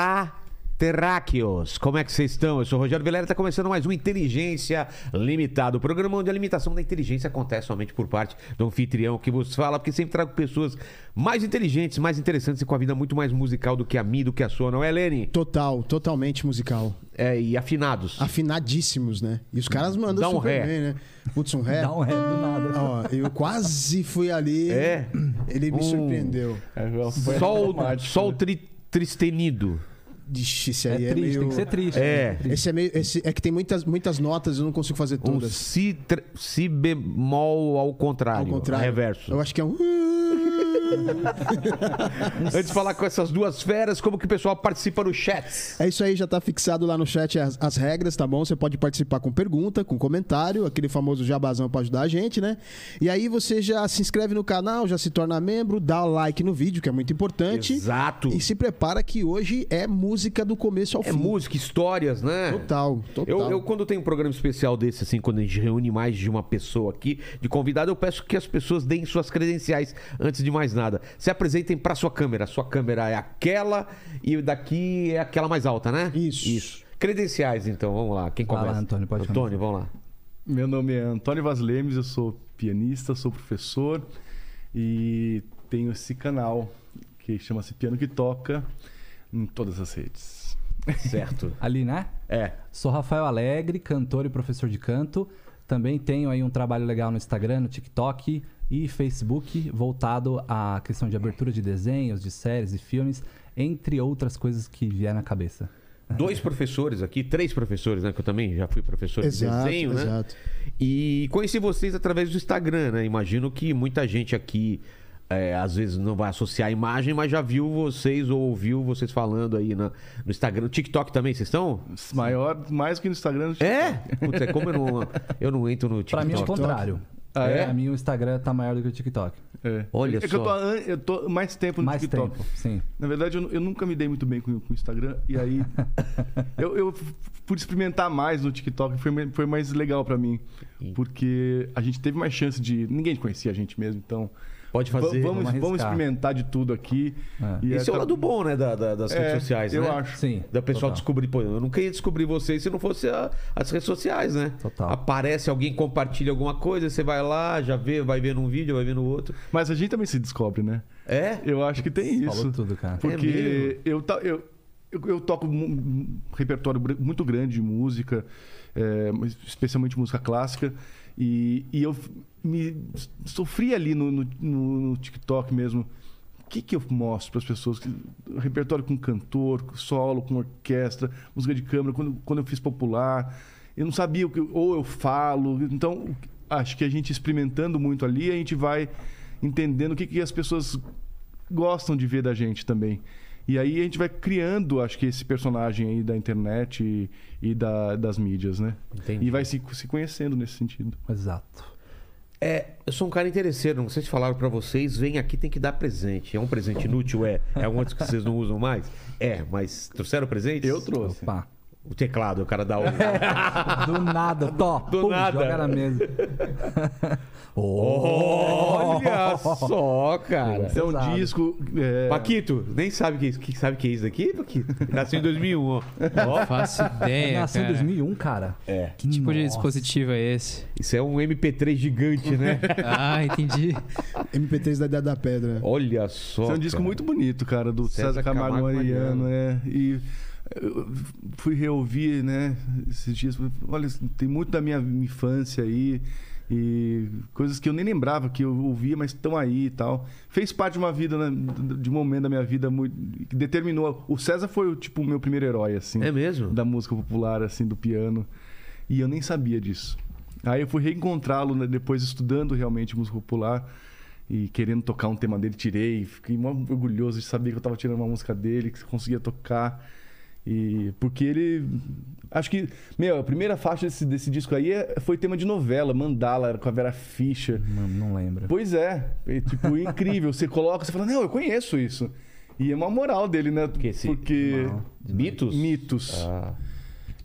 Olá, terráqueos! Como é que vocês estão? Eu sou o Rogério Vilera, está começando mais um Inteligência Limitada, o programa onde a limitação da inteligência acontece somente por parte do anfitrião que vos fala, porque sempre trago pessoas mais inteligentes, mais interessantes e com a vida muito mais musical do que a minha, do que a sua, não é, Lene? Total, totalmente musical. É, e afinados. Afinadíssimos, né? E os caras mandam Dá um super ré. bem, né? Putz, um ré. Dá um ré do nada. Ó, eu quase fui ali. É. Ele me Um- surpreendeu. Só o, só o tri, tristenido. Ixi, esse É aí é, triste, meio... tem que ser triste. É. triste. Esse é meio. Esse é que tem muitas, muitas notas, eu não consigo fazer Um todas. si, tr- si bemol ao contrário. Ao contrário. Reverso. Eu acho que é um. Antes de falar com essas duas feras, como que o pessoal participa no chat? É isso aí, já tá fixado lá no chat as, as regras, tá bom? Você pode participar com pergunta, com comentário, aquele famoso jabazão pra ajudar a gente, né? E aí você já se inscreve no canal, já se torna membro, dá like no vídeo, que é muito importante. Exato. E se prepara que hoje é música do começo ao É fim. música, histórias, né? Total, total. Eu, eu, quando tem um programa especial desse, assim, quando a gente reúne mais de uma pessoa aqui, de convidado, eu peço que as pessoas deem suas credenciais antes de mais nada. Se apresentem pra sua câmera. A sua câmera é aquela e daqui é aquela mais alta, né? Isso. Isso. Credenciais, então, vamos lá. Quem Vai lá, começa? Antônio, pode Antônio, vamos lá. Meu nome é Antônio Vaz Lemes, eu sou pianista, sou professor e tenho esse canal que chama-se Piano que Toca em todas as redes. Certo. Ali, né? É. Sou Rafael Alegre, cantor e professor de canto. Também tenho aí um trabalho legal no Instagram, no TikTok e Facebook, voltado à questão de abertura de desenhos, de séries e filmes, entre outras coisas que vier na cabeça. Dois professores aqui, três professores, né? Que eu também já fui professor Exato, de desenho, né? exato. E conheci vocês através do Instagram, né? Imagino que muita gente aqui é, às vezes não vai associar a imagem, mas já viu vocês ou ouviu vocês falando aí na- no Instagram. No TikTok também, vocês estão? Maior, mais que no Instagram. no É? Putz, é como eu não, eu não entro no Pra TikTok. mim é o contrário. Ah, é? Pra mim o Instagram tá maior do que o TikTok. É. Olha é que só. eu tô, eu tô mais tempo no Mais TikTok. tempo, sim. Na verdade, eu, eu nunca me dei muito bem com, com o Instagram. E aí, eu, eu pude experimentar mais no TikTok. Foi, foi mais legal pra mim. Porque a gente teve mais chance de... Ninguém conhecia a gente mesmo, então... Pode fazer. vamos, vamos vamos experimentar de tudo aqui. É. E Esse é o lado bom, né, da- da- das É, redes sociais, eu né? acho. Sim. Da pessoal total. descobrir, pô, eu não queria descobrir vocês se não fosse a- as redes sociais, né? Total. Aparece alguém, compartilha alguma coisa, você vai lá, já vê, vai ver num vídeo, vai ver no outro. Mas a gente também se descobre, né? É? Eu acho que tem isso. Falou tudo, cara. É Porque mesmo? eu, eu, eu, eu toco um repertório muito grande de música, é, especialmente música clássica. E, e eu me sofri ali no, no, no- TikTok mesmo. O que, que eu mostro para as pessoas? Repertório com cantor, com solo, com orquestra, música de câmara, quando, quando eu fiz popular. Eu não sabia o que. Ou eu falo. Então, acho que a gente experimentando muito ali, a gente vai entendendo o que, que as pessoas gostam de ver da gente também. E aí a gente vai criando, acho que, esse personagem aí da internet e, e da- das mídias, né? Entendi. E vai se, se conhecendo nesse sentido. Exato. É, eu sou um cara interesseiro, não sei se falaram pra vocês, vem aqui tem que dar presente. É um presente inútil? É. É um outro que vocês não usam mais? É, mas trouxeram presente? Eu trouxe. Opa. O teclado, o cara dá o. Do nada, tó. Do pum, nada. Joga na mesa. Olha só, cara. Esse é um Pesado. disco. é, Paquito, nem sabe o que é isso. Que- Sabe o que é isso daqui, Paquito? Nasceu em 2001, ó. Faço ideia, Nasceu em cara. 2001, cara. É. Que tipo de Nossa. dispositivo é esse? Isso é um MP3 gigante, né? Ah, entendi. MP3 da Idade da Pedra. Olha só. Esse é um disco cara. muito bonito, cara, do César César, Camargo, Camargo Mariano, é. E eu fui reouvir, né, esses dias. Olha, tem muito da minha infância aí. E coisas que eu nem lembrava que eu ouvia, mas estão aí e tal. Fez parte de uma vida, né, de um momento da minha vida muito, que determinou. O César foi, tipo, o meu primeiro herói, assim. É mesmo? Da música popular, assim, do piano. E eu nem sabia disso. Aí eu fui reencontrá-lo né, depois estudando realmente música popular e querendo tocar um tema dele, tirei. Fiquei orgulhoso de saber que eu estava tirando uma música dele, que conseguia tocar. E porque ele. Acho que. Meu, a primeira faixa desse, desse disco aí é- foi tema de novela, Mandala, era com a Vera Fischer. Não, não lembro. Pois é. é tipo, incrível. Você coloca, você fala, não, eu conheço isso. E é uma moral dele, né? Que esse- Porque. Mitos? Mitos. Ah,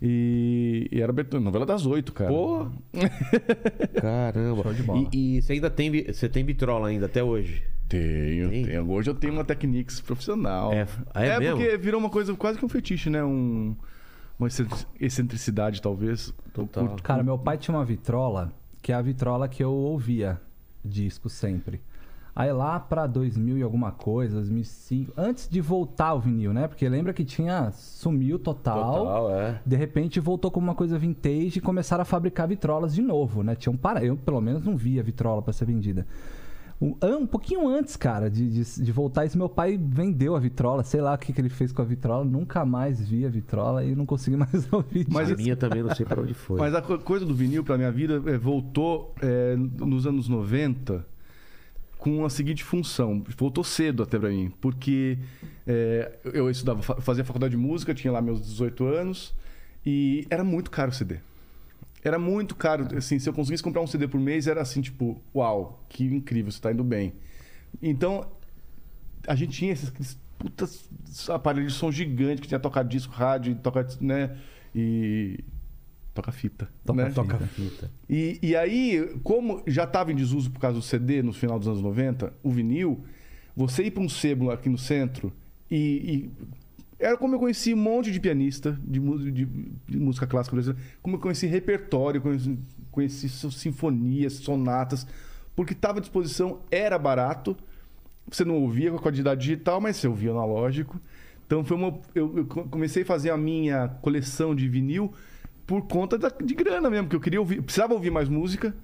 E, e era abertura- novela das oito, cara. Pô! Caramba. Show de bola. E, e você ainda tem, você tem vitrola ainda até hoje? Tenho, Tem? tenho. Hoje eu tenho uma Technics profissional. É, é mesmo? porque virou uma coisa quase que um fetiche, né? Um, uma excentri- excentricidade, talvez. Total. Cara, meu pai tinha uma vitrola, que é a vitrola que eu ouvia disco sempre. Aí lá pra 2000 e alguma coisa, 2005, antes de voltar o vinil, né? Porque lembra que tinha sumiu total. Total, é. De repente voltou como uma coisa vintage e começaram a fabricar vitrolas de novo, né? Tinha um para... Eu, pelo menos, não via vitrola pra ser vendida. Um, um pouquinho antes, cara, de, de, de voltar isso, meu pai vendeu a vitrola. Sei lá o que, que ele fez com a vitrola. Nunca mais vi a vitrola e não consegui mais ouvir. Mas a minha também não sei pra onde foi. Mas a co- coisa do vinil pra minha vida é, voltou é, nos anos 90 com a seguinte função. Voltou cedo até pra mim, porque é, eu estudava, fa- fazia faculdade de música, tinha lá meus 18 anos e era muito caro o CD. Era muito caro, assim, se eu conseguisse comprar um CD por mês era assim, tipo, uau, que incrível, você tá indo bem. Então, a gente tinha esses aqueles putas aparelhos de som gigante que tinha tocar disco, rádio, toca, né? E toca fita, Toca né? fita. fita. E, e aí, como já estava em desuso por causa do CD no final dos anos 90, o vinil, você ir para um sebo aqui no centro e, e- Era como eu conheci um monte de pianista de, de- de música clássica brasileira, como eu conheci repertório, conheci, conheci sinfonias, sonatas, porque estava à disposição, era barato, você não ouvia com a qualidade digital, mas você ouvia analógico. Então foi uma, eu, eu co- comecei a fazer a minha coleção de vinil por conta da- de grana mesmo, que eu queria ouvir, precisava ouvir mais música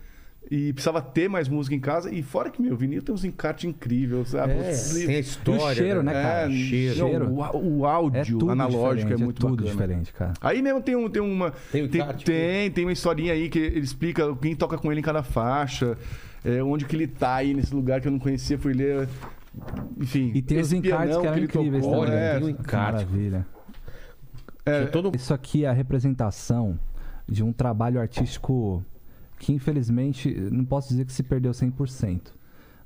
e precisava ter mais música em casa. E fora que meu vinil tem uns encartes incríveis, sabe? É, Os- Tem a história. E o cheiro, né, cara? É, Cheiro. Cheiro. O, o áudio É analógico é diferente, muito tudo bacana. diferente, cara. Aí mesmo tem, um, tem uma. Tem o tem, encarte? tem, tem uma historinha aí que ele explica quem toca com ele em cada faixa, é, onde que ele tá aí nesse lugar que eu não conhecia, fui ler. Enfim. E tem os encartes que eram ele incríveis tocou, também. né? tem um encarte. Maravilha. É, todo Isso aqui é a representação de um trabalho artístico que, infelizmente, não posso dizer que se perdeu 100%.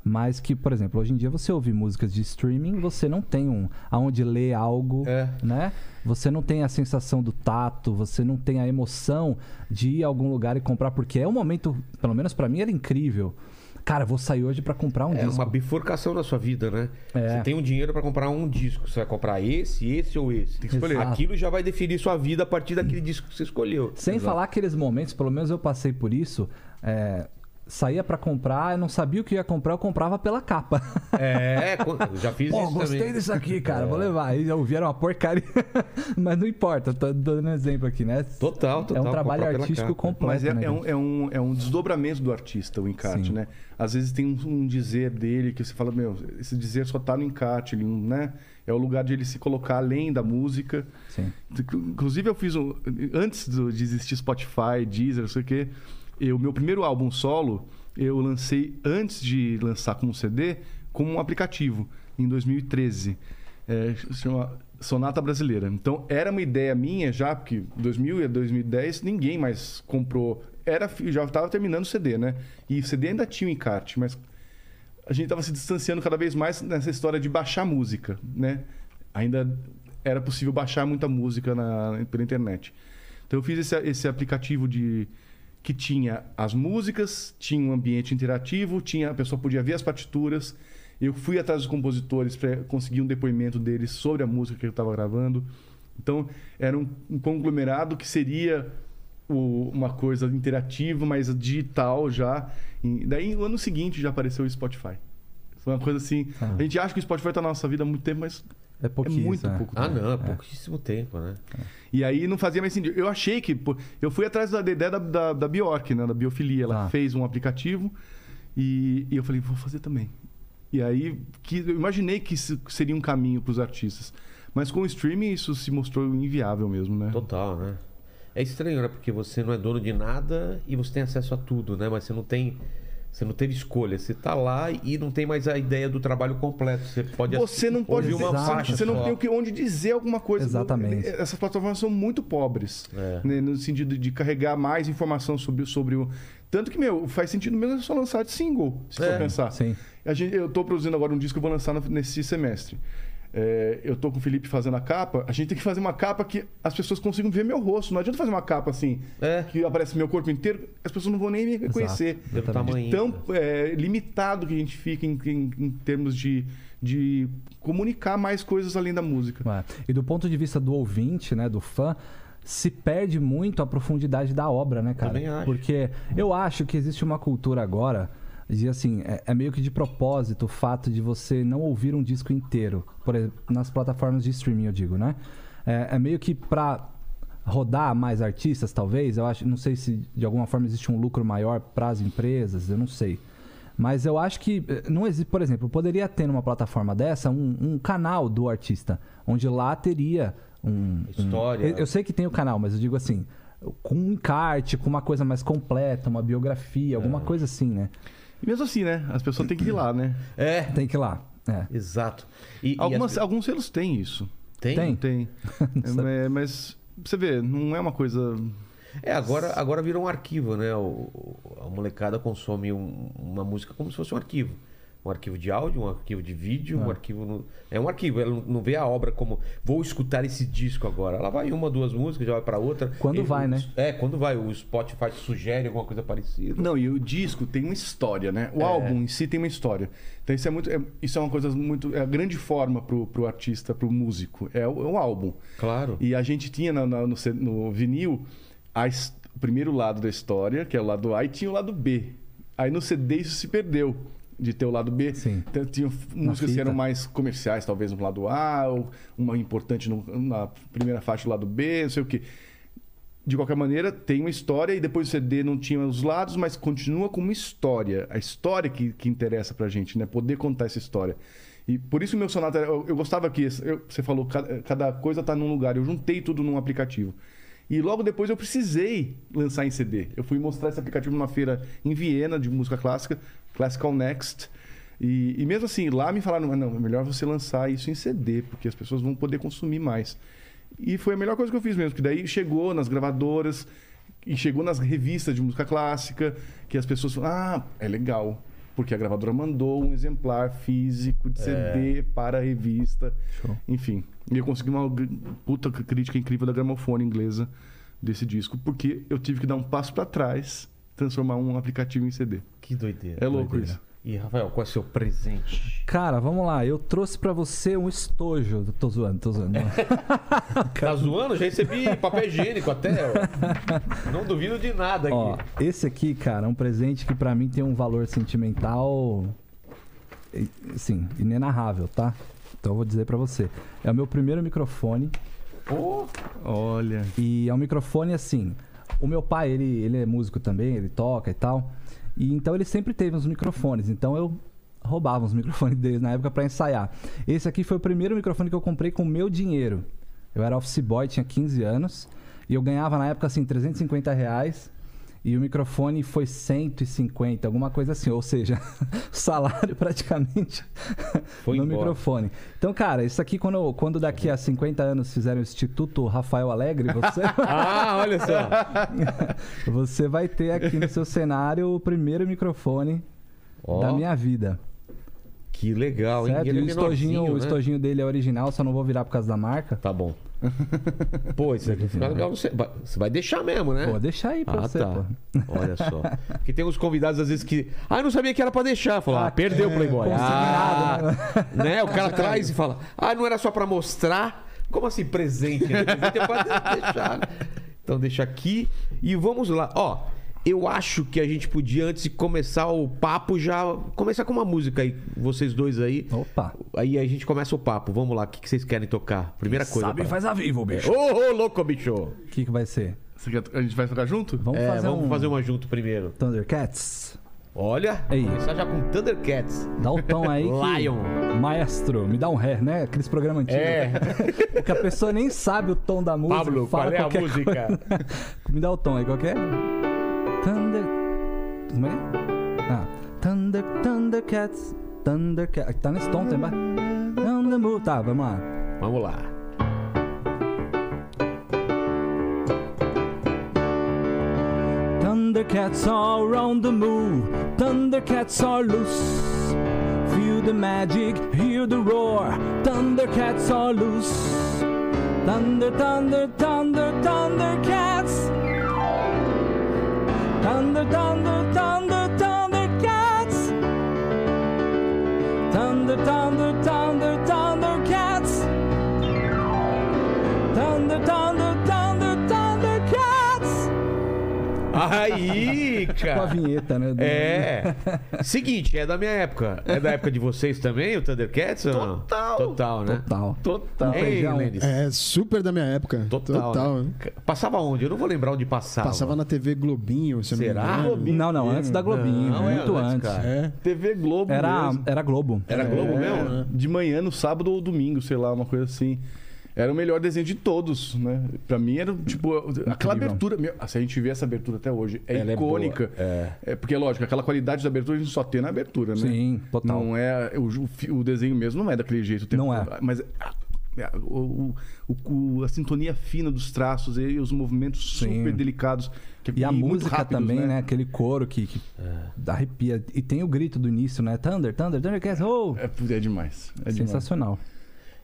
Mas que, por exemplo, hoje em dia você ouve músicas de streaming, você não tem um aonde ler algo, É. né? Você não tem a sensação do tato, você não tem a emoção de ir a algum lugar e comprar, porque é um momento, pelo menos pra mim era incrível. Cara, vou sair hoje pra comprar um É disco. uma bifurcação na sua vida, né? É. Você tem um dinheiro pra comprar um disco. Você vai comprar esse, esse ou esse. Tem que escolher. Aquilo já vai definir sua vida a partir daquele disco que você escolheu. Sem falar aqueles momentos, pelo menos eu passei por isso. é, saía pra comprar, eu não sabia o que ia comprar, eu comprava pela capa. É, eu já fiz Pô, isso gostei também. disso aqui, cara, É. vou levar. Aí já ouviram uma porcaria. Mas não importa, tô dando um exemplo aqui, né? Total, total. É um trabalho artístico completo. Mas é, né, é um, é, um, é um desdobramento do artista, o encarte, Sim. né? Às vezes tem um, um dizer dele que você fala, meu, esse dizer só tá no encarte, ele, né? É o lugar de ele se colocar além da música. Sim. Inclusive, eu fiz um. Antes de existir Spotify, Deezer, não sei o quê, o meu primeiro álbum solo eu lancei antes de lançar como CD, como um aplicativo, em 2013. É, chama Sonata Brasileira. Então, era uma ideia minha já, porque 2000 e 2010 ninguém mais comprou. Era, já estava terminando o CD, né? E o CD ainda tinha o encarte, mas a gente estava se distanciando cada vez mais nessa história de baixar música, né? Ainda era possível baixar muita música na, pela internet. Então eu fiz esse, esse aplicativo de que tinha as músicas, tinha um ambiente interativo, tinha a pessoa podia ver as partituras. Eu fui atrás dos compositores para conseguir um depoimento deles sobre a música que eu estava gravando. Então era um, um conglomerado que seria o- uma coisa interativa, mas digital já. E daí no ano seguinte já apareceu o Spotify. Foi uma coisa assim. Ah. A gente acha que o Spotify está na nossa vida há muito tempo, mas É é pouquinho. muito né? pouco Ah, tempo. não, é pouquíssimo tempo, né? E aí não fazia mais sentido. Eu achei que. eu fui atrás da ideia da, da, da Bjork, né? Da biofilia. Ela Ah. fez um aplicativo e, e eu falei, vou fazer também. E aí que, eu imaginei que isso seria um caminho para os artistas. Mas com o streaming isso se mostrou inviável mesmo, né? Total, né? É estranho, né? Porque você não é dono de nada e você tem acesso a tudo, né? Mas você não tem. Você não teve escolha. Você tá lá e não tem mais a ideia do trabalho completo. Você pode Você não pode ouvir uma faixa. Você não só. tem o que, onde dizer alguma coisa. Exatamente. Essas plataformas são muito pobres. É. né, no sentido de carregar mais informação sobre, sobre o. Tanto que, meu, faz sentido mesmo só lançar de single, se É, for pensar. Sim. A gente, eu tô produzindo agora um disco que eu vou lançar no- nesse semestre. É, eu tô com o Felipe fazendo a capa, a gente tem que fazer uma capa que as pessoas consigam ver meu rosto. Não adianta fazer uma capa assim, É. que aparece meu corpo inteiro, as pessoas não vão nem me reconhecer. Pelo tamanho. Tão é, limitado que a gente fica em, em- em termos de, de comunicar mais coisas além da música. É. E do ponto de vista do ouvinte, né, do fã, se perde muito a profundidade da obra, né, cara? Também acho. Porque eu acho que existe uma cultura agora de assim, é, é meio que de propósito o fato de você não ouvir um disco inteiro, por exemplo, nas plataformas de streaming, eu digo, né? É, é meio que pra rodar mais artistas, talvez. Eu acho, não sei se de alguma forma existe um lucro maior para as empresas, eu não sei. Mas eu acho que eh, não existe, por exemplo, poderia ter numa plataforma dessa um, um canal do artista, onde lá teria um um- História. eu, eu sei que tem o canal, mas eu digo assim, com um encarte, com uma coisa mais completa, uma biografia, alguma É. coisa assim, né? E mesmo assim, né? As pessoas têm que ir lá, né? É, Tem que ir lá. É. exato. E, e Algumas, as- Alguns selos têm isso. Tem? Tem. Tem. É, mas você vê, não é uma coisa. É, agora, agora virou um arquivo, né? O, o- a molecada consome um- uma música como se fosse um arquivo. Um arquivo de áudio, um arquivo de vídeo, um arquivo. no- É um arquivo. Ela não- vê a obra como vou escutar esse disco agora. Ela vai em uma, duas músicas, já vai pra outra. Quando E- vai, né? É, quando vai. O Spotify sugere alguma coisa parecida. Não, e o disco tem uma história, né? O É. álbum em si tem uma história. Então isso é muito. é- isso é uma coisa muito. É a grande forma pro, pro artista, pro músico. É o, é o álbum. Claro. E a gente tinha na- na- no, no vinil a o primeiro lado da história, que é o lado A, e tinha o lado B. Aí no CD isso se perdeu. De ter o lado B. Sim. Então, tinha músicas que eram mais comerciais, talvez no lado A, ou uma importante no- na primeira faixa do lado B, não sei o quê. De qualquer maneira, tem uma história e depois o CD não tinha os lados, mas continua como história. A história que, que interessa pra gente, né? Poder contar essa história. E por isso o meu sonata, eu, eu gostava que eu- você falou, cada, cada coisa tá num lugar. Eu juntei tudo num aplicativo. E logo depois eu precisei lançar em CD. Eu fui mostrar esse aplicativo numa feira em Viena de música clássica, Classical Next. E, e mesmo assim, lá me falaram, "Ah, não, é melhor você lançar isso em CD, porque as pessoas vão poder consumir mais. E foi a melhor coisa que eu fiz mesmo, porque daí chegou nas gravadoras e chegou nas revistas de música clássica, que as pessoas falaram, ah, é legal. Porque a gravadora mandou um exemplar físico de CD para a revista. Show. Enfim, e eu consegui uma puta crítica incrível da gramofone inglesa desse disco, porque eu tive que dar um passo para trás, transformar um aplicativo em CD. Que doideira. É louco doideira. isso. E, Rafael, qual é o seu presente? Cara, vamos lá. Eu trouxe pra você um estojo. Tô zoando, tô zoando. Tá zoando? Já recebi papel higiênico até. ó. Não duvido de nada aqui. Ó, esse aqui, cara, é um presente que pra mim tem um valor sentimental, assim, inenarrável, tá? Então eu vou dizer pra você. É o meu primeiro microfone Pô, Olha. e é um microfone assim. O meu pai, ele, ele é músico também, ele toca e tal. E então ele sempre teve uns microfones. Então eu roubava os microfones deles na época pra ensaiar. Esse aqui foi o primeiro microfone que eu comprei com meu dinheiro. Eu era office boy, tinha 15 anos. E eu ganhava na época assim 350 reais. E o microfone foi 150, alguma coisa assim. Ou seja, salário praticamente Foi no embora. microfone. Então, cara, isso aqui, quando, quando daqui a 50 anos fizerem o Instituto Rafael Alegre, você, Ah, olha só. você vai ter aqui no seu cenário o primeiro microfone Ó, da minha vida. Que legal, hein? Certo? E é o estojinho, menorzinho, o né? estojinho dele é original, só não vou virar por causa da marca. Tá bom. Pô, isso aqui fica legal. Você vai, deixar mesmo, né? Pô, deixa aí pra ah, você, tá. pô. Olha só. Porque tem uns convidados às vezes que. Ah, eu não sabia que era pra deixar. Falou, ah, perdeu o Playboy. Ah, né? O cara traz e fala, ah, não era só pra mostrar. Como assim presente? Né? Presente é pra deixar. Então deixa aqui e vamos lá. Ó, eu acho que a gente podia, antes de começar o papo, já começar com uma música aí, vocês dois aí. Opa. Aí a gente começa o papo. Vamos lá, o que que vocês querem tocar? Primeira coisa. Sabe, pra- faz a vivo, bicho. Ô, ô, louco, bicho! O que, que vai ser? Você quer- a gente vai tocar junto? Vamos É, fazer vamos um fazer uma junto primeiro. Thundercats? Olha, Aí. começar já com Thundercats. Dá o tom aí. que- Lion. Maestro, me dá um ré, né? Aqueles programas antigos. É. que a pessoa nem sabe o tom da música. Pablo, fala qual é a música? coisa. Me dá o tom aí, qual que é? Thunder... Como é? Ah, Thunder... Thundercats... Thundercats... Tá nesse tom, tem mais? Thunder Move. Tá, vamos lá. Vamos lá. Thundercats are on the move. Thundercats are loose. Feel the magic, hear the roar. Thundercats are loose. Thunder, thunder, thunder, thundercats. Thunder, thunder, thunder, thundercats. Thunder, thunder, thunder, thundercats. Thunder, thunder, Aí, Com a cara. vinheta, né? do- É. Seguinte, é da minha época. É da época de vocês também, o Thundercats? Total. Total, né? Total. Total. Ei? É super da minha época. Total. né? né? Passava onde? Eu não vou lembrar onde passava. Passava na TV Globinho, se eu não me Será? Não, não, antes da Globinho, Não, é muito antes, antes. cara. É. TV Globo Era, mesmo. era Globo. Era Globo É, mesmo? De manhã, no sábado ou domingo, sei lá, uma coisa assim. Era o melhor desenho de todos, né? Pra mim era, tipo, aquela abertura. se a gente vê essa abertura até hoje, é Ela é icônica. boa, é. É, porque, lógico, aquela qualidade da abertura a gente só tem na abertura, né? Sim, total. Não é. O, o desenho mesmo não é daquele jeito. tempo Não é. Mas a, a- o- o- o- a sintonia fina dos traços e os movimentos Sim. super delicados. que- E a muito música rápidos, também, né? Aquele coro que, que arrepia. E tem o grito do início, né? Thunder, Thunder, Thundercats, oh! É, é demais. É demais.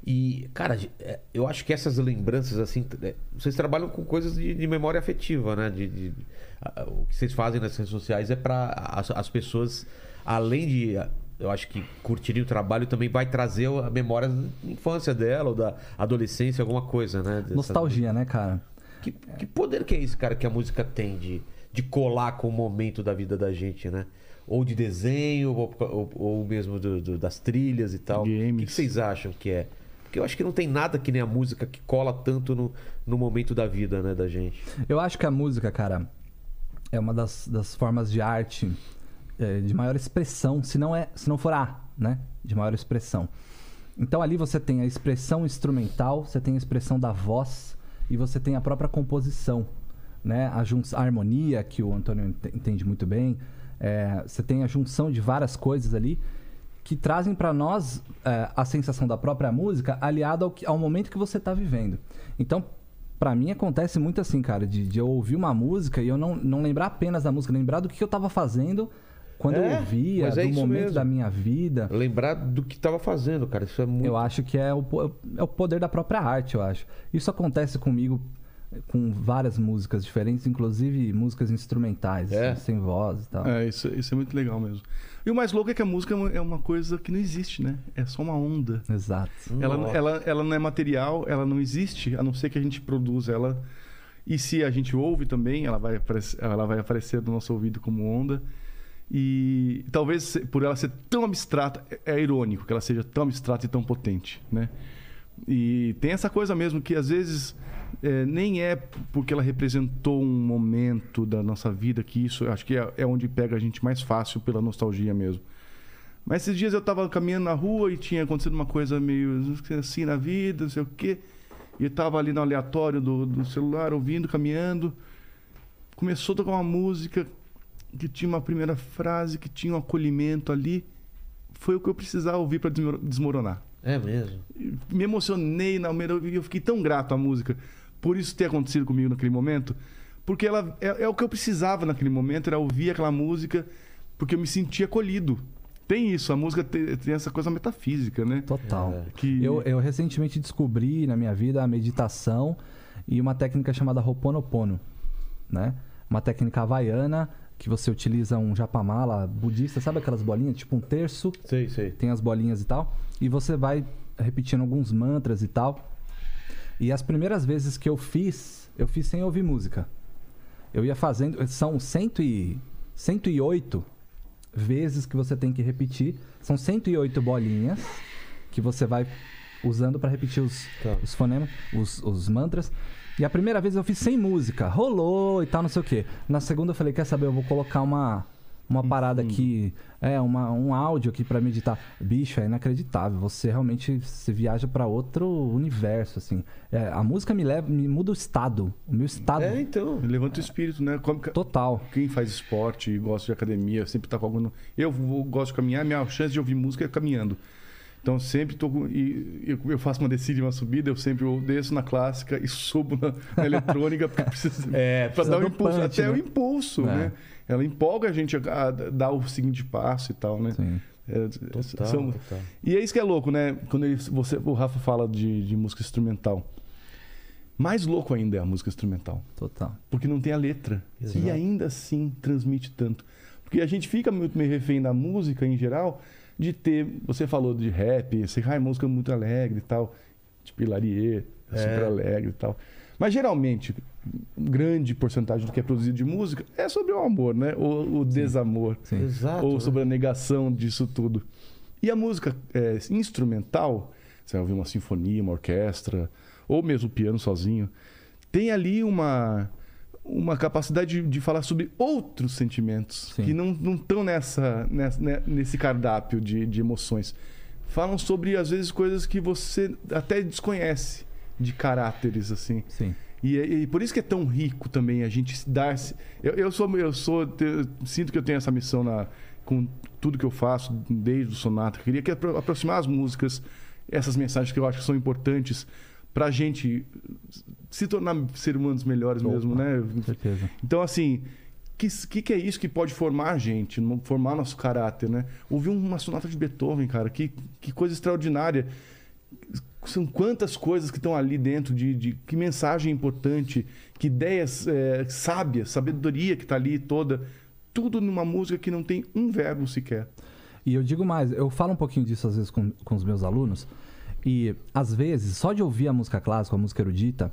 E, cara, é, eu acho que essas lembranças, assim, é, vocês trabalham com coisas de, de memória afetiva, né? De, de- a- o que vocês fazem nas redes sociais é para as, as pessoas, além de, eu acho que curtirem o trabalho, também vai trazer a memória da infância dela ou da adolescência, alguma coisa, né? Dessa- Nostalgia, né, cara? Que, que poder que é esse, cara, que a música tem de, de colar com o momento da vida da gente, né? Ou de desenho, ou, ou- ou mesmo do- do- das trilhas e tal. O que, Games. que vocês acham que é? Porque eu acho que não tem nada que nem a música que cola tanto no, no momento da vida, né, da gente. Eu acho que a música, cara, é uma das, das formas de arte é, de maior expressão, se não, é, se não for a, né? De maior expressão. Então ali você tem a expressão instrumental, você tem a expressão da voz e você tem a própria composição, né? A, a harmonia, que o Antônio ent- entende muito bem. é, você tem a junção de várias coisas ali que trazem para nós é, a sensação da própria música aliada ao, ao momento que você está vivendo. Então, para mim acontece muito assim, cara, de, de eu ouvir uma música e eu não, não lembrar apenas da música, lembrar do que eu estava fazendo quando É, eu ouvia, é do momento mesmo. da minha vida. Lembrar do que tava fazendo, cara. Isso é muito. Eu acho que é o, é o poder da própria arte, eu acho. Isso acontece comigo com várias músicas diferentes, inclusive músicas instrumentais, É? sem voz e tal. É, isso, isso é muito legal mesmo. E o mais louco é que a música é uma- é uma coisa que não existe, né? É só uma onda. Exato. Ela, Nossa. ela, ela não é material, ela não existe, a não ser que a gente produza ela. E se a gente ouve também, ela vai aparecer, ela vai aparecer no nosso ouvido como onda. E talvez por ela ser tão abstrata, é, é irônico que ela seja tão abstrata e tão potente, né? E tem essa coisa mesmo que às vezes é, nem é porque ela representou um momento da nossa vida que isso, acho que é, é onde pega a gente mais fácil pela nostalgia mesmo. Mas esses dias eu tava caminhando na rua e tinha acontecido uma coisa meio assim na vida, não sei o quê. E eu tava ali no aleatório do, do celular, ouvindo, caminhando. Começou a tocar uma música que tinha uma primeira frase, que tinha um acolhimento ali. Foi o que eu precisava ouvir para desmoronar. É mesmo. Me emocionei na eu fiquei tão grato à música por isso ter acontecido comigo naquele momento. Porque ela é, é o que eu precisava naquele momento, era ouvir aquela música, porque eu me sentia acolhido. Tem isso, a música tem, tem essa coisa metafísica, né? Total. É. Que... Eu, eu recentemente descobri na minha vida a meditação e uma técnica chamada Ho'oponopono, né? Uma técnica havaiana que você utiliza um japamala budista, sabe aquelas bolinhas, tipo um terço, Sei, sei. tem as bolinhas e tal, e você vai repetindo alguns mantras e tal. E as primeiras vezes que eu fiz, eu fiz sem ouvir música. Eu ia fazendo, são cento e, 108 vezes que você tem que repetir. São 108 bolinhas que você vai usando para repetir os, Tá. os fonemas, os, os mantras. E a primeira vez eu fiz sem música, rolou e tal, não sei o quê. Na segunda eu falei, quer saber, eu vou colocar uma, uma parada aqui, é, uma, um áudio aqui para meditar. Bicho, é inacreditável. Você realmente se viaja para outro universo, assim. É, a música me leva, me muda o estado, o meu estado É, então. Levanta o espírito, né? Como- total. Quem faz esporte e gosta de academia, sempre tá com algum. Eu gosto de caminhar, minha chance de ouvir música é caminhando. Então sempre tô com- e eu, faço uma descida e uma subida, eu sempre eu desço na clássica e subo na, na eletrônica porque precisa É, para dar o do impulso, punch, até né? o impulso, É. né? Ela empolga a gente a, a dar o seguinte passo e tal, né? Sim. É, Total, são- total. E é isso que é louco, né? Quando ele- você, o Rafa fala de, de música instrumental. Mais louco ainda é a música instrumental. Total. Porque não tem a letra. Exato. E ainda assim transmite tanto. Porque a gente fica muito meio refém da música em geral, de ter. Você falou de rap, você ah, é música muito alegre e tal. Tipo Hilarie, é super alegre e tal. Mas geralmente, grande porcentagem do que é produzido de música é sobre o amor, né? O, o desamor. Sim. Exato. Ou né? sobre a negação disso tudo. E a música é, instrumental, você vai ouvir uma sinfonia, uma orquestra, ou mesmo o piano sozinho, tem ali uma, uma capacidade de, de falar sobre outros sentimentos Sim. que não estão nessa, nessa, né, nesse cardápio de, de emoções. Falam sobre, às vezes, coisas que você até desconhece de caráteres, assim. Sim. E, e por isso que é tão rico também a gente dar. Eu, eu sou, eu sou, eu sinto que eu tenho essa missão na, com tudo que eu faço desde o sonata. Eu queria que apro- aproximar as músicas, essas mensagens que eu acho que são importantes para a gente se tornar ser humanos melhores mesmo, né? Com certeza. Então assim, que, que que é isso que pode formar a gente, formar nosso caráter, né? Ouvir uma sonata de Beethoven, cara, que, que coisa extraordinária são quantas coisas que estão ali dentro de, de- que mensagem importante, que ideias é, sábias, sabedoria que está ali toda, tudo numa música que não tem um verbo sequer. E eu digo mais, eu falo um pouquinho disso às vezes com, com os meus alunos, e às vezes, só de ouvir a música clássica, a música erudita,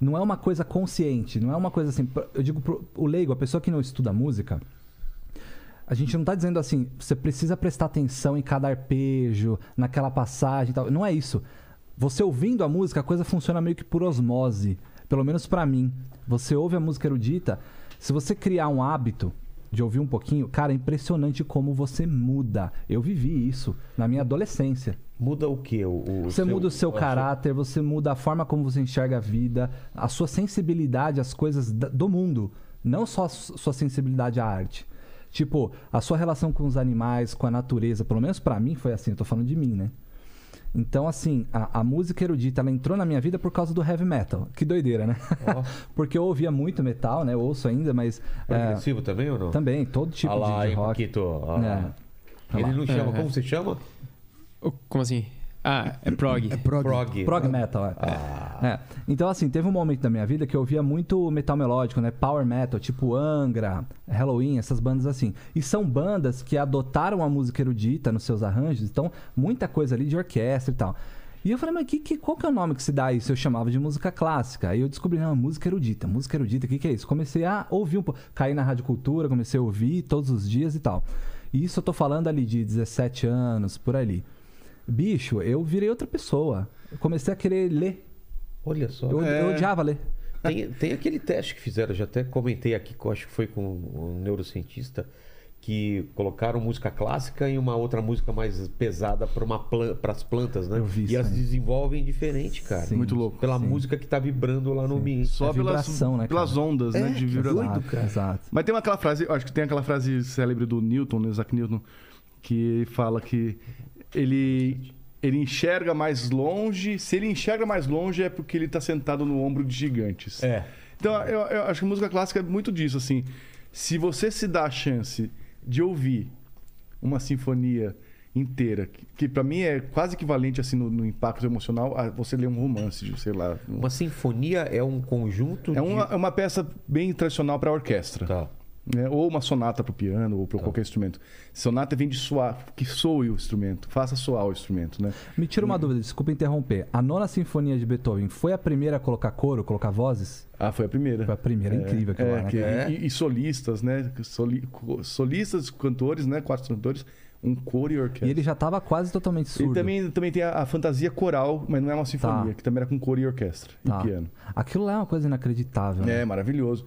não é uma coisa consciente, não é uma coisa assim. Eu digo pro o leigo, a pessoa que não estuda música, a gente não tá dizendo assim, você precisa prestar atenção em cada arpejo, naquela passagem e tal. Não é isso. Você ouvindo a música, a coisa funciona meio que por osmose. Pelo menos pra mim. Você ouve a música erudita, se você criar um hábito de ouvir um pouquinho, cara, é impressionante como você muda. Eu vivi isso na minha adolescência. Muda o quê? O, o Você muda o seu caráter, você muda a forma como você enxerga a vida, a sua sensibilidade às coisas do mundo, não só a su- sua sensibilidade à arte. Tipo, a sua relação com os animais, com a natureza, pelo menos pra mim foi assim, eu tô falando de mim, né? Então, assim, a, a música erudita, ela entrou na minha vida por causa do heavy metal. Que doideira, né? Ó. Porque eu ouvia muito metal, né? Eu ouço ainda, mas... é, Progressivo também ou não? também, todo tipo ah lá, de, de hein, rock. Paquito? Ah. É. Ele não chama, É, como é. você chama? Como assim? Ah, é prog. É prog. Prog. Prog metal, é. Ah. É. Então, assim, teve um momento da minha vida que eu ouvia muito metal melódico, né? Power metal, tipo Angra, Halloween, essas bandas assim. E são bandas que adotaram a música erudita nos seus arranjos, então, muita coisa ali de orquestra e tal. E eu falei, mas que, que, qual que é o nome que se dá a isso? Eu chamava de música clássica. Aí eu descobri, não, música erudita. Música erudita, o que, que é isso? Comecei a ouvir um pouco. Caí na Rádio Cultura, comecei a ouvir todos os dias e tal. E isso eu tô falando ali de 17 anos, por ali. Bicho, eu virei outra pessoa. Eu comecei a querer ler. Olha só. Eu, É. eu odiava ler. Tem, tem aquele teste que fizeram, já até comentei aqui, que eu acho que foi com um neurocientista, que colocaram música clássica e uma outra música mais pesada para as plantas, né? Eu vi e elas desenvolvem diferente, cara. Sim. Muito louco. Pela Sim. música que tá vibrando lá no ambiente. Só É pelas, vibração, né, pelas cara? ondas, É, né? De vibração. doido, cara. Exato. Mas tem aquela frase, acho que tem aquela frase célebre do Newton, né, Isaac Newton, que fala que ele, ele enxerga mais longe. Se ele enxerga mais longe é porque ele está sentado no ombro de gigantes. É. Então, eu, eu acho que a música clássica é muito disso, assim. Se você se dá a chance de ouvir uma sinfonia inteira, que, que para mim é quase equivalente, assim, no, no impacto emocional, a você ler um romance, de, sei lá. um- Uma sinfonia é um conjunto É uma, de... é uma peça bem tradicional para orquestra Tá. Né? ou uma sonata para o piano ou para qualquer instrumento. Sonata vem de soar, que soe o instrumento, faça soar o instrumento, né? Me tira uma dúvida, desculpa interromper. A nona sinfonia de Beethoven foi a primeira a colocar coro, colocar vozes? Ah, foi a primeira. Foi a primeira, é, incrível aquilo é, né? que- É. E, e solistas, né? Soli- solistas, cantores, né? Quatro cantores, um coro e orquestra. E ele já tava quase totalmente surdo. também, também tem a, a fantasia coral, mas não é uma sinfonia, Tá. que também era com coro e orquestra Tá. e piano. Aquilo lá é uma coisa inacreditável. né? É, maravilhoso.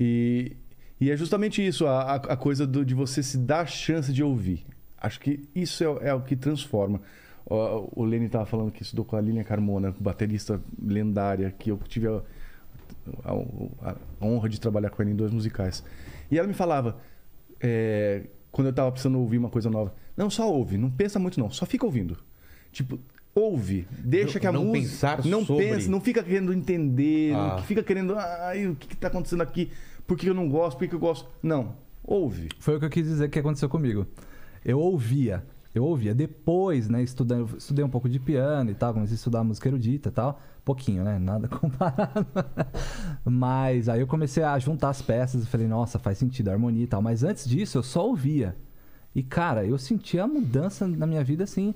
E, e é justamente isso, a, a- coisa do- de você se dar a chance de ouvir. Acho que isso é, é o que transforma. Ó, O Lenny estava falando que estudou com a Lilian Carmona, baterista lendária, que eu tive a, a- a honra de trabalhar com ela em dois musicais. E ela me falava, é, quando eu estava precisando ouvir uma coisa nova, não, só ouve, não pensa muito não, só fica ouvindo. Tipo, ouve, deixa Não- que a não música... pensar não sobre. pensa, não fica querendo entender, Ah. não fica querendo, ai, o que está acontecendo aqui? Por que eu não gosto? Por que eu gosto? Não, ouve. Foi o que eu quis dizer que aconteceu comigo. Eu ouvia. Eu ouvia depois, né? Estudando, estudei um pouco de piano e tal, comecei a estudar música erudita e tal. Pouquinho, né? Nada comparado. Mas aí eu comecei a juntar as peças e falei, nossa, faz sentido, a harmonia e tal. Mas antes disso, eu só ouvia. E, cara, eu senti a mudança na minha vida, assim,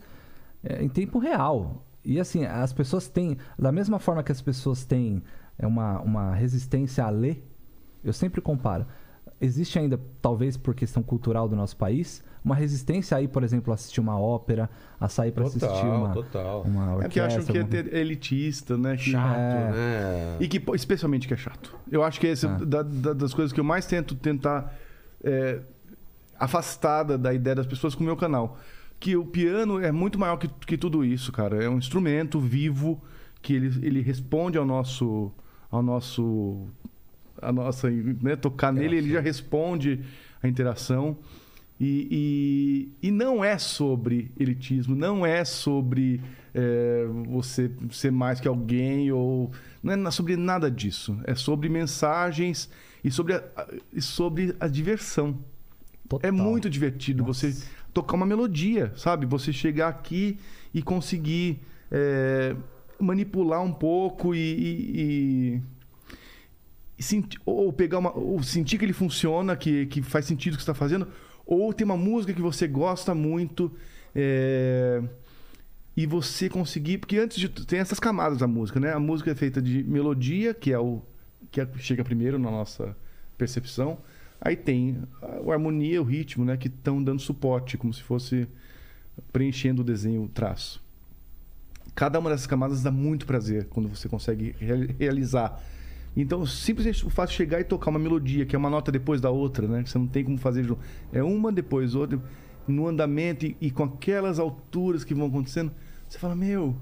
é, em tempo real. E, assim, as pessoas têm... Da mesma forma que as pessoas têm é, uma, uma resistência a ler, eu sempre comparo. Existe ainda, talvez por questão cultural do nosso país, uma resistência aí, por exemplo, a assistir uma ópera, a sair para assistir uma, total. uma orquestra. É que acham que é alguma ter- elitista, né? Que- Chato, É. né? E que, especialmente que é chato. Eu acho que esse é da- da- das coisas que eu mais tento tentar é, afastada da ideia das pessoas com o meu canal. Que o piano é muito maior que, que tudo isso, cara. É um instrumento vivo que ele, ele responde ao nosso. ao nosso. A nossa. Né, tocar nele, ele já responde a interação. E, e, e não é sobre elitismo, não é sobre é, você ser mais que alguém, ou. Não é sobre nada disso. É sobre mensagens e sobre a, e sobre a diversão. Total. É muito divertido você tocar uma melodia, sabe? Você chegar aqui e conseguir é, manipular um pouco e. e- ou pegar uma. Ou sentir que ele funciona, que, que faz sentido o que está fazendo, ou tem uma música que você gosta muito. é, e você conseguir. Porque antes de. Tem essas camadas da música, né? A música é feita de melodia, que é o. que é- chega primeiro na nossa percepção. Aí tem a, a harmonia, o ritmo, né? Que estão dando suporte, como se fosse preenchendo o desenho, o traço. Cada uma dessas camadas dá muito prazer quando você consegue real- realizar. Então, simplesmente o fato de chegar e tocar uma melodia, que é uma nota depois da outra, né? Que você não tem como fazer junto. É uma depois outra, no andamento e, e com aquelas alturas que vão acontecendo. Você fala, meu,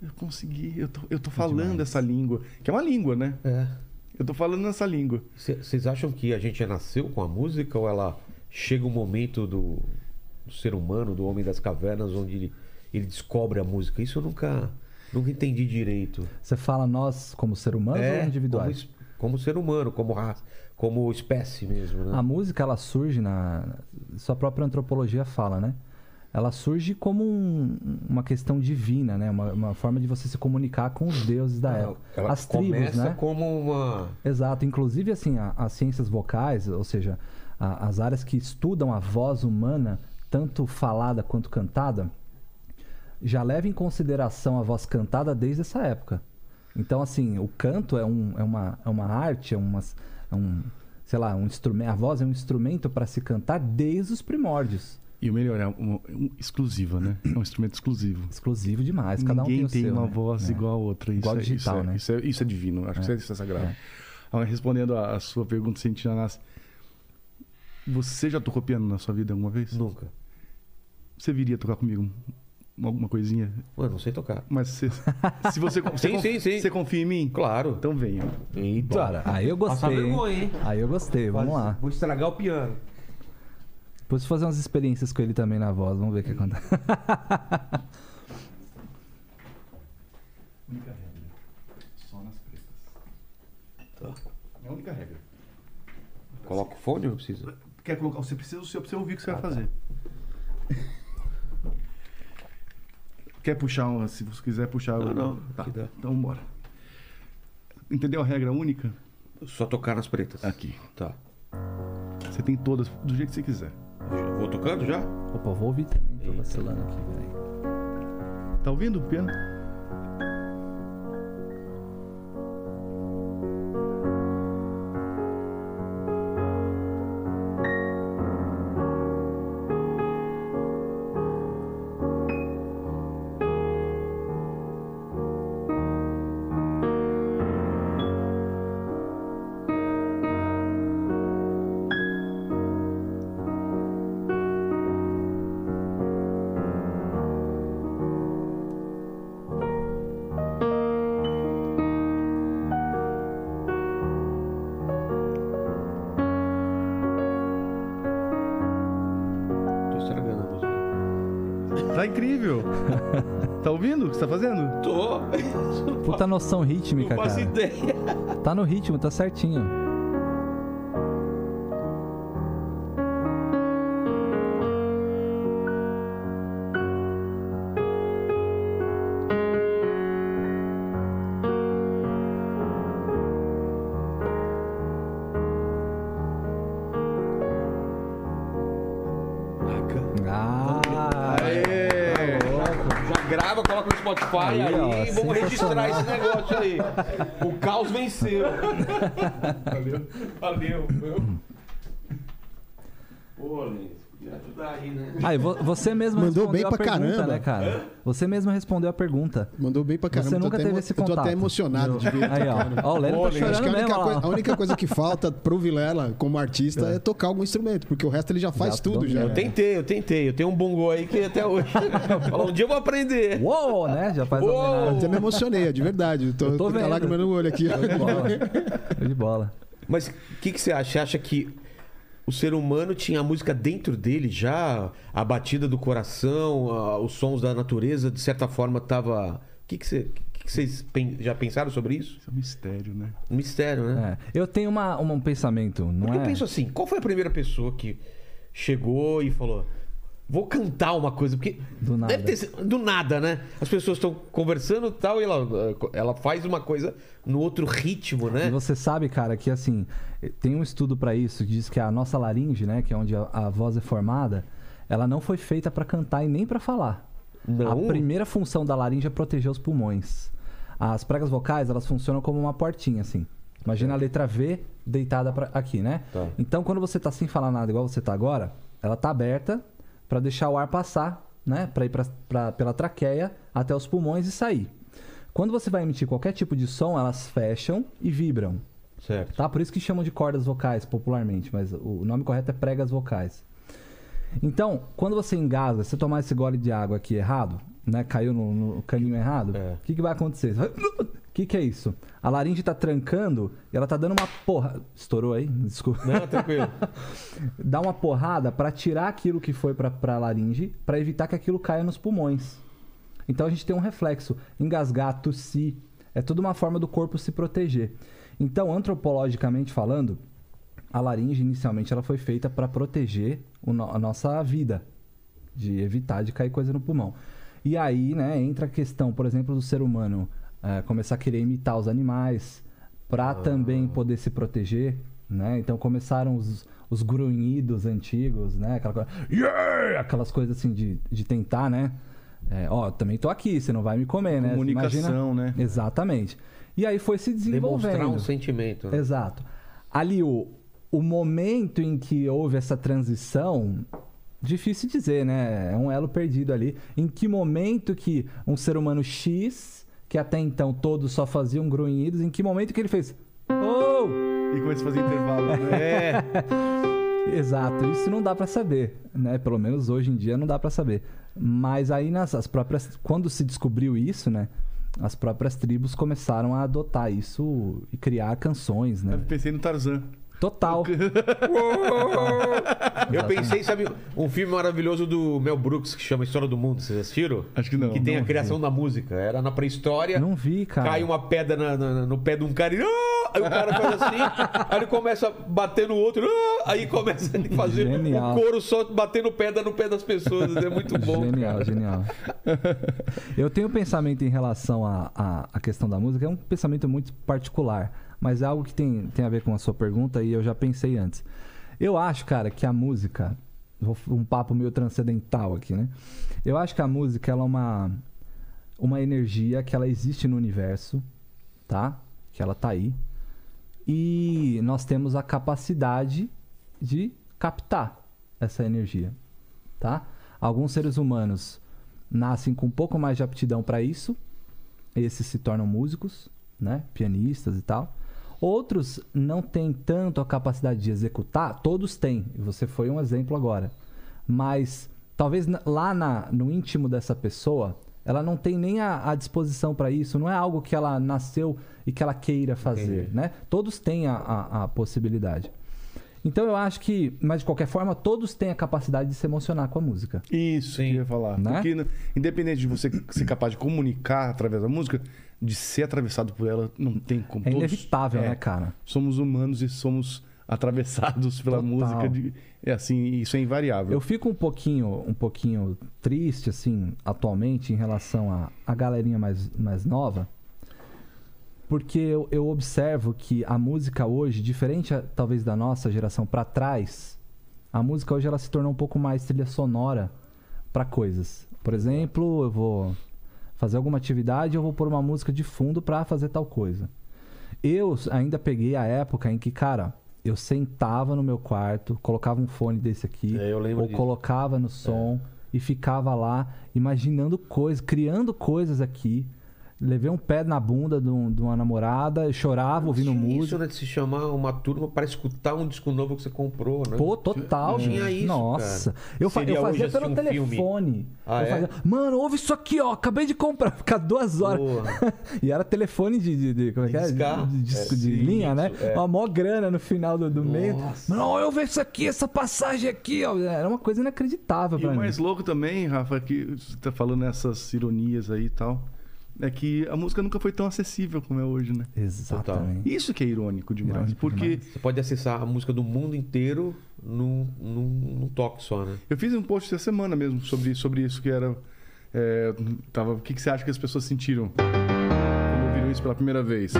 eu consegui, eu tô, eu tô falando demais. essa língua. Que é uma língua, né? É. Eu tô falando nessa língua. Vocês acham que a gente já nasceu com a música ou ela chega um momento do, do ser humano, do homem das cavernas, onde ele, ele descobre a música? Isso eu nunca, nunca entendi direito. Você fala nós como ser humano ou individuais? Como, como ser humano, como raça, como espécie mesmo, né? A música, ela surge na... Sua própria antropologia fala, né? Ela surge como um- uma questão divina, né? Uma, uma forma de você se comunicar com os deuses da época. Ela As tribos, né? como uma... Exato. Inclusive, assim, a- as ciências vocais, ou seja, a- as áreas que estudam a voz humana, tanto falada quanto cantada, já leva em consideração a voz cantada desde essa época. Então, assim, o canto é, um, é, uma, é uma arte, é, uma, é um, sei lá, um instrumento. A voz é um instrumento para se cantar desde os primórdios. E o melhor, é um, um- exclusiva, né? É um instrumento exclusivo. Exclusivo demais. Cada um Ninguém tem, o seu, uma né? voz É. igual a outra. Isso Igual é, digital, isso é, né? Isso é, isso é divino. Acho que É. isso é sagrado. É. Respondendo a, a sua pergunta, Sentina Nasce, você já tocou piano na sua vida alguma vez? Nunca. Você viria tocar comigo alguma coisinha? Mano, não sei tocar. Mas você, se você, você, Sim, conf- sim, sim. você confia em mim? Claro. Então venha. Eita. Bora. Aí eu gostei. hein? vergonha, hein? Aí eu gostei, vamos lá. Vou estragar o piano. Depois fazer umas experiências com ele também na voz, vamos ver o que acontece. Única regra. Só nas pretas. Tá. É a única regra. Coloca o fone ou não precisa? Quer colocar? Você precisa o seu pra você ouvir o que você vai fazer. Quer puxar um, se você quiser puxar Não, não, Tá. Então bora. Entendeu a regra única? Só tocar nas pretas. Aqui. Tá. Você tem todas do jeito que você quiser. Eu Vou tocando já? Opa, vou ouvir também. Tô vacilando aqui, peraí. Tá ouvindo o piano? rítmica. Não faço ideia. Tá no ritmo, tá certinho. Ah, tá Spotify aí, ó, vamos registrar esse negócio aí. O caos venceu. Valeu. Valeu. meu. Pô, Lins, podia ajudar aí, né? Você mesmo Mandou respondeu bem a pra pergunta, caramba. né, cara? Você mesmo respondeu a pergunta. Mandou bem pra caramba. Você nunca teve esse Eu tô contato. até emocionado de ver. Aí, ó. Ó, o Pô, tá chorando que a única, ó lá, coi- ó. a única coisa que falta pro Vilela, como artista, é. tocar algum instrumento, porque o resto ele já faz Já tudo já. Eu tentei, eu tentei. Eu tenho um bongo aí que até hoje. Um dia eu vou aprender. Uou, né? Já faz Uou! até me emocionei, de verdade. Eu tô, Eu tô com a lágrima no olho aqui. Show de bola. Show de bola. Mas o que, que você acha? Você acha que o ser humano tinha a música dentro dele já? A batida do coração, a- os sons da natureza, de certa forma, tava. O que, que, você, que que vocês já pensaram sobre isso? Isso é um mistério, né? Um mistério, né? É. Eu tenho uma, uma- um pensamento, não Porque é? eu penso assim, qual foi a primeira pessoa que chegou e falou. Vou cantar uma coisa, porque Do nada. deve ter sido- do nada, né? As pessoas estão conversando e tal, e ela, ela faz uma coisa no outro ritmo, E né? você sabe, cara, que assim, tem um estudo pra isso que diz que a nossa laringe, né, que é onde a, a voz é formada, ela não foi feita pra cantar e nem pra falar. Não. A primeira função da laringe é proteger os pulmões. As pregas vocais, elas funcionam como uma portinha, assim. Imagina a letra V deitada pra, aqui, né? Tá. Então, quando você tá sem falar nada, igual você tá agora, ela tá aberta pra deixar o ar passar, né? Pra ir pra, pra- pela traqueia até os pulmões e sair. Quando você vai emitir qualquer tipo de som, elas fecham e vibram. Certo. Tá? Por isso que chamam de cordas vocais popularmente, mas o nome correto é pregas vocais. Então, quando você engasga, se você tomar esse gole de água aqui errado, né? Caiu no, no caninho errado, o É. que, que vai acontecer? O que, que é isso? A laringe tá trancando e ela tá dando uma porra. Estourou aí? Desculpa. Não, tranquilo. Dá uma porrada pra tirar aquilo que foi pra, pra laringe, pra evitar que aquilo caia nos pulmões. Então a gente tem um reflexo. Engasgar, tossir, é tudo uma forma do corpo se proteger. Então, antropologicamente falando, a laringe inicialmente ela foi feita para proteger o no- a nossa vida, de evitar de cair coisa no pulmão. E aí, né, entra a questão, por exemplo, do ser humano eh, começar a querer imitar os animais para também poder se proteger, né? Então começaram os, os grunhidos antigos, né? Aquela coisa, "Yeah!" aquelas coisas assim de, de tentar, né? É, ó, também tô aqui, você não vai me comer, né? Comunicação, Imagina- né? Exatamente. E aí foi se desenvolvendo. Demonstrar um sentimento. né? Exato. Ali, o, o momento em que houve essa transição, difícil dizer, né? É um elo perdido ali. Em que momento que um ser humano X, que até então todos só faziam grunhidos, em que momento que ele fez. Oh! E começa a fazer intervalo, né? É. Exato, isso não dá pra saber, né? Pelo menos hoje em dia não dá pra saber. Mas aí nas as próprias quando se descobriu isso, né? As próprias tribos começaram a adotar isso e criar canções, né? Eu pensei no Tarzan. Total. Eu pensei, sabe, um filme maravilhoso do Mel Brooks que chama História do Mundo. Vocês assistiram? Acho que não. Que tem não a criação da música. Era na pré-história. Não vi, cara. Cai uma pedra na- na- no pé de um cara e. "Ah!" Aí o cara faz assim, aí ele começa a bater no outro, "Ah!" aí começa a fazer Genial. o couro só batendo pedra no pé das pessoas. É muito bom. Genial, genial. Eu tenho um pensamento em relação à à- à questão da música, é um pensamento muito particular, mas é algo que tem, tem a ver com a sua pergunta e eu já pensei antes. Eu acho, cara, que a música. Um papo meio transcendental aqui, né? Eu acho que a música ela é uma, uma energia que ela existe no universo, tá? Que ela tá aí. E nós temos a capacidade de captar essa energia, tá? Alguns seres humanos nascem com um pouco mais de aptidão para isso. Esses se tornam músicos, né? Pianistas e tal. Outros não têm tanto a capacidade de executar, todos têm. Você foi um exemplo agora. Mas talvez lá na- no íntimo dessa pessoa, ela não tem nem a, a disposição para isso. Não é algo que ela nasceu e que ela queira fazer, Entendi. né? Todos têm a, a- a possibilidade. Então eu acho que, mas de qualquer forma, todos têm a capacidade de se emocionar com a música. Isso que eu ia falar. Né? Porque, né, independente de você ser capaz de comunicar através da música, de ser atravessado por ela, não tem como. É Todos- inevitável, é, né, cara? Somos humanos e somos atravessados pela Total. música. De, é assim, isso é invariável. Eu fico um pouquinho, um pouquinho triste, assim, atualmente, em relação à a, galerinha mais, mais nova, porque eu, eu observo que a música hoje, diferente a- talvez da nossa geração pra trás, a música hoje ela se tornou um pouco mais trilha sonora pra coisas. Por exemplo, eu vou fazer alguma atividade, eu vou pôr uma música de fundo pra fazer tal coisa. Eu ainda peguei a época em que, cara, eu sentava no meu quarto, colocava um fone desse aqui, É, ou disso. colocava no som e ficava lá imaginando coisas, criando coisas aqui. Levei um pé na bunda de, um- de uma namorada, chorava ouvindo Tinha música. Isso, né, de se chamar uma turma para escutar um disco novo que você comprou, né? Pô, total, Tinha gente. isso, Nossa. cara. Eu, fa- eu fazia assistir pelo um filme. telefone. Ah, eu é? fazia, Mano, ouve isso aqui, ó. Acabei de comprar. Ficar duas horas. E era telefone de. de, de- como é De que é? discar. De, disco É, de sim, linha, né? é. Uma mó grana no final do, do mês. Nossa. Mano, eu vejo isso aqui, essa passagem aqui, ó. Era uma coisa inacreditável E pra o mim. mais louco também, Rafa, que você tá falando essas ironias aí e tal, é que a música nunca foi tão acessível como é hoje, né? Exatamente. Isso que é irônico demais, Irônico porque Você pode acessar a música do mundo inteiro num, num, num toque só, né? eu fiz um post essa semana mesmo sobre, sobre isso, que era... é, tava, o que, que você acha que as pessoas sentiram quando ouviram isso pela primeira vez?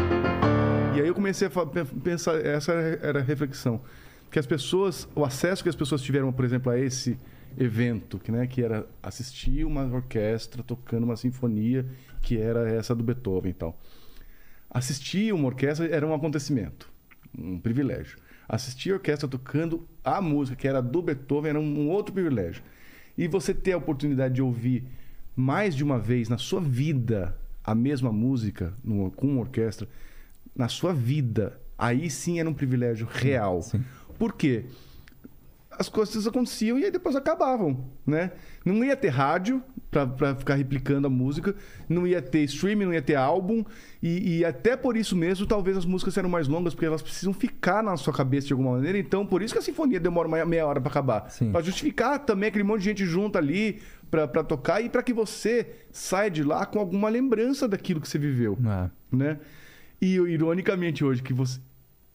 E aí eu comecei a pensar, essa era a reflexão, que as pessoas, o acesso que as pessoas tiveram, por exemplo, a esse evento, que, né, que era assistir uma orquestra tocando uma sinfonia, que era essa do Beethoven e tal. Assistir uma orquestra era um acontecimento, um privilégio. Assistir a orquestra tocando a música que era do Beethoven era um outro privilégio. E você ter a oportunidade de ouvir mais de uma vez na sua vida a mesma música numa- com uma orquestra, na sua vida, aí sim era um privilégio real. sim. Por quê? As coisas aconteciam e aí depois acabavam, né? Não ia ter rádio para ficar replicando a música, não ia ter streaming, não ia ter álbum e, e até por isso mesmo talvez as músicas eram mais longas porque elas precisam ficar na sua cabeça de alguma maneira. Então por isso que a sinfonia demora uma meia hora para acabar, para justificar também aquele monte de gente junto ali para tocar e para que você saia de lá com alguma lembrança daquilo que você viveu É. né? E ironicamente hoje que você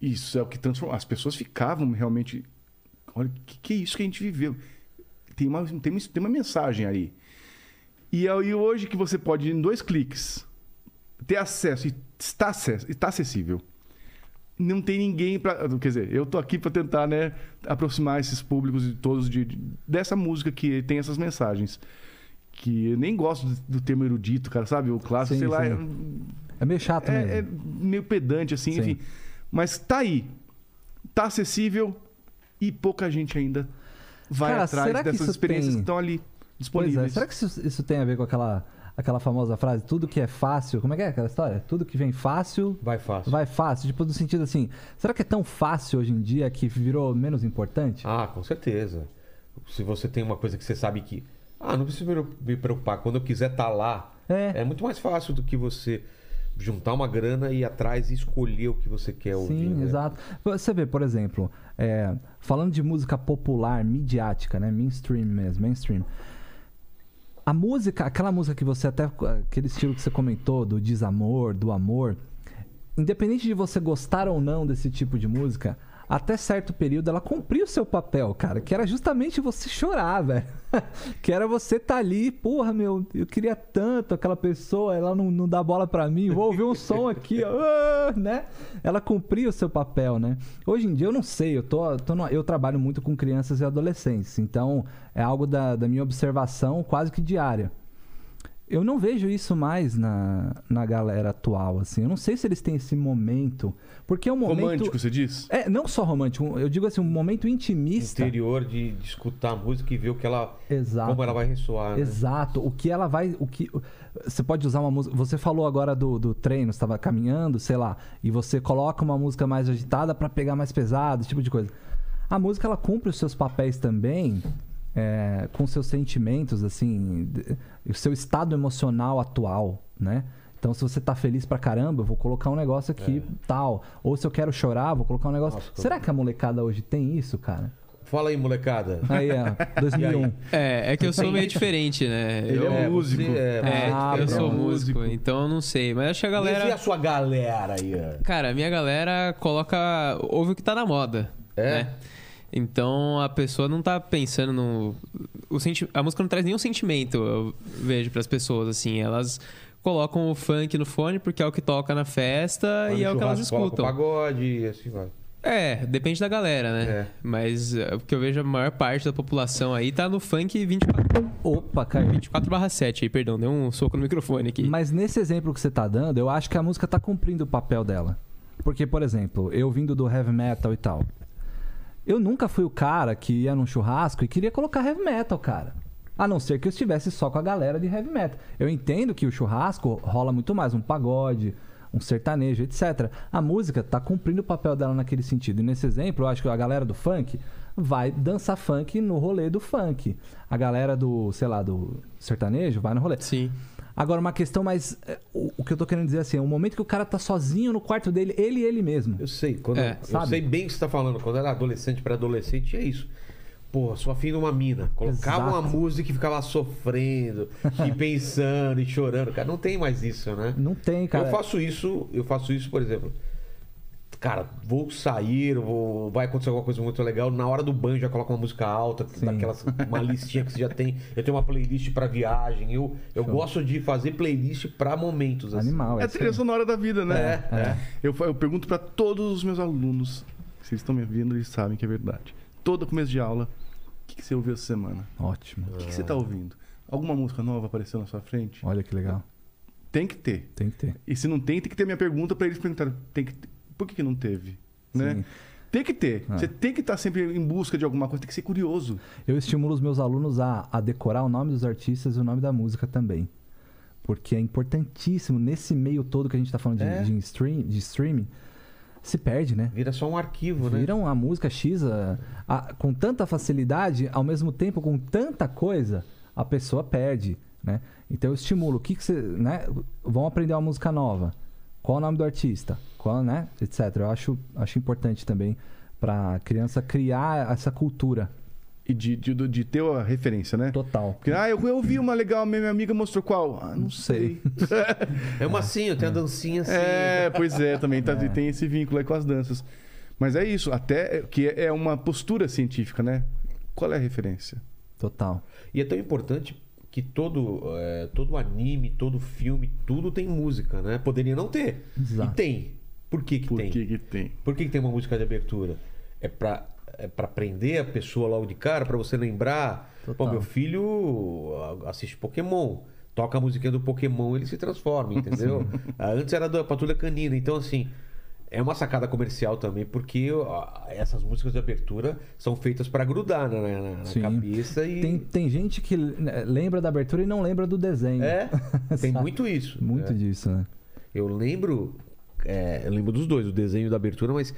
isso é o que transformou. As pessoas ficavam realmente. Olha, o que, que é isso que a gente viveu? Tem uma, tem uma, tem uma mensagem aí. E aí hoje que você pode, em dois cliques, ter acesso, e está, acesso, está acessível. Não tem ninguém para. Quer dizer, eu tô aqui para tentar né, aproximar esses públicos de todos de, de- dessa música que tem essas mensagens. Que eu nem gosto do, do termo erudito, cara, sabe? O clássico, Sim, sei lá. sim. é- É meio chato é, é mesmo. meio pedante, assim, Sim. enfim. Mas tá aí. Tá acessível e pouca gente ainda vai Cara, atrás será que dessas experiências tem- que estão ali Pois disponíveis. é. Será que isso, isso tem a ver com aquela, aquela famosa frase, tudo que é fácil... Como é que é aquela história? Tudo que vem fácil... Vai fácil. Vai fácil, tipo, no sentido assim, será que é tão fácil hoje em dia que virou menos importante? Ah, com certeza. Se você tem uma coisa que você sabe que. Ah, não preciso me- preocupar. Quando eu quiser estar lá, É. é muito mais fácil do que você juntar uma grana e ir atrás e escolher o que você quer ouvir. Sim, né? exato. Você vê, por exemplo, é, falando de música popular, midiática, né? Mainstream mesmo, mainstream. A música, aquela música que você até. aquele estilo que você comentou, do desamor, do amor. Independente de você gostar ou não desse tipo de música, até certo período ela cumpria o seu papel, cara. Que era justamente você chorar, velho. que era você tá ali, porra, meu, eu queria tanto aquela pessoa, ela não, não dá bola pra mim, vou ouvir um som aqui, ó, né? Ela cumpria o seu papel, né? Hoje em dia eu não sei, eu, tô, tô no- eu trabalho muito com crianças e adolescentes, então é algo da, da minha observação quase que diária. Eu não vejo isso mais na, na galera atual, assim. Eu não sei se eles têm esse momento. Porque é um momento. Romântico, você diz? É, não só romântico, eu digo assim, um momento intimista. Interior de, de escutar a música e ver o que ela. Exato. Como ela vai ressoar. né? Exato. O que ela vai. O que Você pode usar uma música. Você falou agora do, do treino, você estava caminhando, sei lá, e você coloca uma música mais agitada para pegar mais pesado, esse tipo de coisa. A música ela cumpre os seus papéis também. É, com seus sentimentos, assim, o seu estado emocional atual, né? Então, se você tá feliz pra caramba, eu vou colocar um negócio aqui tal. Ou se eu quero chorar, vou colocar um negócio. Nossa, Será que a molecada hoje tem isso, cara? Fala aí, molecada. Aí, é, 2001. É, é que eu sou meio diferente, né? Ele eu, é músico. É, é, Ah, eu sou músico, então eu não sei. Mas acho que a Mas e galera. a sua galera aí? ó? Cara, a minha galera coloca. ouve o que tá na moda. É? Né? Então a pessoa não tá pensando no. O senti... A música não traz nenhum sentimento, eu vejo pras pessoas, assim. Elas colocam o funk no fone porque é o que toca na festa Vai e é o que elas escutam. pagode e assim vai. É, depende da galera, né? É. Mas é, o que eu vejo a maior parte da população aí tá no funk 24, Opa, caiu. 24 7 aí, perdão, deu um soco no microfone aqui. Mas nesse exemplo que você tá dando, eu acho que a música tá cumprindo o papel dela. Porque, por exemplo, eu vindo do heavy metal e tal. Eu nunca fui o cara que ia num churrasco e queria colocar heavy metal, cara. A não ser que eu estivesse só com a galera de heavy metal. Eu entendo que o churrasco rola muito mais um pagode, um sertanejo, etc. A música tá cumprindo o papel dela naquele sentido. E nesse exemplo, eu acho que a galera do funk vai dançar funk no rolê do funk. A galera do, sei lá, do sertanejo vai no rolê. Sim. Agora, uma questão mais. é, O, o que eu tô querendo dizer assim, é o momento que o cara tá sozinho no quarto dele, ele e ele mesmo. Eu sei, quando, É, eu sabe? sei bem o que você tá falando. Quando era adolescente para adolescente, é isso. Pô, sou afim de uma mina. Colocava Exato. uma música e ficava sofrendo, e pensando, e chorando. Cara, não tem mais isso, né? Não tem, cara. Eu faço isso, eu faço isso, por exemplo. Cara, vou sair, vou, vai acontecer alguma coisa muito legal. Na hora do banho já coloco uma música alta, Sim. daquelas, uma listinha que você já tem. Eu tenho uma playlist pra viagem. Eu, eu gosto de fazer playlist pra momentos. assim. Animal, É é a trilha sonora da vida, né? É, é. Eu, fa- eu pergunto pra todos os meus alunos, se eles estão me vendo, eles sabem que é verdade. Todo começo de aula, o que, que você ouviu essa semana? Ótimo. O que, que você tá ouvindo? Alguma música nova apareceu na sua frente? Olha que legal. Tem que ter. Tem que ter. E se não tem, tem que ter minha pergunta pra eles perguntarem. Tem que ter. Por que, que não teve? Né? Sim. Tem que ter. Ah. Você tem que estar sempre em busca de alguma coisa, tem que ser curioso. Eu estimulo os meus alunos a, a decorar o nome dos artistas e o nome da música também. Porque é importantíssimo, nesse meio todo que a gente tá falando de, É. de stream, de streaming, se perde, né? Vira só um arquivo, né? Viram a música X a- a- com tanta facilidade, ao mesmo tempo com tanta coisa, a pessoa perde, né? Então eu estimulo, o que que você, né? Vão aprender uma música nova. Qual o nome do artista? Qual, né? Etc. Eu acho, acho importante também para criança criar essa cultura E de, de, de ter a referência, né? total. Porque, ah, eu, eu vi uma legal, minha amiga mostrou qual? Ah, não sei. É uma assim, eu tenho a dancinha assim. É, pois é, também tá- tem esse vínculo aí com as danças. Mas é isso, até que é uma postura científica, né? Qual é a referência? Total. E é tão importante que todo, é, todo anime, todo filme, tudo tem música, né? Poderia não ter. Exato. E tem. Por que que Por tem? que que tem? Por que, que tem uma música de abertura? É pra, é pra prender a pessoa logo de cara, pra você lembrar. Pô, Total. meu filho assiste Pokémon. Toca a musiquinha do Pokémon, ele se transforma, entendeu? Ah, Antes era da Patrulha Canina. Então, assim, é uma sacada comercial também, porque ah, essas músicas de abertura são feitas pra grudar né, na, na cabeça e. Tem, tem gente que né, lembra da abertura e não lembra do desenho. É, tem muito isso. Muito É. disso, né? Eu lembro. é, eu lembro dos dois, o desenho da abertura, mas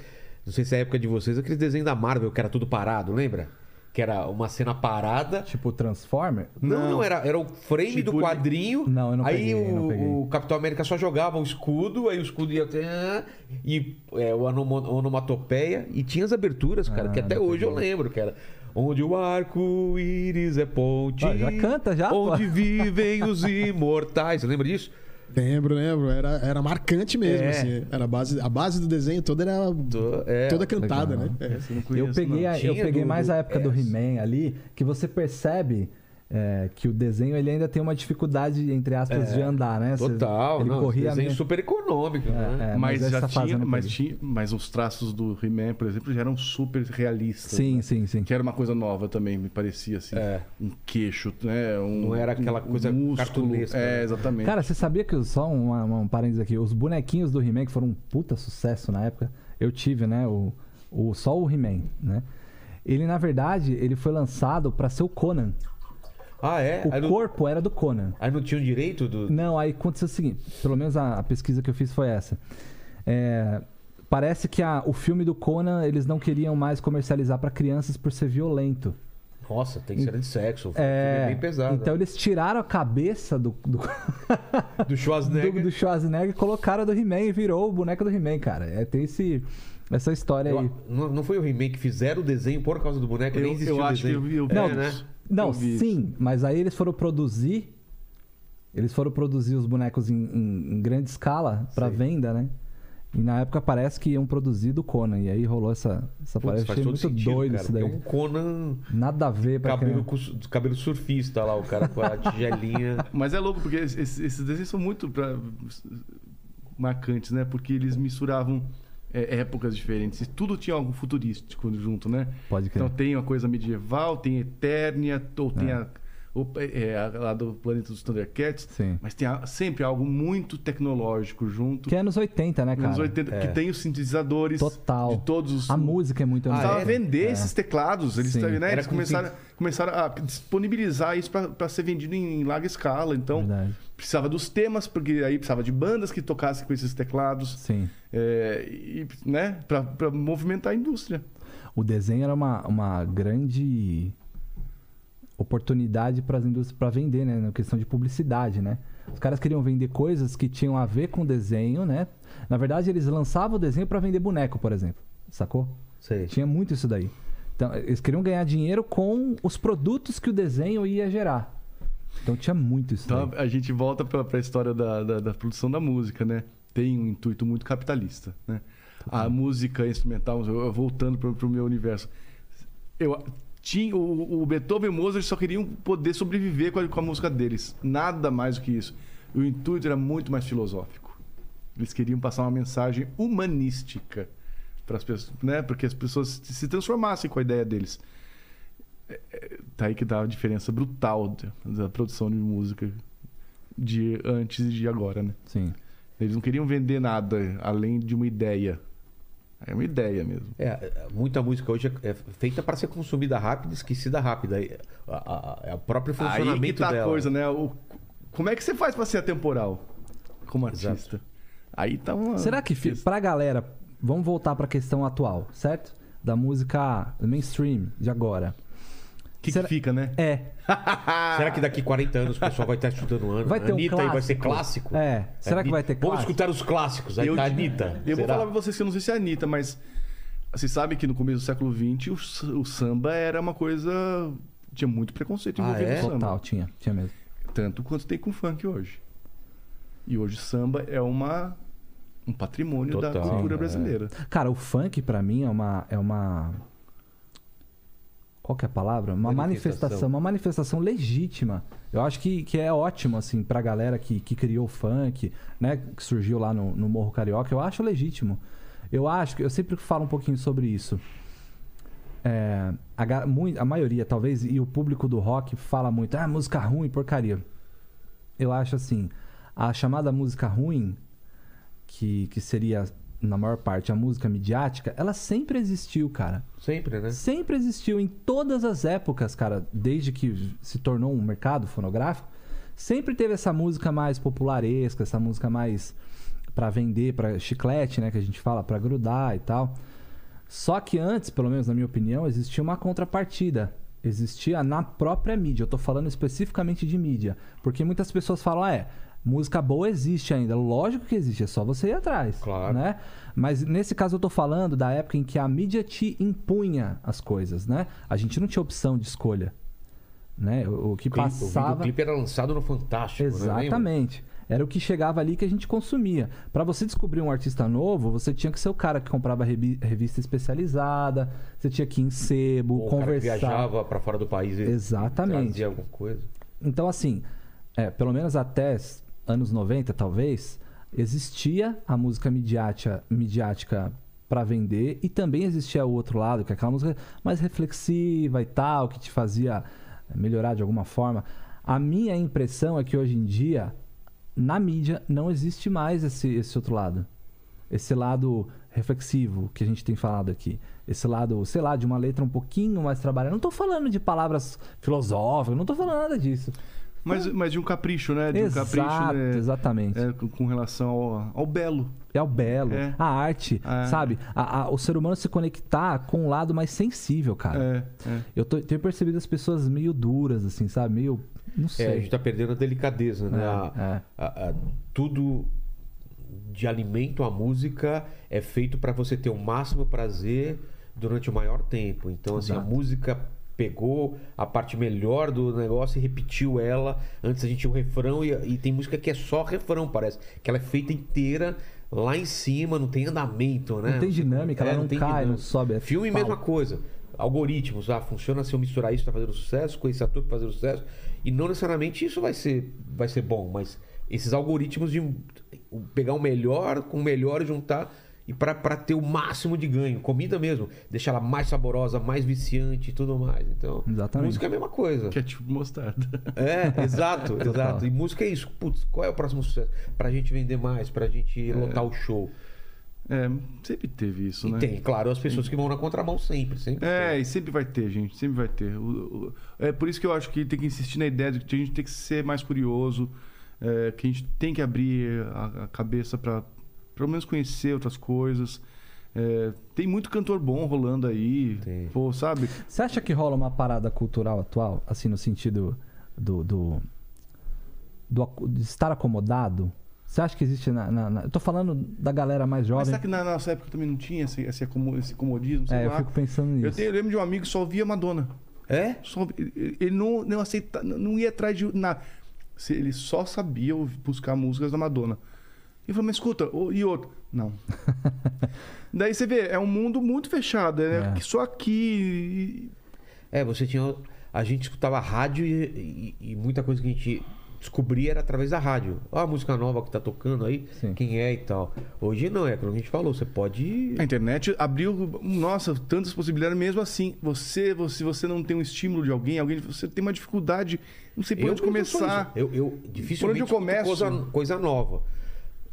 não sei se é a época de vocês, aquele desenho da Marvel que era tudo parado, lembra? Que era uma cena parada. Tipo Transformer. Não, Não. não, era, era o frame Tipo, do quadrinho. Não, eu não aí peguei, eu não o, peguei. o Capitão América só jogava o escudo, aí o escudo ia ter. ah, E é, o onomatopeia. E tinha as aberturas, cara, Ah, que até hoje eu peguei. lembro, cara. Onde o arco-íris é ponte. Ah, já canta, já, pô. Onde vivem os imortais. Você lembra disso? Lembro, lembro. Era, era marcante mesmo, É. assim. Era a base, a base do desenho toda era Tô- é, toda cantada, legal. né? É. Eu não Eu conheço, peguei, a- eu peguei do- mais do- a época do. He-Man ali, que você percebe é, que o desenho ele ainda tem uma dificuldade, entre aspas, de andar, né? É. Total, ele não, corria desenho meio- super econômico, né? É, é, mas, já eu tinha, mas, tinha, mas os traços do He-Man, por exemplo, já eram super realistas. Sim, né? sim, sim. Que era uma coisa nova também, me parecia assim. É. Um queixo, né? Um, Não era aquela um- coisa músculo. cartunesca, É, né? exatamente. Cara, você sabia que, só uma, uma- um parênteses aqui, os bonequinhos do He-Man, que foram um puta sucesso na época, eu tive, né? O, o, só o He-Man, né? Ele, na verdade, ele foi lançado pra ser o Conan. Ah, é? O Aí não, corpo era do Conan. aí não tinha o direito do. Não, aí aconteceu o seguinte, pelo menos a, a pesquisa que eu fiz foi essa. É, parece que a- o filme do Conan, eles não queriam mais comercializar pra crianças por ser violento. Nossa, tem cena de sexo. O filme É, é bem pesado. Então eles tiraram a cabeça do, do, Do do, Schwarzenegger. do Schwarzenegger e colocaram a do He-Man e virou o boneco do He-Man, cara. É, tem esse, essa história Eu- aí. não, não foi o He-Man que fizeram o desenho por causa do boneco? nem eu, existiu eu o acho que desenho. eu vi. Eu vi Não, né? Não, sim, mas aí eles foram produzir. Eles foram produzir os bonecos em, em- em grande escala pra Sei. venda, né? E na época parece que iam produzir do Conan. E aí rolou essa, essa Putz, parada. Achei muito sentido, doido cara. isso daí. É um Conan Nada a ver pra cabelo, criança. com- cabelo surfista lá, o cara com a tigelinha. Mas é louco, porque esses, esses desenhos são muito pra- marcantes, né? Porque eles misturavam é, épocas diferentes. E tudo tinha algo futurístico junto, né? Pode crer. Então tem uma coisa medieval, tem Eternia, ou tem É. a, o- é, a- lá do planeta dos Thundercats. Sim. Mas tem a- sempre algo muito tecnológico junto. Que é anos 80, né, cara? Nos 80, É. que tem os sintetizadores Total. de todos os. A música é muito anos Ah, é? 80. vender É. esses teclados. Eles, né, Era eles com começaram, começaram a disponibilizar isso para ser vendido em larga escala. Então, Verdade. Precisava dos temas, porque aí precisava de bandas que tocassem com esses teclados. Sim. é, e, né, para movimentar a indústria. O desenho era uma, uma grande oportunidade para as indústrias para vender, né? Na questão de publicidade, né? Os caras queriam vender coisas que tinham a ver com desenho, né? Na verdade, eles lançavam o desenho para vender boneco, por exemplo. Sacou? Sei. Tinha muito isso daí. Então, eles queriam ganhar dinheiro com os produtos que o desenho ia gerar. Então tinha muito isso Então daí. a gente volta para a história da, da, da produção da música, né? Tem um intuito muito capitalista, né? A música instrumental, voltando para o meu universo, eu tinha o, o Beethoven e o Mozart só queriam poder sobreviver com a, com a música deles, nada mais do que isso. O intuito era muito mais filosófico. Eles queriam passar uma mensagem humanística para as pessoas, né? Porque as pessoas se transformassem com a ideia deles. É, é, Tá aí que dá a diferença brutal da, produção de música de antes e de agora, né? Sim. Eles não queriam vender nada além de uma ideia. É uma ideia mesmo. É, muita música hoje é é feita para ser consumida rápida, esquecida rápida. Aí, a- a- É o próprio Aí funcionamento que tá dela. a coisa, né? O, como é que você faz para ser atemporal como Exato. artista? Aí tá uma. Será que fi- pra galera, vamos voltar pra questão atual, certo? Da música mainstream de agora. O que, que Será- fica, né? É, Será que daqui 40 anos o pessoal vai estar estudando ano? Vai ter um Anitta aí vai ser clássico? É. Será que vai ter Vamos clássico? escutar os clássicos. Aí Eu tá a di- Anitta. Eu vou Será? falar pra vocês que eu não sei se é a Anitta, mas você sabe que no começo do século XX o, o samba era uma coisa. Tinha muito preconceito Ah, envolvido é? no samba. total, tinha, tinha mesmo. Tanto quanto tem com o funk hoje. E hoje o samba é uma, um patrimônio da Total, cultura é. brasileira. Cara, o funk pra mim é uma é uma qual que é a palavra? Uma Manifestação. manifestação, uma manifestação legítima. Eu acho que, que é ótimo assim pra galera que, que criou o funk, né, que surgiu lá no, no Morro Carioca. Eu acho legítimo. Eu acho que eu sempre falo um pouquinho sobre isso. É, a, a maioria, talvez, e o público do rock fala muito, ah, música ruim, porcaria. Eu acho assim, a chamada música ruim, que, que seria, na maior parte, a música midiática, ela sempre existiu, cara. Sempre, né? Sempre existiu em todas as épocas, cara, desde que se tornou um mercado fonográfico, sempre teve essa música mais popularesca, essa música mais pra vender, pra chiclete, né, que a gente fala, pra grudar e tal. Só que antes, pelo menos na minha opinião, existia uma contrapartida. Existia na própria mídia. Eu tô falando especificamente de mídia, porque muitas pessoas falam, ah, é, música boa existe ainda. Lógico que existe, é só você ir atrás, Claro. né? Mas nesse caso eu tô falando da época em que a mídia te impunha as coisas, né? A gente não tinha opção de escolha, né? O, o que O clipe- O passava videoclipe era lançado no Fantástico, né? Exatamente. Era o que chegava ali que a gente consumia. Pra você descobrir um artista novo, você tinha que ser o cara que comprava revi- revista especializada, você tinha que ir em sebo, Ou o cara conversar. viajava pra fora do país e Exatamente. trazia alguma coisa. Então, assim, é, pelo menos até anos 90, talvez, existia a música midiática, midiática para vender e também existia o outro lado, que é aquela música mais reflexiva e tal, que te fazia melhorar de alguma forma. A minha impressão é que hoje em dia, na mídia, não existe mais esse, esse outro lado. Esse lado reflexivo que a gente tem falado aqui. Esse lado, sei lá, de uma letra um pouquinho mais trabalhada. Não tô falando de palavras filosóficas, não tô falando nada disso. Mas, mas de um capricho, né? De um Exato, capricho né? exatamente. É, com, com relação ao, ao belo. É o belo, É. a arte, É. sabe? A- a- o ser humano se conectar com um lado mais sensível, cara. É, é. Eu tô- tenho percebido as pessoas meio duras, assim, sabe? Meio. Não sei. É, a gente tá perdendo a delicadeza, né? É, A- é. a- a- tudo de alimento à música é feito para você ter o máximo prazer durante o maior tempo. Então, assim, a Exato. música pegou a parte melhor do negócio e repetiu ela. Antes a gente tinha o refrão e, e tem música que é só refrão, parece. Que ela é feita inteira lá em cima, não tem andamento, né? Não tem dinâmica, ela não tem cai, não dinâmica. sobe, é Filme, pau. mesma coisa. Algoritmos, ah, funciona se eu misturar isso para fazer sucesso, com esse ator para fazer sucesso. E não necessariamente isso vai ser, vai ser bom, mas esses algoritmos de um- pegar o melhor com o melhor e juntar e pra, pra ter o máximo de ganho. Comida mesmo. Deixar ela mais saborosa, mais viciante e tudo mais. Então, Exatamente. música é a mesma coisa. Que é tipo mostarda. É, exato, exato. E música é isso. Putz, qual é o próximo sucesso? Pra gente vender mais, pra gente lotar o show. É, sempre teve isso, E né? tem, claro, as pessoas que vão na contramão sempre, sempre. É, tem. e sempre vai ter, gente. Sempre vai ter. O- o- é por isso que eu acho que tem que insistir na ideia de que a gente tem que ser mais curioso, é, que a gente tem que abrir a, a cabeça para pelo menos conhecer outras coisas. É, tem muito cantor bom rolando aí. Tem. Pô, sabe? Você acha que rola uma parada cultural atual, assim, no sentido do. do, do de estar acomodado? Você acha que existe na, na- na- Eu tô falando da galera mais Mas jovem. será que na nossa época também não tinha esse, esse, comodismo? Sei É, eu lá. fico pensando nisso. Eu, tenho- eu lembro de um amigo que só ouvia Madonna. É? Só- ele não, não aceita, não ia atrás de nada. Ele só sabia buscar músicas da Madonna. E falou, mas escuta, e outro? Não. Daí você vê, é um mundo muito fechado, né? É. Que Só aqui. É, você tinha. A gente escutava rádio e, e- e muita coisa que a gente descobria era através da rádio. Ó, a música nova que tá tocando aí, Sim. quem é e tal. Hoje não, é como a gente falou, você pode. A internet abriu, nossa, tantas possibilidades, mesmo assim. Você, você, você não tem um estímulo de alguém, alguém, você tem uma dificuldade, não sei por onde mesmo sou começar. Eu, eu dificilmente eu escuto começo? Coisa, coisa nova.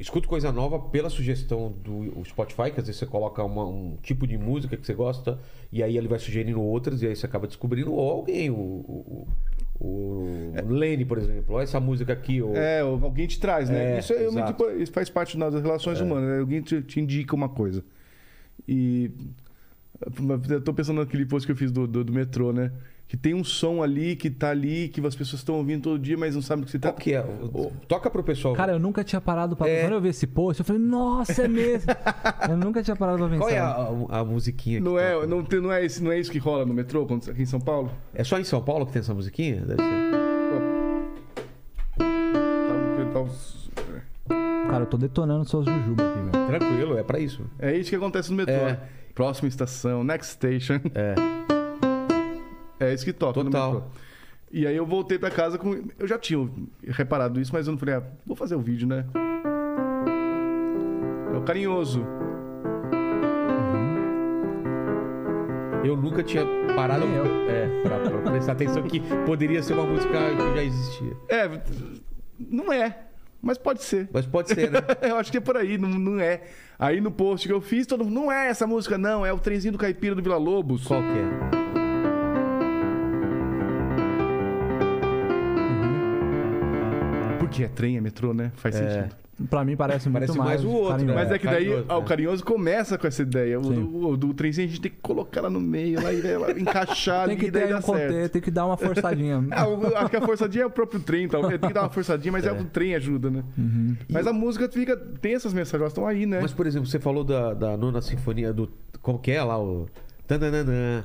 Escuto coisa nova pela sugestão do Spotify, que às vezes você coloca uma- um tipo de música que você gosta e aí ele vai sugerindo outras e aí você acaba descobrindo ou alguém, o, o, o, o Lene, por exemplo. Essa música aqui. Ou... É, alguém te traz, né? É, isso, é, tipo, isso faz parte das relações humanas, né? Alguém te, te indica uma coisa. E. Eu tô pensando naquele post que eu fiz do, do, do metrô, né? Que tem um som ali, que tá ali, que as pessoas estão ouvindo todo dia, mas não sabem o que se Qual trata. que é? O- Toca pro pessoal. Cara, eu nunca tinha parado pra. É. Quando eu vi esse post, eu falei, nossa, é mesmo. eu nunca tinha parado pra pensar. Qual é a, a- a musiquinha Não é, toca? não, tem- não, é esse, não é isso que rola no metrô quando- aqui em São Paulo? É só em São Paulo que tem essa musiquinha? Deve ser. Tá- tá- Cara, eu tô detonando suas jujubas aqui, velho. Tranquilo, é pra isso. É isso que acontece no metrô. É. Próxima estação, next station. É. É isso que toca Total. no metrô. E aí eu voltei pra casa com. Eu já tinha reparado isso, mas eu não falei, ah, vou fazer o vídeo, né? É o carinhoso. Eu nunca tinha parado eu. É, pra, pra prestar atenção que poderia ser uma música que já existia. É, não é, mas pode ser. Mas pode ser, né? Eu acho que é por aí, não, não é. Aí no post que eu fiz, todo mundo, não é essa música, não, é o trenzinho do caipira do Vila Lobos. Qual que é? Porque é trem, é metrô, né? Faz É. sentido. Pra mim parece muito Parece mais. mais o outro, carinhoso. né? Mas é que daí carinhoso, o né? carinhoso começa com essa ideia. O do, o do trenzinho a gente tem que colocar lá no meio, lá, e ela encaixar Tem ali que e daí ter um certo. contexto, tem que dar uma forçadinha. Eu acho que a forçadinha é o próprio trem, talvez. Tem que dar uma forçadinha, mas é. o trem ajuda, né? Uhum. Mas a música fica. Tem essas mensagens, elas estão aí, né? Mas, por exemplo, você falou da, da nona sinfonia do. Como que é lá? O. Tananana.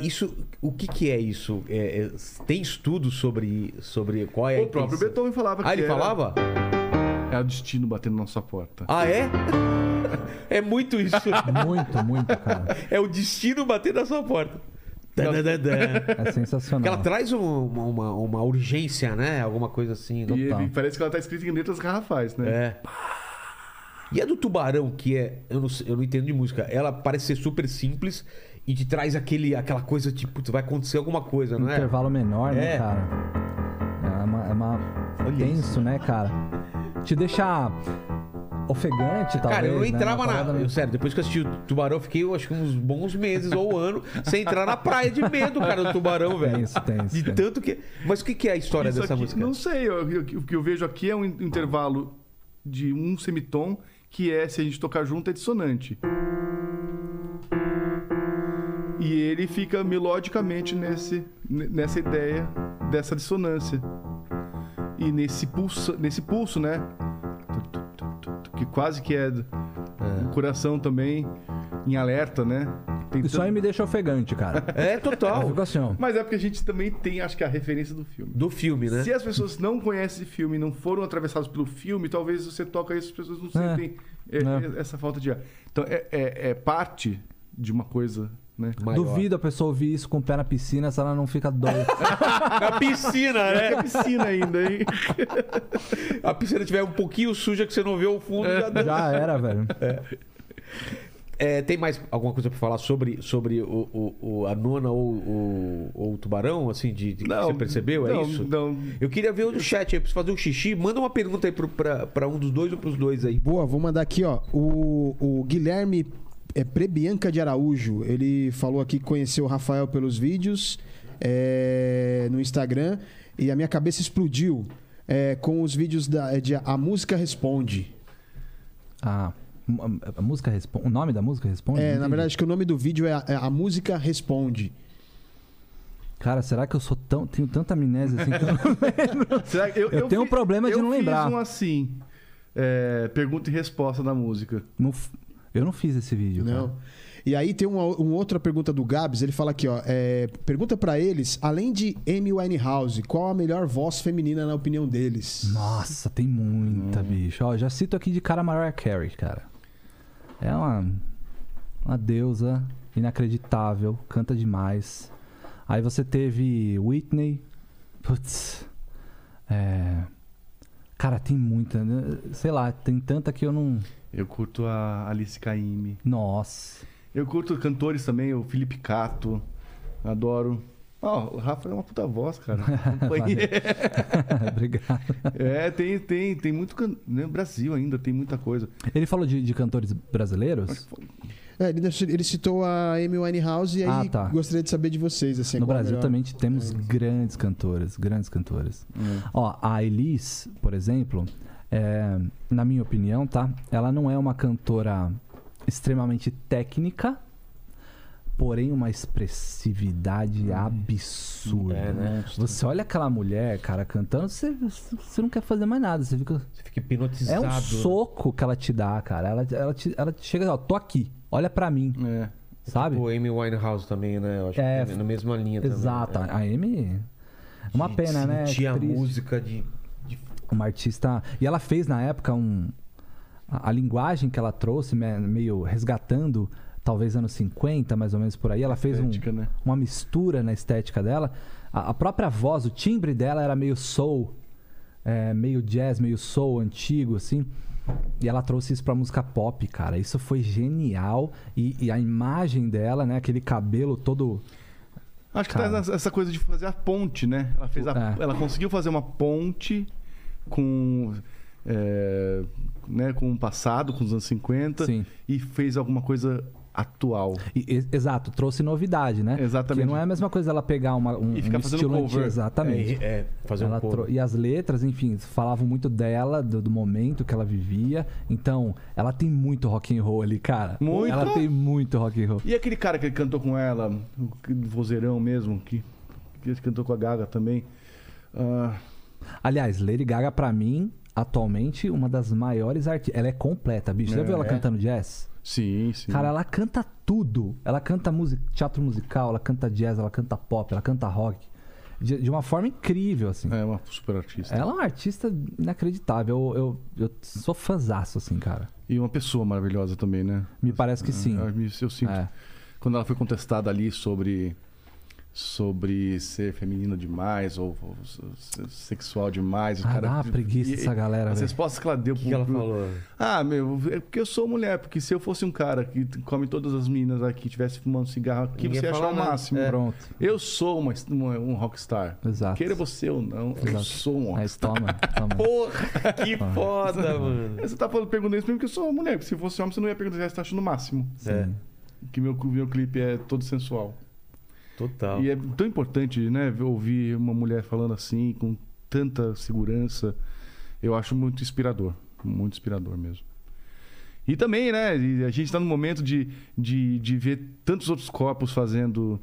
Isso. O que, que é isso? É- é- tem estudos sobre, sobre qual é a o próprio intenção? Beethoven falava que Ah, ele era- falava? É o destino batendo na nossa porta. Ah, é? É muito isso. Muito, muito, cara. É o destino batendo na sua porta. Tananana. É sensacional. Que ela traz um- uma, uma, uma urgência, né? Alguma coisa assim. E ele- parece que ela tá escrita em letras garrafais, né? É. E a do tubarão, que é. Eu não, sei- eu não entendo de música. Ela parece ser super simples e te traz aquele, aquela coisa tipo, vai acontecer alguma coisa, não é? intervalo menor, né, É. cara? É uma. É uma Olha tenso, isso. né, cara? Te deixa ofegante, talvez. Cara, eu não né? entrava Uma na. Eu, sério, depois que eu assisti o Tubarão, eu fiquei, eu acho que uns bons meses ou um ano sem entrar na praia de medo, cara, do Tubarão, velho. Tenso, tenso, De tanto que. Mas o que, é a história Isso dessa aqui- música? Não sei, eu- eu- o que eu vejo aqui é um in- intervalo de um semitom que é, se a gente tocar junto, é dissonante. E ele fica melodicamente nesse, nessa ideia dessa dissonância. E nesse pulso, nesse pulso, né? Que quase que é, o coração também em alerta, né? Tem Isso aí me deixa ofegante, cara. É Eu total. fico assim. Mas é porque a gente também tem, acho que, a referência do filme. Do filme, né? Se as pessoas não conhecem esse filme não foram atravessadas pelo filme, talvez você toca isso e as pessoas não É. sentem é, É. essa falta de ar. Então, é, é- é parte de uma coisa né? Duvido a pessoa ouvir isso com o pé na piscina se ela não fica doida. Na piscina, É né? piscina ainda, hein? A piscina tiver um pouquinho suja que você não vê o fundo, já dá. Já era, velho. É, tem mais alguma coisa pra falar sobre, sobre o, o- o- a nona ou, o- ou o tubarão, assim, de, de que você percebeu? é não, isso? Não, Eu queria ver o do chat aí, preciso fazer um xixi. Manda uma pergunta aí pra um dos dois ou pros dois aí. Boa, vou mandar aqui, ó. O, o Guilherme é, Prebianca de Araújo. Ele falou aqui que conheceu o Rafael pelos vídeos é, no Instagram. E a minha cabeça explodiu é, com os vídeos da, de A Música Responde. Ah, a, música responde. O nome da música responde? É, na verdade, acho que o nome do vídeo é A, é A Música Responde. Cara, será que eu sou tão. Tenho tanta amnésia assim que eu não Será que- eu, Eu tenho um problema de eu não fiz lembrar. um assim, é, pergunta e resposta da música. não eu não fiz esse vídeo. Não. Cara. E aí tem uma, uma outra pergunta do Gabs, ele fala aqui, ó. é, pergunta pra eles, além de Amy Winehouse, qual a melhor voz feminina na opinião deles? Nossa, tem muita, bicho. Ó, já cito aqui de cara Mariah Carey, cara. É uma, uma deusa inacreditável, canta demais. Aí você teve Whitney. Putz. É. Cara, tem muita. né? Sei lá, tem tanta que eu não. Eu curto a Alice Caymmi. Nossa. Eu curto cantores também, o Felipe Cato. Adoro. Ó, o Rafa é uma puta voz, cara. Obrigado. é, tem, tem, tem muito. can- No Brasil ainda tem muita coisa. Ele falou de, de cantores brasileiros? É, ele, ele citou a Amy Winehouse e aí Ah, tá. gostaria de saber de vocês. Assim, No Brasil melhor. também temos grandes cantoras, grandes cantoras. Ó, a Elis, por exemplo, é, na minha opinião, tá? Ela não é uma cantora extremamente técnica, porém uma expressividade absurda. É, né? Você olha aquela mulher, cara, cantando, você, você não quer fazer mais nada. Você fica. Você fica É hipnotizado. um soco que ela te dá, cara. Ela, ela, te, ela te chega, ó, tô aqui, olha pra mim, É. sabe? O Amy Winehouse também, né? Eu acho É, que é na mesma linha também. Exato. né? A Amy. É uma De pena, né? sentir a música de Uma artista. E ela fez na época um. A, a linguagem que ela trouxe, me- meio resgatando, talvez anos 50, mais ou menos por aí. Ela fez um- Estética, né? uma mistura na estética dela. A, a própria voz, o timbre dela era meio soul, é, meio jazz, meio soul antigo, assim. E ela trouxe isso pra música pop, cara. Isso foi genial. E, e a imagem dela, né? Aquele cabelo todo. Acho que Cara. tá essa- essa coisa de fazer a ponte, né? Ela, fez a- É. ela conseguiu fazer uma ponte com, é, né, com o passado, com os anos 50, Sim. e fez alguma coisa atual. E- exato, trouxe novidade, né? Exatamente. Porque não é a mesma coisa ela pegar uma, um, E ficar um fazendo cover. antigo. Exatamente. É, é, fazer Ela um cover. E as letras, enfim, falavam muito dela, do, do momento que ela vivia. Então, ela tem muito rock and roll ali, cara. Muito? Ela tem muito rock and roll. E aquele cara que cantou com ela, o que- vozeirão mesmo, que, que cantou com a Gaga também. Ah, Aliás, Lady Gaga, pra mim, atualmente, uma das maiores artistas. Ela é completa, bicho. Já É. viu ela cantando jazz? sim, sim. Cara, ela canta tudo. Ela canta música, teatro musical, ela canta jazz, ela canta pop, ela canta rock. De, de uma forma incrível, assim. É uma super artista. Ela é uma artista inacreditável. Eu, eu, eu sou fãzaço, assim, cara. E uma pessoa maravilhosa também, né? Me parece que sim. Eu, eu sinto. É. Quando ela foi contestada ali sobre sobre ser feminina demais ou, ou ser sexual demais. o Ah, cara, dá uma preguiça e- essa galera, As velho. respostas que ela deu O que, ela falou? Ah, meu, é porque eu sou mulher. Porque se eu fosse um cara que come todas as meninas aqui, tivesse fumando cigarro aqui, Ninguém você ia achar o máximo. É. Pronto. Eu sou uma, uma- um rockstar. Exato. Queira você ou não, eu Exato. sou um rockstar. toma, toma. Porra, que foda, mano. Você tá falando, perguntando isso mesmo porque eu sou uma mulher. Porque se fosse homem, você não ia perguntar se você tá achando o máximo. É, Que meu, meu clipe é todo sensual. Total. E é tão importante, né, ouvir uma mulher falando assim, com tanta segurança. Eu acho muito inspirador. Muito inspirador mesmo. E também, né, a gente está num momento de, de, de ver tantos outros corpos fazendo,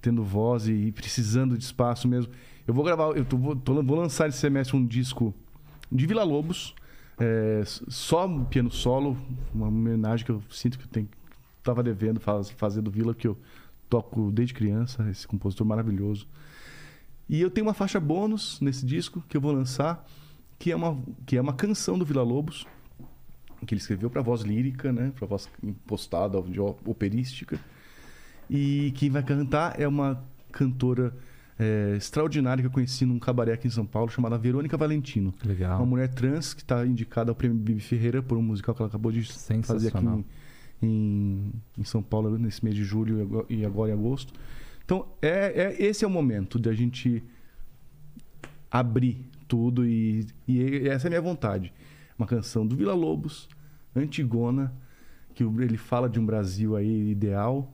tendo voz e, precisando de espaço mesmo. Eu vou gravar, eu tô, vou, tô- vou lançar esse semestre um disco de Vila Lobos, é, só piano solo, uma homenagem que eu sinto que eu tenho, tava devendo faz- fazer do Vila, que eu toco desde criança, esse compositor maravilhoso. E eu tenho uma faixa bônus nesse disco que eu vou lançar, que é uma, que é uma canção do Vila Lobos, que ele escreveu para voz lírica, né, para voz impostada, operística. E quem vai cantar é uma cantora é, extraordinária que eu conheci num cabaré aqui em São Paulo, chamada Verônica Valentino. Legal. Uma mulher trans que está indicada ao prêmio Bibi Ferreira por um musical que ela acabou de fazer aqui em, em, em São Paulo nesse mês de julho e ago- agora em agosto. Então, é, é- esse é o momento de a gente abrir tudo e, e essa é a minha vontade. Uma canção do Vila Lobos, Antigona, que ele fala de um Brasil aí ideal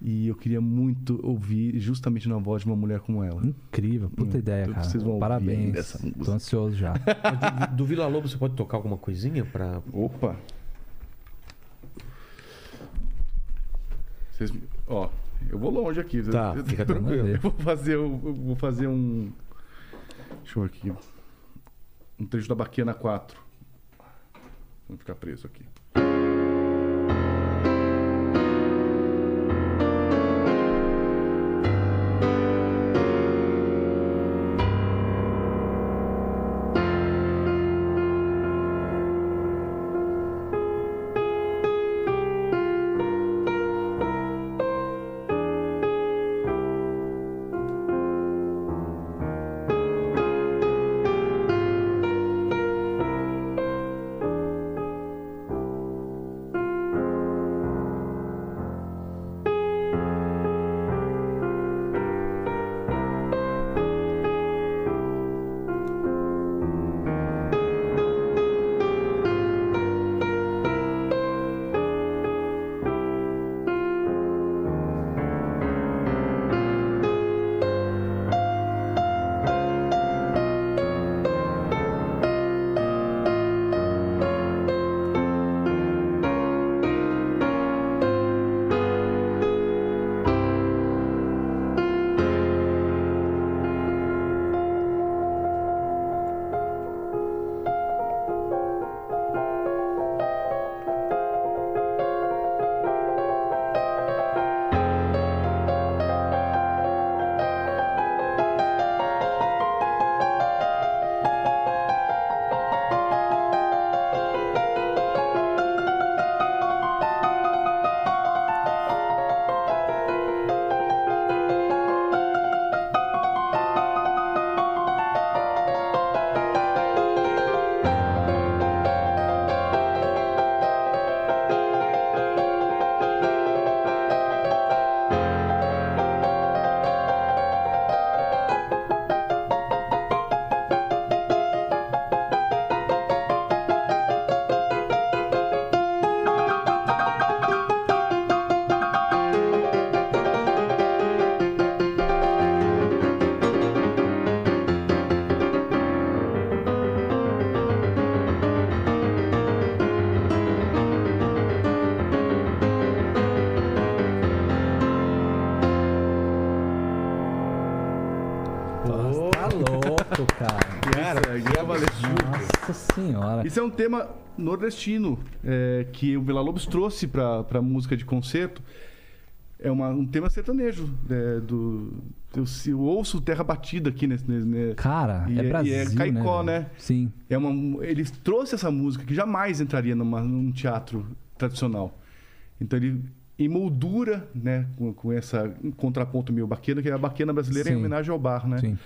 e eu queria muito ouvir justamente na voz de uma mulher como ela. Incrível, puta Hum, ideia, cara. vocês vão ouvir Parabéns. ainda essa música. Tô ansioso já. Do, do Vila Lobo você pode tocar alguma coisinha pra. Opa! Vocês, ó, eu vou longe aqui. Tá, eu, fica eu, tranquilo. eu vou fazer, eu, vou fazer um. Deixa eu ver aqui. Um trecho da Baquiana 4. Vou ficar preso aqui. Isso é um tema nordestino é, que o Vila Lobos trouxe para a música de concerto. É uma- um tema sertanejo. é, do, eu, eu ouço Terra Batida aqui nesse. nesse- né? Cara, E é é- e Brasil, é caicó, né? né? Sim. É uma, ele trouxe essa música que jamais entraria numa, num teatro tradicional. Então ele emoldura, né, com, com essa um contraponto meio baquena, que é a baquena brasileira em Sim. homenagem ao bar, né? Sim.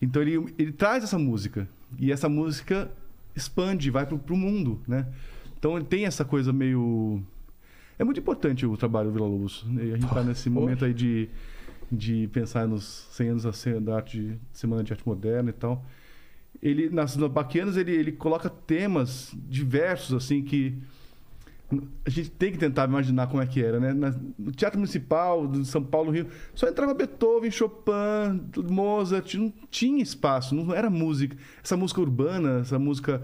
Então ele, ele traz essa música e essa música expande, vai pro, pro mundo, né? Então ele tem essa coisa meio é muito importante o trabalho do Vila Lobos. E a gente está nesse momento aí de, de pensar nos 100 anos da arte, Semana de Arte Moderna e tal. Ele nas, nas baquianas ele, ele coloca temas diversos assim que a gente tem que tentar imaginar como é que era, né? No Teatro Municipal de São Paulo, Rio, só entrava Beethoven, Chopin, Mozart, não tinha espaço, não era música. Essa música urbana, essa música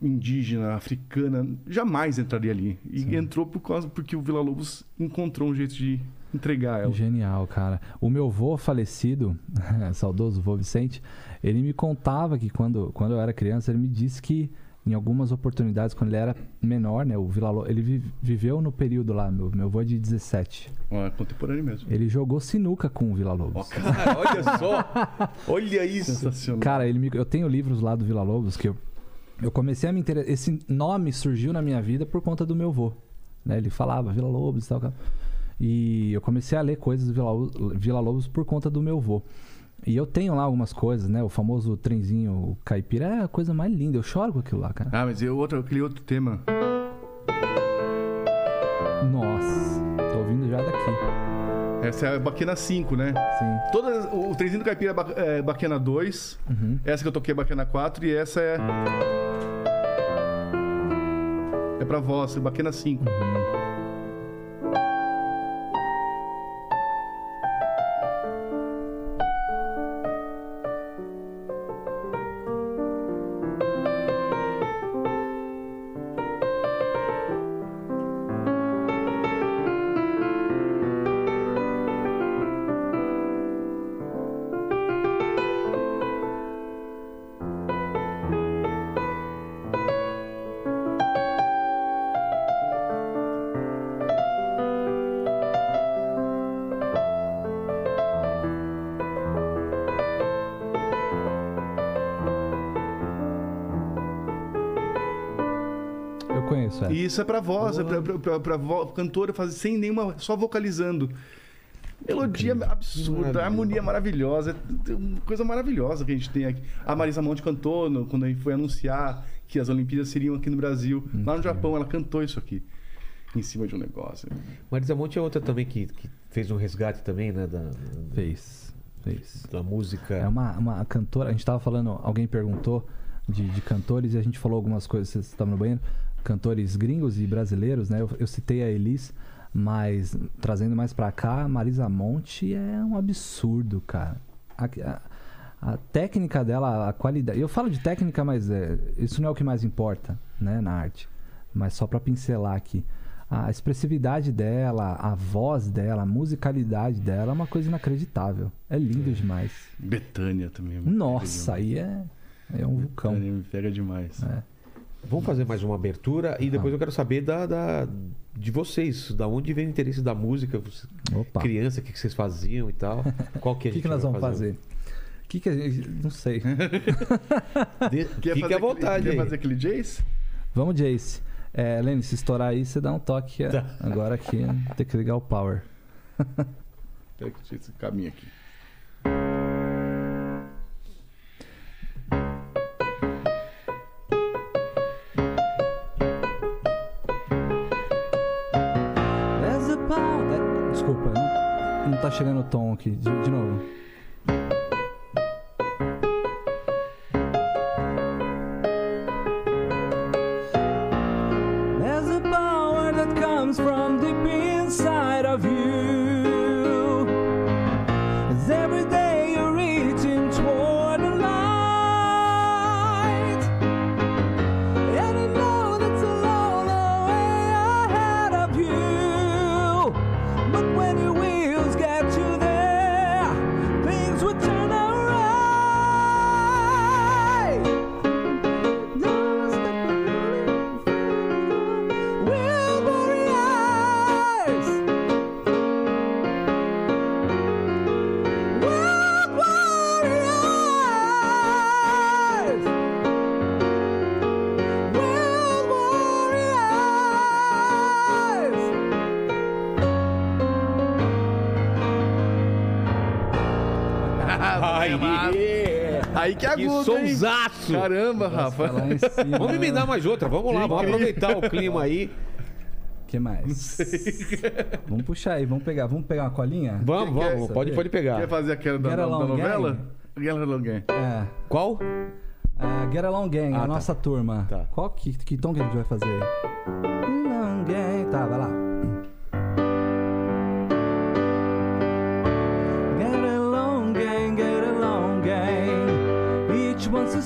indígena, africana, jamais entraria ali. E entrou por causa porque o Vila Lobos encontrou um jeito de entregar ela. Genial, cara. O meu vô falecido, saudoso vô Vicente, ele me contava que quando, quando eu era criança, ele me disse que em algumas oportunidades, quando ele era menor, né, o Vila ele vi- viveu no período lá, meu, meu vô é de 17. Ó, é contemporâneo mesmo. Ele jogou sinuca com o Vila Lobos. cara, olha só. Olha isso. Sensacional. Cara, ele me- eu tenho livros lá do Vila Lobos que eu, eu comecei a me interessar. Esse nome surgiu na minha vida por conta do meu vô. Né? Ele falava Vila Lobos e tal. E eu comecei a ler coisas do Vila, Vila Lobos por conta do meu avô. E eu tenho lá algumas coisas, né? O famoso trenzinho caipira é a coisa mais linda. Eu choro com aquilo lá, cara. Ah, mas eu outro, aquele outro tema. Nossa, tô ouvindo já daqui. Essa é a Baquena 5, né? Sim. Todas, o, o trenzinho do caipira é ba- é Baquena 2. Uhum. Essa que eu toquei é Baquena 4 e essa é. É pra voz, é Baquena 5. Eu isso é pra voz, é pra, pra, pra, pra vo- cantora fazer sem nenhuma. só vocalizando. Melodia absurda, harmonia maravilhosa, é coisa maravilhosa que a gente tem aqui. A Marisa Monte cantou no- quando foi anunciar que as Olimpíadas seriam aqui no Brasil. Lá no Japão, ela cantou isso aqui, em cima de um negócio. Marisa Monte é outra também que, que fez um resgate também, né? Da, Fez. Fez. da música. É uma, uma cantora. A gente tava falando, alguém perguntou de, de cantores e a gente falou algumas coisas. Você estava no banheiro? Cantores gringos e brasileiros, né? Eu, eu citei a Elis, mas trazendo mais pra cá, Marisa Monte é um absurdo, cara. A, a- a técnica dela, a qualidade. Eu falo de técnica, mas é, isso não é o que mais importa, né, na arte. Mas só pra pincelar aqui. A expressividade dela, a voz dela, a musicalidade dela é uma coisa inacreditável. É lindo demais. Betânia também. me Nossa, aí é, é um vulcão. Betânia me pega demais. É. Vamos fazer mais uma abertura e depois Ah. eu quero saber da, da- de vocês, da onde vem o interesse da música, você- Opa. criança, o que, que vocês faziam e tal. Qual que a O que, gente que nós vamos fazer? O que, que a gente. Não sei. De- Quer Fique fazer à vontade aquele. Quer fazer aquele Jace? Vamos, Jace. É, Lene, se estourar aí, você dá um toque. Tá. Agora aqui tem que ligar o power. Pera que esse caminho aqui. Tá chegando o tom aqui. De, de novo. Aí, Aí que que agudo, hein? sonsaço! Caramba, Rafa. lá em cima. Vamos emendar mais outra, vamos lá, Que vamos incrível. aproveitar o clima aí. que mais? vamos puxar aí, vamos pegar, vamos pegar uma colinha? Vamos, Quer vamos, pode, saber? pode pegar. Quer fazer aquela da, da- da novela? Get Along Gang. É. Qual? A Get Along Gang, Ah, a tá. nossa turma. Tá. Qual que, que tom que a gente vai fazer? Get Along Gang. Tá, vai lá.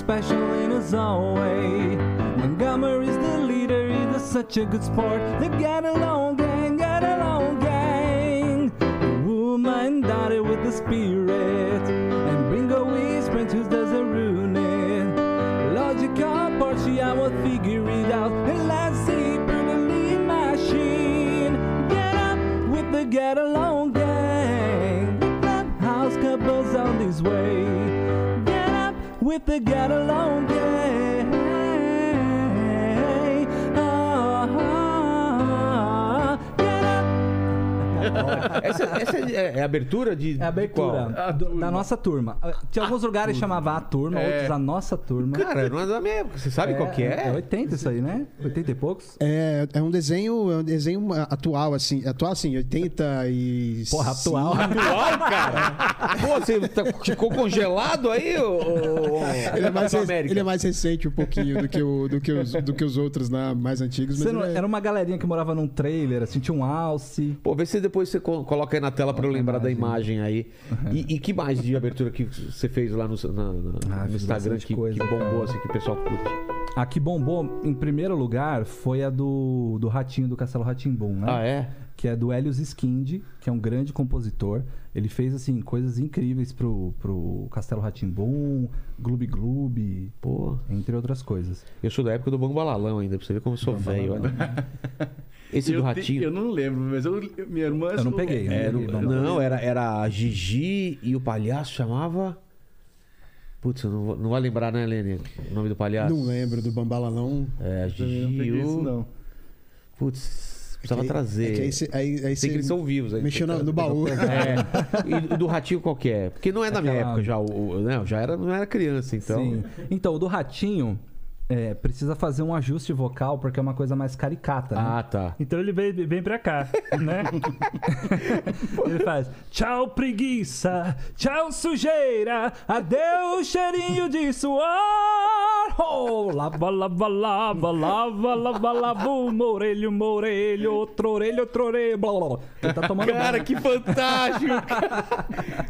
Special in his own way. Montgomery's the leader, he's such a good sport. The get along, gang, get along, gang. The woman daughter with the spirit. And Ringo whispering to does a ruin it. Logical party, I will figure it out. And let's see, pretty machine. Get up with the get along with the get along gang. Essa essa é, é abertura de. É a abertura de qual? A do- turma. da nossa turma. Tinha alguns lugares que chamava a turma, É. outros a nossa turma. Cara, não é da minha época. Você sabe qual que é? É 80 isso aí, né? 80 e poucos? É, é um desenho, é um desenho atual, assim. Atual, assim, 80 e. Porra, atual. Atual, cara? Pô, você tá- ficou congelado aí, ô, Ele é, mais, ele é mais recente um pouquinho do que, o, do que, os, do que os outros né, mais antigos. Não- é- Era uma galerinha que morava num trailer, assim, tinha um alce. Pô, vê se depois você co- coloca aí na tela pra eu lembrar da imagem aí. E, e que mais de abertura que você fez lá no, na- na- Ah, no Instagram que, coisa, que bombou, cara. assim, que o pessoal curte? A que bombou, em primeiro lugar, foi a do, do Ratinho, do Castelo Ratimbum, né? Ah, é? Que é do Helios Skind, que é um grande compositor. Ele fez, assim, coisas incríveis pro, pro Castelo Ratimbum, Gloob Gloob, Pô, entre outras coisas. eu sou da época do Bambalalão ainda, pra você ver como eu sou velho. Esse eu do te- Ratinho. eu não lembro, mas eu, minha irmã. Eu não peguei, eu É, não não, peguei, não, era, era a Gigi e o palhaço chamava. Putz, eu não vou, não vai lembrar, né, Lene? O nome do palhaço? Não lembro do Bambala, não. É, a Também não Gigi peguei e isso, o. não. Putz, precisava É que- trazer. É que aí, cê- aí, aí Sei que eles são vivos. aí Mexeu tem que no, no baú. É. E do ratinho qual que é? Porque não é da minha época já. O, o- né? Eu já era, não era criança, então. Sim. Então, o do Ratinho é, precisa fazer um ajuste vocal, porque é uma coisa mais caricata, né? Ah, tá. Então ele vem, vem pra cá, né? ele faz tchau preguiça, tchau sujeira, adeus cheirinho de suor. Oh, lava, lava, lava, lava, lava, lava, uma orelha, uma orelha, outra orelha, outra orelha, blá, blá, blá. Ele tá tomando Cara, banho. que fantástico!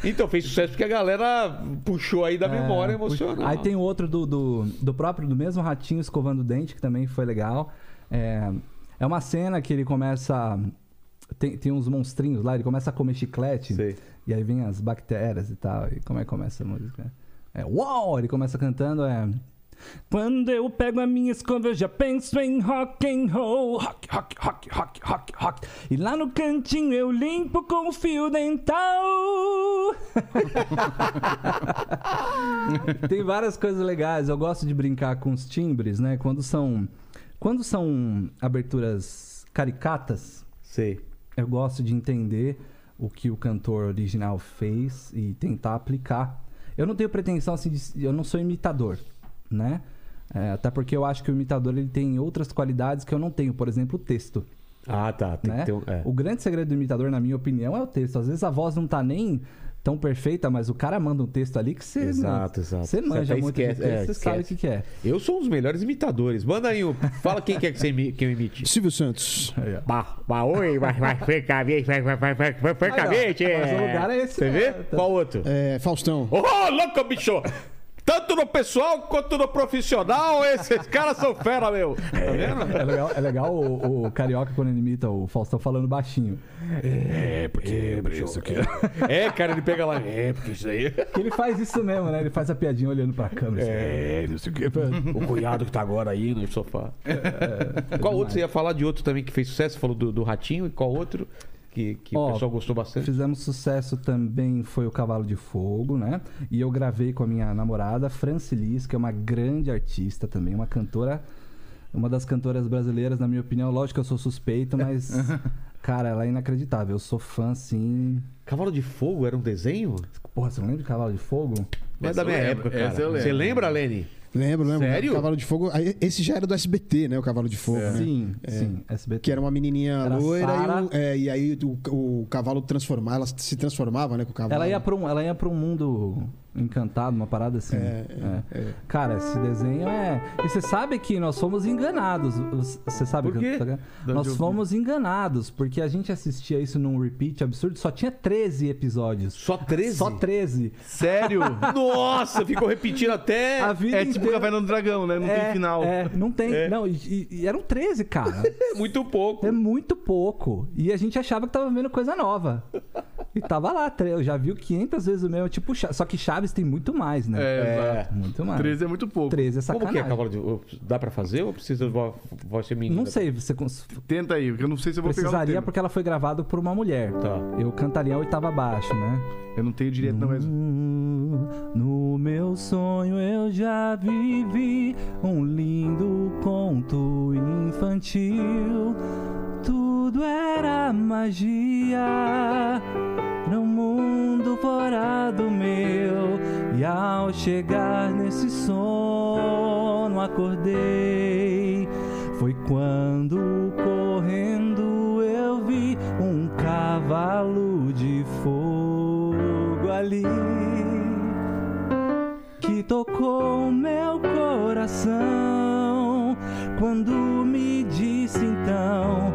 Então fez sucesso porque a galera puxou aí da memória É, emocional. Aí tem outro do, do, do próprio, do mesmo ratinho escovando o dente, que também foi legal. É, é uma cena que ele começa. Tem, tem uns monstrinhos lá, ele começa a comer chiclete. Sei. E aí vem as bactérias e tal. E como é que começa a música? É uau! Ele começa cantando, é. Quando eu pego a minha escova, eu já penso em rock and roll. Rock, rock, rock, rock, rock, rock. E lá no cantinho eu limpo com o fio dental. Tem várias coisas legais. Eu gosto de brincar com os timbres, né? Quando são. Quando são aberturas caricatas, Sei. eu gosto de entender o que o cantor original fez e tentar aplicar. Eu não tenho pretensão assim, de, eu não sou imitador, né? É, até porque eu acho que o imitador ele tem outras qualidades que eu não tenho, por exemplo, o texto. Ah, tá. Tem né? que ter um. É. O grande segredo do imitador, na minha opinião, é o texto. Às vezes a voz não tá nem tão perfeita, mas o cara manda um texto ali que você Exato, exato. você manja muito esquece, de texto, é, você sabe o que, que é. Eu sou um dos melhores imitadores. Manda aí um. Fala quem quer que, você imi- que eu imite. Silvio Santos. Bah, bah, oi, vai, vai, francamente, vai, vai, vai, vai, vai, francamente. Mas o lugar é esse Você mesmo, vê? tá. Qual outro? É, Faustão. Ô, louco, bicho! Tanto no pessoal quanto no profissional, esses caras são fera, meu. Tá vendo? É legal, é legal o, o carioca quando ele imita o Faustão falando baixinho. É, porque isso aqui. É, cara, ele pega lá. É, porque isso aí. Que ele faz isso mesmo, né? Ele faz a piadinha olhando pra câmera. assim. É, não sei o que. O cunhado que tá agora aí no sofá. qual outro? Você ia falar de outro também que fez sucesso? Você falou do, do Ratinho. E qual outro que, que Ó, o pessoal gostou bastante? Fizemos sucesso também, foi o Cavalo de Fogo, né? E eu gravei com a minha namorada, Francilis, que é uma grande artista também, uma cantora, uma das cantoras brasileiras, na minha opinião. Lógico que eu sou suspeito, mas, cara, ela é inacreditável. Eu sou fã, assim. Cavalo de Fogo era um desenho? Porra, você não lembra de Cavalo de Fogo? Não é da minha lembro, época, cara. essa eu lembro. Você lembra, Lene? Lembro, lembro. Sério? Cavalo de Fogo. Esse já era do SBT, né? O Cavalo de Fogo. né? Sim, sim, SBT. Que era uma menininha Era loira e, um- é, e aí o, o cavalo transformava, ela se transformava, né, com o cavalo. Ela ia pra um, ela ia pra um mundo encantado, uma parada assim. É, É. Cara, esse desenho é. E você sabe que nós fomos enganados. Você sabe Por que eu quê? onde Nós fomos enganados, porque a gente assistia isso num repeat absurdo, só tinha 13 episódios. Só 13? Só 13. Sério? Nossa, ficou repetindo até. A vida é tipo inteira- Caverna do Dragão, né? Não é, tem final. É, não tem. Não, e, e- e eram 13, cara. É muito pouco. É muito pouco. E a gente achava que tava vendo coisa nova. E tava lá, eu já vi 500 vezes o mesmo, tipo, só que Chaves tem muito mais, né? É, exato. Muito mais. 13 é muito pouco. 13 é Como sacanagem. que é cavalo de Dá pra fazer ou precisa vo- voz feminina? Não sei, você cons- Tenta aí, porque eu não sei se eu vou pegar precisaria tempo. porque ela foi gravada por uma mulher. Tá. Eu cantaria a oitava abaixo, né? Eu não tenho direito, não, mas... Hum, No meu sonho eu já vivi um lindo conto infantil. Tudo era magia no mundo fora do meu. E ao chegar nesse sono, acordei. Foi quando correndo eu vi um cavalo de fogo ali que tocou meu coração quando me disse então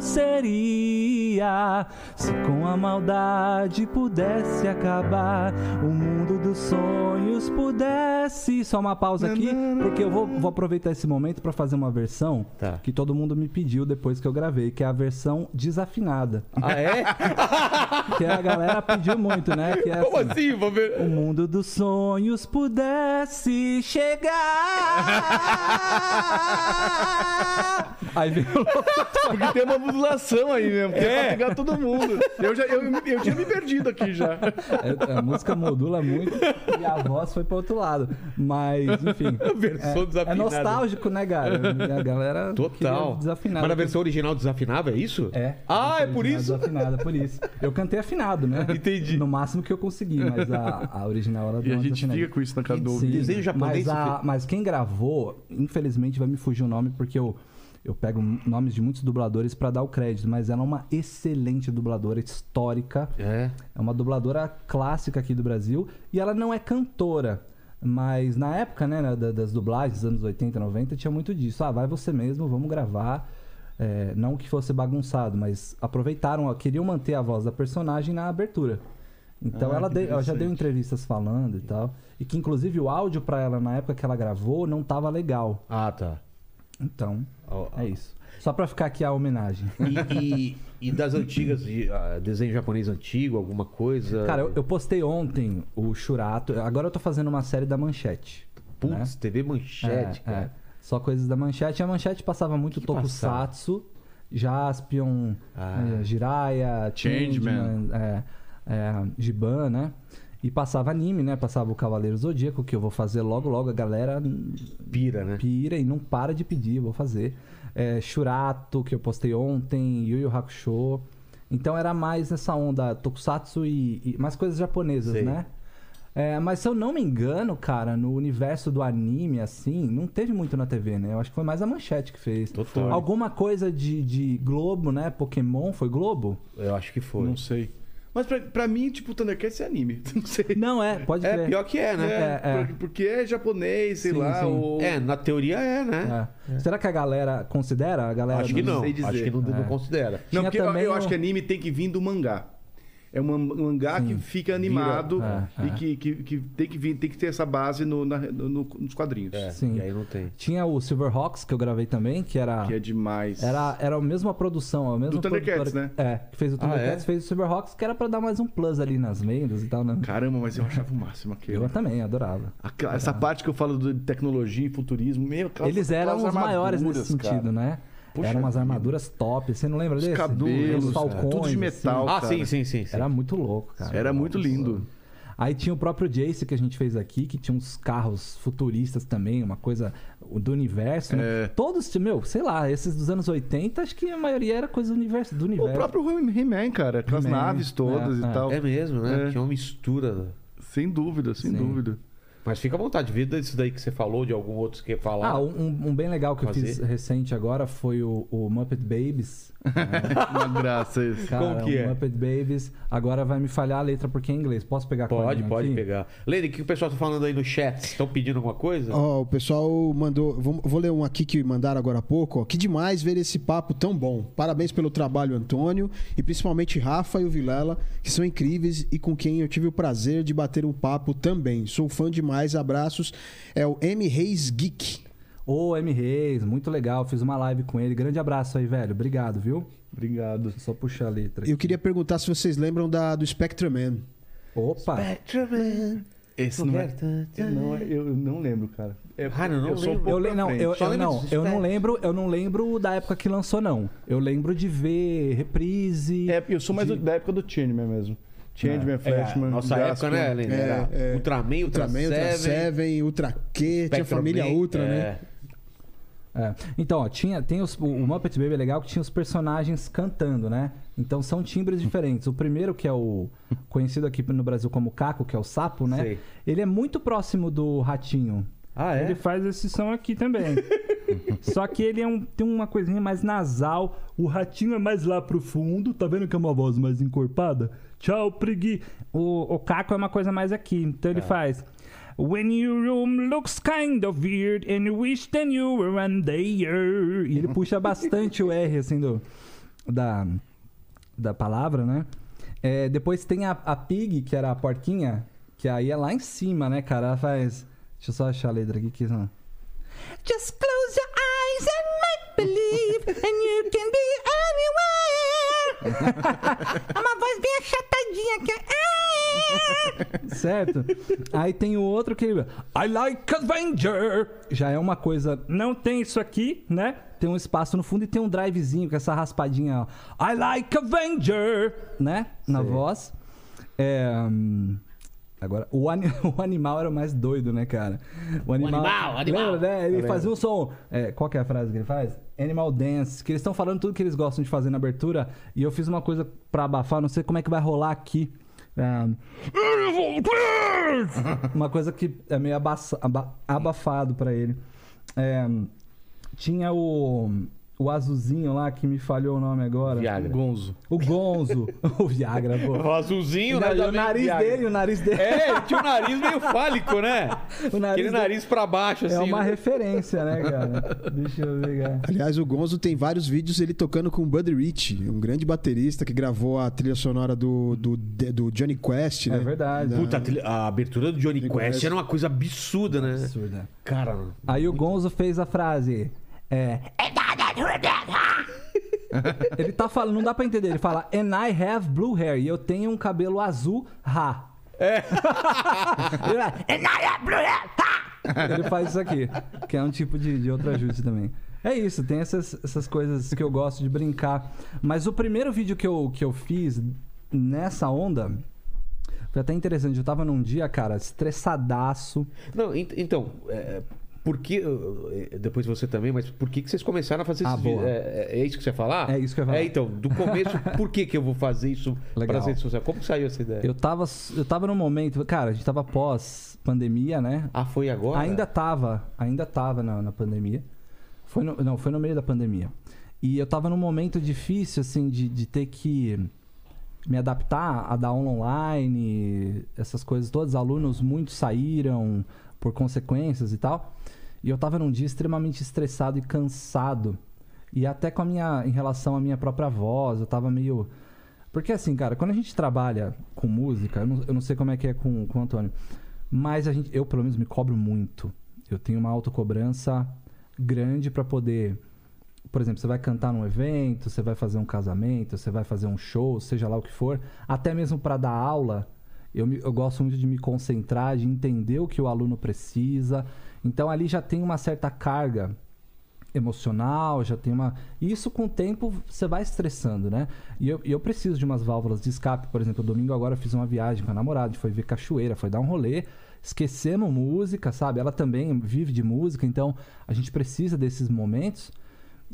sería. Seria se com a maldade pudesse acabar o mundo dos sonhos pudesse só uma pausa aqui porque eu vou, vou aproveitar esse momento para fazer uma versão Tá. que todo mundo me pediu depois que eu gravei que é a versão desafinada Ah, é? que a galera pediu muito né que é Como assim, assim? Vou ver. o mundo dos sonhos pudesse chegar. Aí veio o. Porque tem uma modulação aí mesmo, é, pra pegar todo mundo. Eu, já, eu, eu tinha me perdido aqui já. É, A música modula muito e a voz foi pro outro lado. Mas, enfim. versão É, é nostálgico, né, cara? A galera. Total. desafinada. Mas na versão original desafinava, é isso? É. Ah, a é por isso? Desafinada, por isso. Eu cantei afinado, né? Entendi. No máximo que eu consegui, mas a, a original ela E a gente fica com isso na casa do. Desenho japonês, Mas, a- mas quem gravou, infelizmente vai me fugir o nome, porque eu, eu pego nomes de muitos dubladores pra dar o crédito, mas ela é uma excelente dubladora, histórica. É. É uma dubladora clássica aqui do Brasil e ela não é cantora. Mas na época, né, das dublagens, dos anos 80, 90, tinha muito disso. Ah, vai você mesmo, vamos gravar. É, não que fosse bagunçado, mas aproveitaram, queriam manter a voz da personagem na abertura. Então Ah, ela, deu- ela já deu entrevistas falando e tal. E que inclusive o áudio pra ela na época que ela gravou não tava legal. Ah, tá. Então. É isso. Só pra ficar aqui a homenagem. E, e- e das antigas, de, ah, desenho japonês antigo, alguma coisa? Cara, eu, eu postei ontem o Churato. Agora eu tô fazendo uma série da Manchete. Putz, né? TV Manchete, É, cara. é. Só coisas da Manchete. A Manchete passava muito Que Tokusatsu, Jaspion, Ah. eh, Jiraiya, Changeman. Changeman, é, é, Giban, né? E passava anime, né? Passava o Cavaleiro Zodíaco, que eu vou fazer logo, logo. A galera Pira, né? pira e não para de pedir, eu vou fazer. É, Shurato, que eu postei ontem, Yu Yu Hakusho. Então era mais nessa onda Tokusatsu e, e mais coisas japonesas, Sei. né? É, mas se eu não me engano, cara, no universo do anime, assim, não teve muito na TV, né? Eu acho que foi mais a Manchete que fez. Total. Alguma coisa de, de Globo, né? Pokémon, foi Globo? Eu acho que foi. Não sei. Mas pra, pra mim, tipo, Thundercats é anime. Não sei. Não, é, pode É, crer. pior que é, né? É, é. Porque, porque é japonês, sei Sim, lá. sim. Ou... É, na teoria é, né? É. Será que a galera considera? A galera Acho que não. sei dizer. Acho que não, não É. considera. Não, Tinha porque eu, eu acho que anime tem que vir do mangá. É um mangá que fica animado É, e é. Que, que, que tem que vir, tem que ter essa base no, na- no- no- nos quadrinhos. É, Sim. E aí não tem. Tinha o Silverhawks, que eu gravei também, que era... Que é demais. Era, era a mesma produção, a mesma Do Thundercats, né? É, que fez o Thundercats, é? fez o Silverhawks, que era pra dar mais um plus ali nas vendas e tal, né? Caramba, mas eu achava o máximo aquele. Eu também, adorava. Aquela- essa parte que eu falo de tecnologia e futurismo, meu, aquelas- Eles eram aquelas os maiores nesse sentido, cara. né? Poxa eram umas vida. armaduras top. Você não lembra Os desse? cabelos, Os falcões, tudo de metal. Ah, cara. sim, sim, sim. sim. Era muito louco, cara. Era muito lindo. Aí tinha o próprio Jace que a gente fez aqui, que tinha uns carros futuristas também, uma coisa do universo, né? É. Todos, meu, sei lá, esses dos anos 80, acho que a maioria era coisa do universo. Do O universo. próprio He-Man, cara. Aquelas He-Man, naves todas é, e é. tal. É mesmo, né? É. Tinha uma mistura. Sem dúvida, sem Sim. dúvida. Mas fica à vontade. Vida disso daí que você falou, de algum outro que falar. Ah, um, um bem legal que eu Fazer? fiz recente agora foi o, o Muppet Babies. Uma graça isso. Cara, Como que o é? Muppet Babies. Agora vai me falhar a letra porque é em inglês. Posso pegar Pode, pode aqui? pegar. Lene, o que o pessoal tá falando aí no chat? Estão pedindo alguma coisa? Ó, o pessoal mandou. Vou, vou ler um aqui que mandaram agora há pouco. Ó. Que demais ver esse papo tão bom. Parabéns pelo trabalho, Antônio. E principalmente Rafa e o Vilela, que são incríveis e com quem eu tive o prazer de bater um papo também. Sou fã demais. Abraços. É o M Reis Geek. Ô, M. Reis, muito legal. Fiz uma live com ele. Grande abraço aí, velho. Obrigado, viu? Obrigado. Só puxar a letra. Eu queria perguntar se vocês lembram da, do Spectrum Man. Opa! Esse não é. Eu não, eu não lembro, cara. É, Cara, eu não sou um lembro. pouco Eu, não, eu, eu lembro não, eu não lembro, eu não lembro da época que lançou, não. Eu lembro de ver reprise. É, eu sou mais de- do- da época do Changeman mesmo. Changeman, Flashman. É, Nossa época, né, Lene? É, é. Ultraman, Ultra, Ultraman, Ultra Seven, Ultra Q, tinha Spectrum família Man, Ultra, é. né? É. Então, ó, tinha, tem os, o, Muppet Baby é legal que tinha os personagens cantando, né? Então são timbres diferentes. O primeiro, que é o conhecido aqui no Brasil como Caco, que é o sapo, né? Sei. Ele é muito próximo do ratinho. Ah, é? Ele faz esse som aqui também. Só que ele é um, tem uma coisinha mais nasal. O ratinho é mais lá pro fundo. Tá vendo que é uma voz mais encorpada? Tchau, pregui. O, o Caco é uma coisa mais aqui. Então ele faz. When your room looks kind of weird and you wish then you were there. E ele puxa bastante o R, assim, do, da, da palavra, né? É, depois tem a, a Pig, que era a porquinha, que aí é lá em cima, né, cara? Ela faz. Deixa eu só achar a letra aqui que. Just close your eyes and make believe, and you can be anywhere. é uma voz bem achatadinha que é. certo? Aí tem o outro que ele. I like Avenger. Já é uma coisa. Não tem isso aqui, né? Tem um espaço no fundo e tem um drivezinho com essa raspadinha, ó. I like Avenger, né? Na voz. É, hum, Agora, o, ani- o animal era o mais doido, né, cara? O animal. animal, animal. Lembra, né? Ele fazia um som. é, qual que é a frase que ele faz? Animal Dance. Que eles estão falando tudo que eles gostam de fazer na abertura. E eu fiz uma coisa pra abafar, não sei como é que vai rolar aqui. É, uma coisa que é meio abaça- aba- abafado pra ele. É, tinha o, o azulzinho lá que me falhou o nome agora. Viagra. Gonzo. O Gonzo. o Viagra, pô. O azulzinho, né? o nariz Viagra. dele, o nariz dele. É, ele tinha um nariz meio fálico, né? O nariz Aquele dele- nariz pra baixo, assim. É uma né? referência, né, cara? Deixa eu ver, cara. Aliás, o Gonzo tem vários vídeos ele tocando com o Buddy Rich, um grande baterista que gravou a trilha sonora do, do, do Johnny Quest, né? É verdade. Puta, a trilha- a abertura do Johnny Quest Quest. era uma coisa absurda, né? Absurda. Cara, Aí o Gonzo fez a frase. É. Ele tá falando, não dá pra entender. Ele fala, and I have blue hair. E eu tenho um cabelo azul, ha. É. Ele vai, and I have blue hair, ha. Ele faz isso aqui, que é um tipo de, de outro ajuste também. É isso, tem essas, essas coisas que eu gosto de brincar. Mas o primeiro vídeo que eu, que eu fiz nessa onda foi até interessante. Eu tava num dia, cara, estressadaço. Não, ent- então, é, por que. eh, Depois você também, mas por que, que vocês começaram a fazer Ah, esses? É, é- é isso que você ia falar? É isso que eu ia falar. É, então, do começo, por que, que eu vou fazer isso para redes sociais? Como saiu essa ideia? Eu tava, eu tava num momento, cara, a gente tava pós pandemia, né? Ah, foi agora? Ainda tava, ainda tava na, na pandemia. Foi no, não, foi no meio da pandemia. E eu tava num momento difícil, assim, de, de ter que me adaptar a dar aula online, essas coisas todas. Alunos muitos saíram por consequências e tal. E eu tava num dia extremamente estressado e cansado. E até com a minha, em relação à minha própria voz, eu tava meio. Porque assim, cara, quando a gente trabalha com música, eu não, eu não sei como é que é com, com o Antônio, mas a gente, eu pelo menos me cobro muito. Eu tenho uma autocobrança grande pra poder. Por exemplo, você vai cantar num evento, você vai fazer um casamento, você vai fazer um show, seja lá o que for, até mesmo pra dar aula, eu, me- eu gosto muito de me concentrar, de entender o que o aluno precisa. Então ali já tem uma certa carga emocional, já tem uma. Isso com o tempo você vai estressando, né? E eu, eu preciso de umas válvulas de escape. Por exemplo, domingo agora eu fiz uma viagem com a namorada, a gente foi ver cachoeira, foi dar um rolê, esquecemos música, sabe? Ela também vive de música, então a gente precisa desses momentos.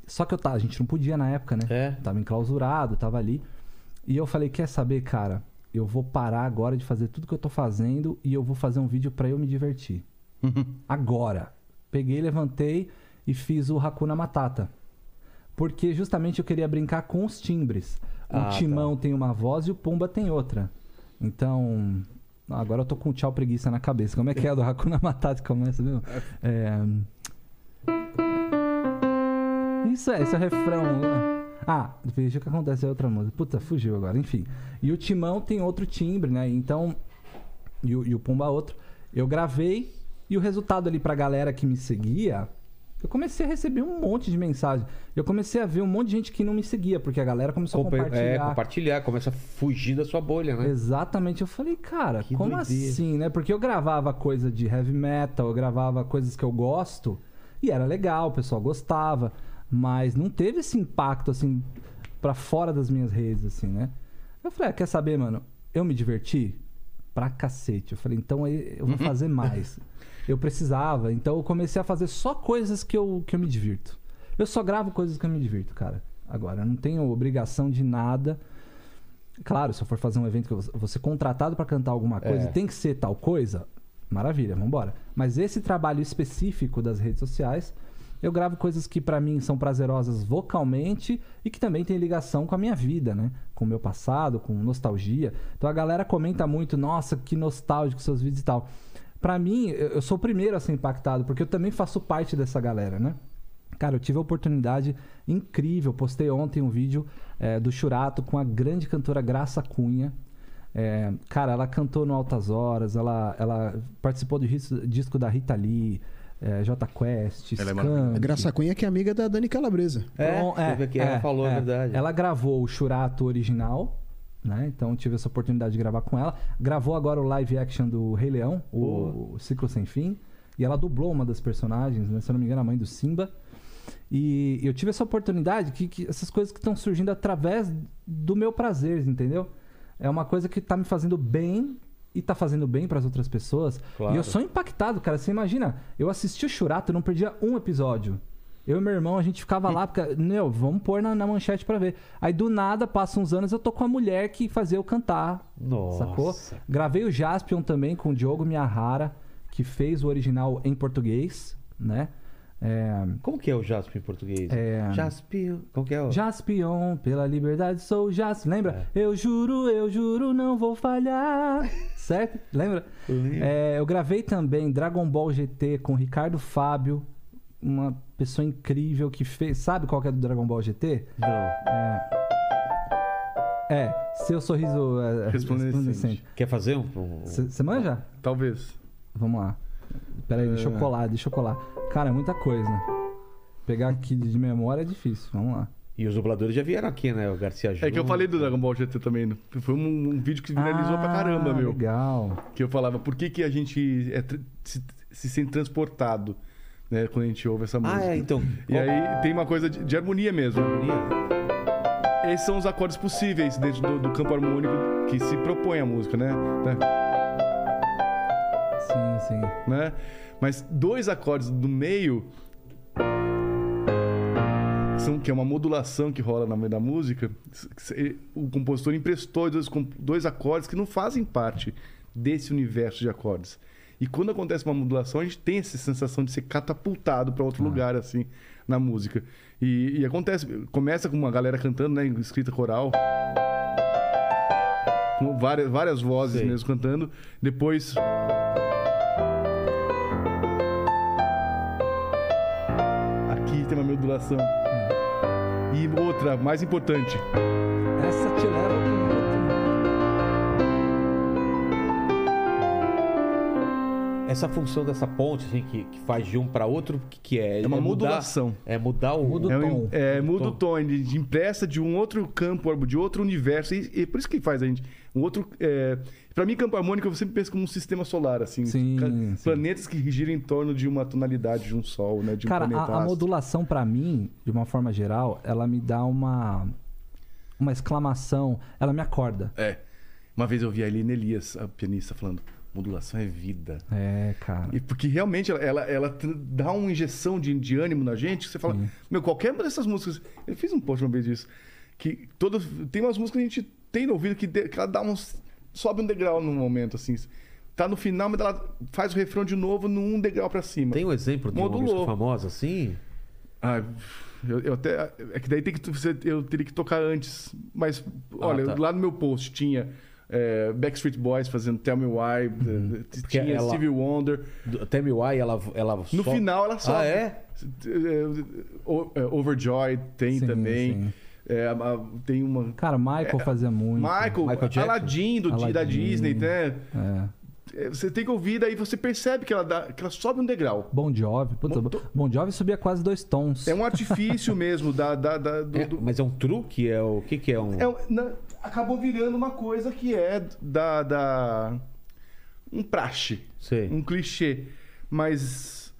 Só que eu tava, a gente não podia na época, né? É. Tava enclausurado, tava ali. E eu falei, quer saber, cara? Eu vou parar agora de fazer tudo que eu tô fazendo e eu vou fazer um vídeo pra eu me divertir. Agora. Peguei, levantei e fiz o Hakuna Matata. Porque justamente eu queria brincar com os timbres. O Ah, Timão tem uma voz e o Pumba tem outra. Então. Agora eu tô com tchau preguiça na cabeça. Como é que é do Hakuna Matata que começa, viu? É... Isso é, esse é refrão. Ah, veja o que acontece é outra música. Puta, fugiu agora. Enfim. E o Timão tem outro timbre, né? Então. E o, e o Pumba outro. Eu gravei e o resultado ali pra galera que me seguia. Eu comecei a receber um monte de mensagem. Eu comecei a ver um monte de gente que não me seguia, porque a galera começou Compa- a compartilhar. É, compartilhar, começa a fugir da sua bolha, né? Exatamente. Eu falei, cara, Que como doideira. assim, né? Porque eu gravava coisa de heavy metal, eu gravava coisas que eu gosto e era legal, o pessoal gostava, mas não teve esse impacto assim pra fora das minhas redes, assim, né? Eu falei, ah, quer saber, mano? Eu me diverti, pra cacete. Eu falei, então eu vou fazer mais. Eu precisava, então eu comecei a fazer só coisas que eu, que eu me divirto. Eu só gravo coisas que eu me divirto, cara. Agora, eu não tenho obrigação de nada. Claro, se eu for fazer um evento que eu vou ser contratado pra cantar alguma coisa É. tem que ser tal coisa, maravilha, vambora. Mas esse trabalho específico das redes sociais, eu gravo coisas que pra mim são prazerosas vocalmente e que também tem ligação com a minha vida, né? Com o meu passado, com nostalgia. Então a galera comenta muito, nossa, que nostálgico seus vídeos e tal. Pra mim, eu sou o primeiro a ser impactado, porque eu também faço parte dessa galera, né? Cara, eu tive a oportunidade incrível. Postei ontem um vídeo é, do Churato com a grande cantora Graça Cunha. É, cara, ela cantou no Altas Horas, ela, ela participou do disco da Rita Lee, é, J Quest, Ela é Graça Cunha que é amiga da Dani Calabresa. É, Bom, teve aqui, ela falou a verdade. Ela gravou o Churato original, né? Então tive essa oportunidade de gravar com ela. Gravou agora o live action do Rei Leão, o, o Ciclo Sem Fim. E ela dublou uma das personagens, né? Se eu não me engano, a mãe do Simba. E eu tive essa oportunidade, que, que essas coisas que estão surgindo através do meu prazer, entendeu? É uma coisa que tá me fazendo bem e tá fazendo bem para as outras pessoas. Claro. E eu sou impactado, cara. Você imagina, eu assisti o Churato, não perdia um episódio. Eu e meu irmão, a gente ficava lá, porque, meu, vamos pôr na, na manchete pra ver. Aí do nada, passa uns anos, eu tô com a mulher que fazia eu cantar. Nossa. Sacou? Gravei o Jaspion também com o Diogo Miyahara, que fez o original em português, né? É, Como que é o Jasper em português? É. Jasper. Como que é o. Jaspion, pela liberdade sou Jaspion. Lembra? É. Eu juro, eu juro, não vou falhar. Certo? Lembra? É, eu gravei também Dragon Ball GT com Ricardo Fábio, uma pessoa incrível que fez. Sabe qual que é do Dragon Ball GT? Não. É, seu sorriso é, Resplandecente. Quer fazer um. um- Você manja? Talvez. Vamos lá. Pera aí, deixa eu colar, deixa eu colar. Cara, é muita coisa. Pegar aqui de memória é difícil. Vamos lá. E os dubladores já vieram aqui, né? O Garcia Júnior. É que eu falei do Dragon Ball GT também. né? Foi um, um vídeo que viralizou pra Ah, caramba, meu. Legal. Que eu falava, por que, que a gente é se, se sente transportado, né? Quando a gente ouve essa música. Ah, é, então. E aí tem uma coisa de, de harmonia mesmo. Esses são os acordes possíveis dentro do, do campo harmônico que se propõe a música, né? Né? Sim, sim. né? Mas dois acordes do meio são que é uma modulação que rola meio da música. O compositor emprestou dois, dois acordes que não fazem parte desse universo de acordes. E quando acontece uma modulação, a gente tem essa sensação de ser catapultado para outro lugar assim na música. E, e acontece, começa com uma galera cantando, né, em escrita coral. Com várias, várias vozes Sei. mesmo cantando. Depois Aqui tem uma modulação. E outra, mais importante. Essa te leva para um outro. Essa função dessa ponte, assim, que, que faz de um pra outro, o que, que é? É uma mudar- modulação. É mudar o. Muda o é, tom. é, muda o tom, ele de- empresta de um outro campo, de outro universo. E, e por isso que faz a gente. Um outro. É, para mim, campo harmônico eu sempre penso como um sistema solar, assim. Sim, Ca-. Planetas que giram em torno de uma tonalidade de um sol, né? De um Cara, a, a modulação pra mim, de uma forma geral, ela me dá uma uma exclamação, ela me acorda. É. Uma vez eu vi a Aline Elias, a pianista, falando: modulação é vida. É, cara. E porque realmente ela, ela, ela dá uma injeção de, de ânimo na gente. que Você fala, Sim. meu, qualquer uma dessas músicas. Eu fiz um post uma vez disso. Que todas, tem umas músicas que a gente tem no ouvido que, de- que ela dá uns. sobe um degrau num momento, assim. Tá no final, mas ela faz o refrão de novo num degrau pra cima. Tem um exemplo de uma Modulou. música famosa assim? Ah, eu, eu até. É que daí tem que, você- eu teria que tocar antes. Mas, olha, tá. lá no meu post tinha. é, Backstreet Boys fazendo Tell Me Why, Uhum. Porque tinha ela- Stevie Wonder. Tell Me Why, ela, ela No só- final ela sobe. Ah, é? O- é, Overjoy tem Sim, também. sim. É, tem uma. Cara, Michael fazia muito. Michael, Michael. Aladdin do, da Aladdin. Disney, né? É. É, Você tem que ouvir, daí você percebe que ela, dá, que ela sobe um degrau. Bon Jovi. Puta, Montou- Bon Jovi subia quase dois tons. É um artifício mesmo da, da, da- do, É, do- mas é um truque? É o que, que é um. é um- na- acabou virando uma coisa que é da, da um praxe, Sei. um clichê, mas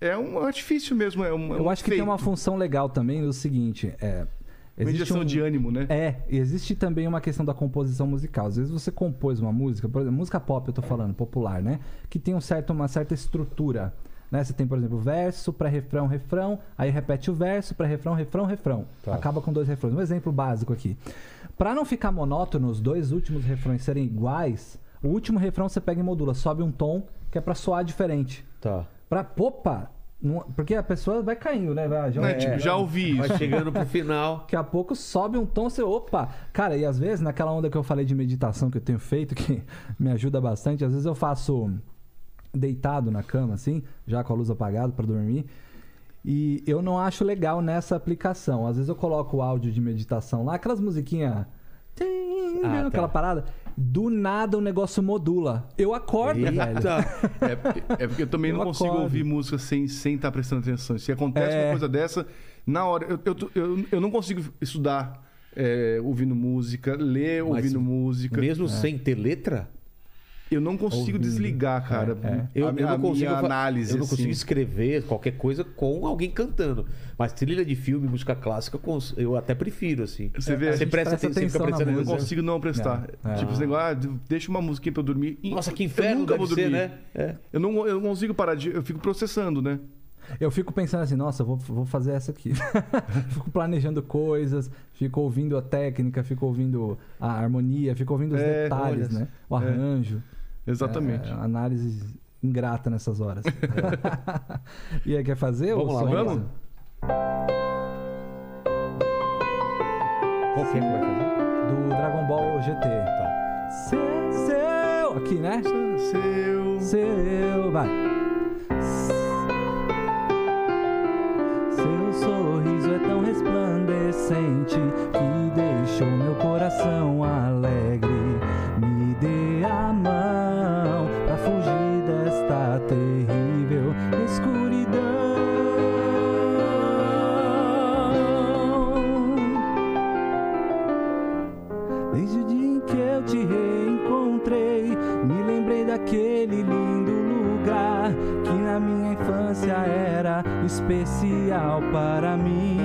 é um artifício mesmo, é um, é Eu um acho que tem uma feito. função legal também no seguinte, é, Uma injeção um- de ânimo, né? É, e existe também uma questão da composição musical. Às vezes você compôs uma música, por exemplo, música pop eu tô falando, popular, né? Que tem um certo, uma certa estrutura. Né? Você tem, por exemplo, verso, pré-refrão, refrão, aí repete o verso, pré-refrão, refrão, refrão. Tá. Acaba com dois refrões. Um exemplo básico aqui. Pra não ficar monótono, os dois últimos refrões serem iguais, o último refrão você pega e modula, sobe um tom, que é pra soar diferente. Tá. Pra, opa! Porque a pessoa vai caindo, né? Vai, Né? Tipo, já ouvi isso. Vai chegando pro final. Daqui a pouco sobe um tom, você, opa! Cara, e às vezes, naquela onda que eu falei de meditação que eu tenho feito, que me ajuda bastante, às vezes eu faço deitado na cama, assim, já com a luz apagada pra dormir. E eu não acho legal nessa aplicação. Às vezes eu coloco o áudio de meditação lá, aquelas musiquinhas. Ah, tá. aquela parada. Do nada o negócio modula. Eu acordo, velho. Eita. É, porque- é porque eu também Eu não consigo acordo. ouvir música sem estar sem tá prestando atenção. Se acontece É. uma coisa dessa, na hora. Eu, eu, eu, eu não consigo estudar é, ouvindo música, ler Mas ouvindo música. Mesmo sem ter letra? Eu não consigo Ouvindo. desligar, cara. Eu, a, eu não consigo, análise. eu não consigo assim. escrever qualquer coisa com alguém cantando. Mas trilha de filme, música clássica, eu eu até prefiro, assim. Você vê, Você presta, presta atenção, atenção na prestando Eu não consigo não prestar. É. Tipo, esse negócio, ah, deixa uma musiquinha pra eu dormir. Nossa, que eu inferno nunca deve vou ser, dormir. né? É. Eu não, eu não consigo parar de. Eu fico processando, né? Eu fico pensando assim, nossa, eu vou, vou fazer essa aqui. fico planejando coisas, fico ouvindo a técnica, fico ouvindo a harmonia, fico ouvindo os É, detalhes, olha né? O arranjo. Exatamente. É, análise ingrata nessas horas. e aí, quer fazer? Vamos lá, vamos? Qual que é que vai fazer? Do Dragon Ball GT. Tá. Seu, seu. Aqui, né? Seu. Seu, vai. Seu sorriso é tão resplandecente que deixou meu coração alegre. Especial para mim.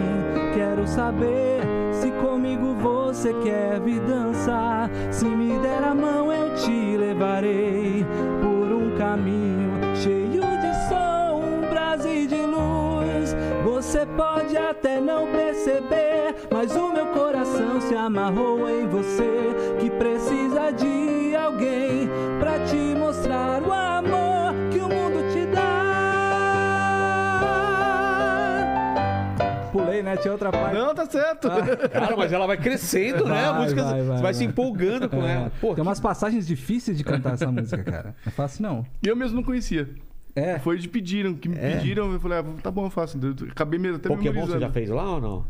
Quero saber se comigo você quer vir dançar. Se me der a mão, eu te levarei por um caminho cheio de sombras e de luz. Você pode até não perceber, mas o meu coração se amarrou em você. Pulei, né? Tinha outra parte. Não, tá certo. Cara, mas ela vai crescendo, né? A Vai, música vai, você vai, vai, se empolgando com É, ela. Pô, Tem umas passagens difíceis de cantar essa música, cara. Não é fácil, não. E eu mesmo não conhecia. É. Foi de pediram, que me É. pediram, eu falei, ah, tá bom, eu faço. Eu acabei mesmo até Pokémon você já fez lá ou não?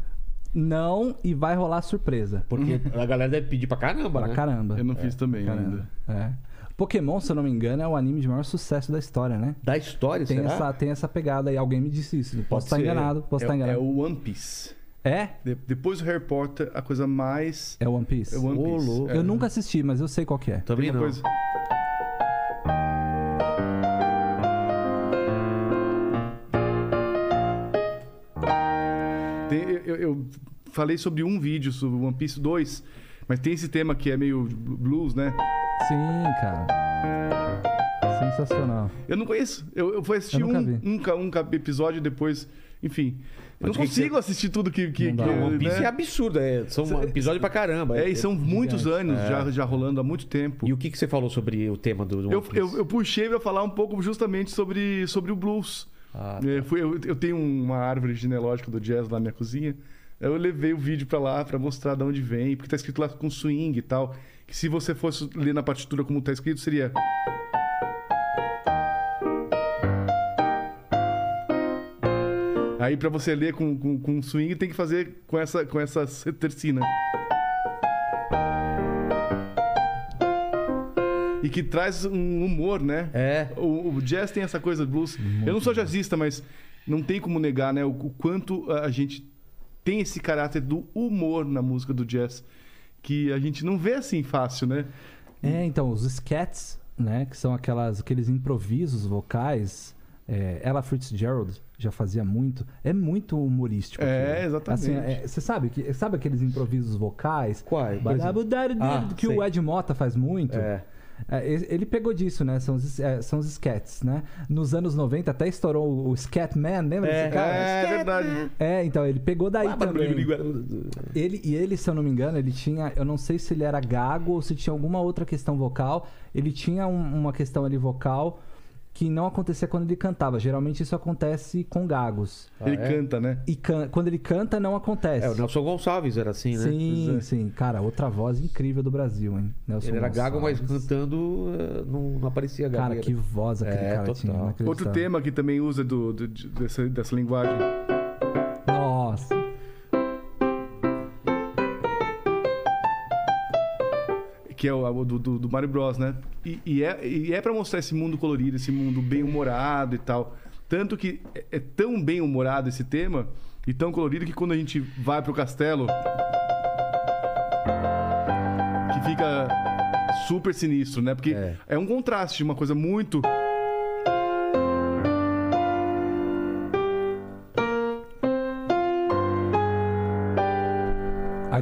Não, e vai rolar surpresa. Porque a galera deve pedir pra caramba, Pra né? caramba. Eu não fiz também Caramba. ainda. É. Pokémon, se eu não me engano, é o anime de maior sucesso da história, né? Da história, Tem será? essa, tem essa pegada aí. Alguém me disse isso. Posso estar ser. enganado, posso estar É, é enganado. o One Piece. É? De- depois do Harry Potter, a coisa mais. É One Piece. É o One Piece. É. Eu nunca assisti, mas eu sei qual que é. Também não. coisa- Tem- eu, eu- eu falei sobre um vídeo sobre One Piece 2, mas tem esse tema que é meio blues, né? Sim, cara. Sensacional. Eu não conheço. Eu, eu fui assistir Eu nunca um, um, um episódio depois. Enfim. Eu Mas não o que consigo assistir tudo que. que, que One Piece né? é absurdo, é, são um episódio pra caramba. É, e são muitos gigante. anos já, já rolando há muito tempo. E o que, que você falou sobre o tema do One Eu, Piece? eu, eu puxei pra falar um pouco justamente sobre, sobre o blues. Ah, É, fui- eu, eu tenho uma árvore genealógica do jazz lá na minha cozinha. Eu levei o vídeo pra lá pra mostrar de onde vem, porque tá escrito lá com swing e tal. Que se você fosse ler na partitura como tá escrito, seria. Aí pra você ler com, com, com swing tem que fazer com essa, com essa tercina. E que traz um humor, né? É. O, o jazz tem essa coisa, blues. eu não sou jazzista, mas não tem como negar, né? O, o quanto a gente tem esse caráter do humor na música do jazz. Que a gente não vê assim fácil, né? É, então, os scats, né? Que são aquelas, aqueles improvisos vocais. É, Ella Fitzgerald já fazia muito, é muito humorístico. É, aquilo. exatamente. Assim, é, você sabe que sabe aqueles improvisos vocais? Quais? Ah, que o Ed Mota faz muito. É. É, ele pegou disso, né? São os, é, são os sketches, né? Nos anos 90 até estourou o, Scatman, lembra É, desse cara? É verdade. É, então, ele pegou daí também. Ele, e ele, se eu não me engano, ele tinha. Eu não sei se ele era gago ou se tinha alguma outra questão vocal. Ele tinha um- uma questão ali vocal que não acontecia quando ele cantava. Geralmente isso acontece com gagos. Ele é? canta, né? E can- quando ele canta, não acontece. É, o Nelson Gonçalves era assim, né? Sim, sim. Cara, outra voz incrível do Brasil, hein? Nelson Ele era gago, mas Gonçalves. cantando eh, não, não aparecia gago. Cara, que voz aquele É, cara total. tinha. Outro tema que também usa do, do- de- dessa, dessa linguagem. Que é o, do, do, do Mario Bros, né? E, e é, e é pra mostrar esse mundo colorido, esse mundo bem-humorado e tal. Tanto que é, é tão bem-humorado esse tema e tão colorido que quando a gente vai pro castelo. Que fica super sinistro, né? Porque É. é, um contraste de uma coisa muito.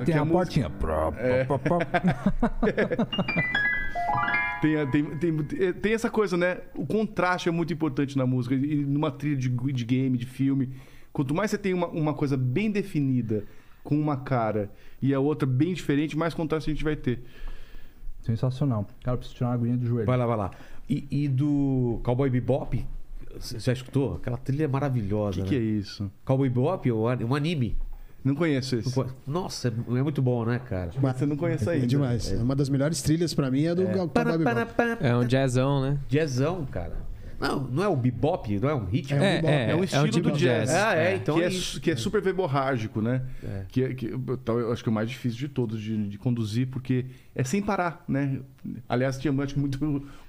tem a a portinha. Pró, pró. Tem, tem, tem, tem essa coisa, né? O contraste é muito importante na música. E numa trilha de, de game, de filme. Quanto mais você tem uma, uma coisa bem definida, com uma cara, e a outra bem diferente, mais contraste a gente vai ter. Sensacional. Cara, eu preciso tirar uma aguinha do joelho. Vai lá, vai lá. E, e do Cowboy Bebop, você já escutou? Aquela trilha O maravilhosa, que, que é né? isso? Cowboy Bebop, o an- um anime. Não conheço esse. Nossa, é é muito bom, né, cara? Mas você não conhece É ainda. demais. É. Uma das melhores trilhas pra mim é do Para, para, para, É um jazzão, né? Jazzão, cara. Não, não é o bebop, não é um ritmo. É um É, bebop. é, É um estilo tipo do de jazz. Ah, é, então que, é é, isso. que é super verborrágico, né? É. Que, é- que eu, tal- eu acho que é o mais difícil de todos de, de conduzir, porque é sem parar, né? Aliás, tinha muito,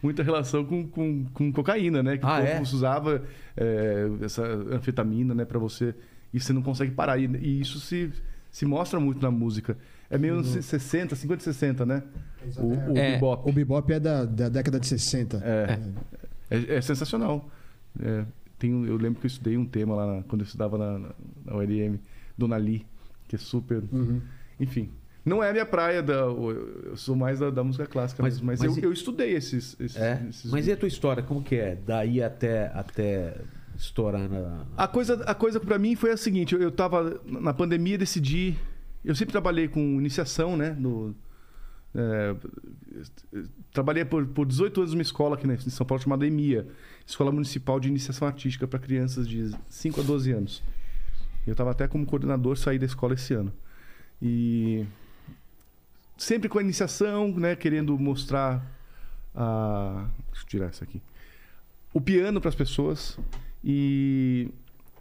muita relação com, com, com cocaína, né? Que Ah, o é? povo usava é, essa anfetamina, né? Pra você... E você não consegue parar. E, e isso se, se mostra muito na música. É meio anos 60, 50 e 60, né? O, o É. bebop. O bebop é da, da década de 60. É, é, é sensacional. É, tem, eu lembro que eu estudei um tema lá na- quando eu estudava na, na, na ULM, Dona Lee, que é super. Uhum. Enfim. Não é a minha praia, da, eu sou mais da, da música clássica, Mas- mas, mas, mas eu, e- eu estudei esses. esses, É. esses- Mas e a tua história? Como que é? Daí até, até estourar na. A coisa, a coisa para mim foi a seguinte: eu, eu tava na pandemia, decidi. Eu sempre trabalhei com iniciação, né? No, é, trabalhei por, por 18 anos numa escola aqui né, em São Paulo chamada EMIA Escola Municipal de Iniciação Artística para crianças de 5 a 12 anos. Eu estava até como coordenador, saí da escola esse ano. E sempre com a iniciação, né? Querendo mostrar a. Deixa eu tirar isso aqui. O piano para as pessoas e,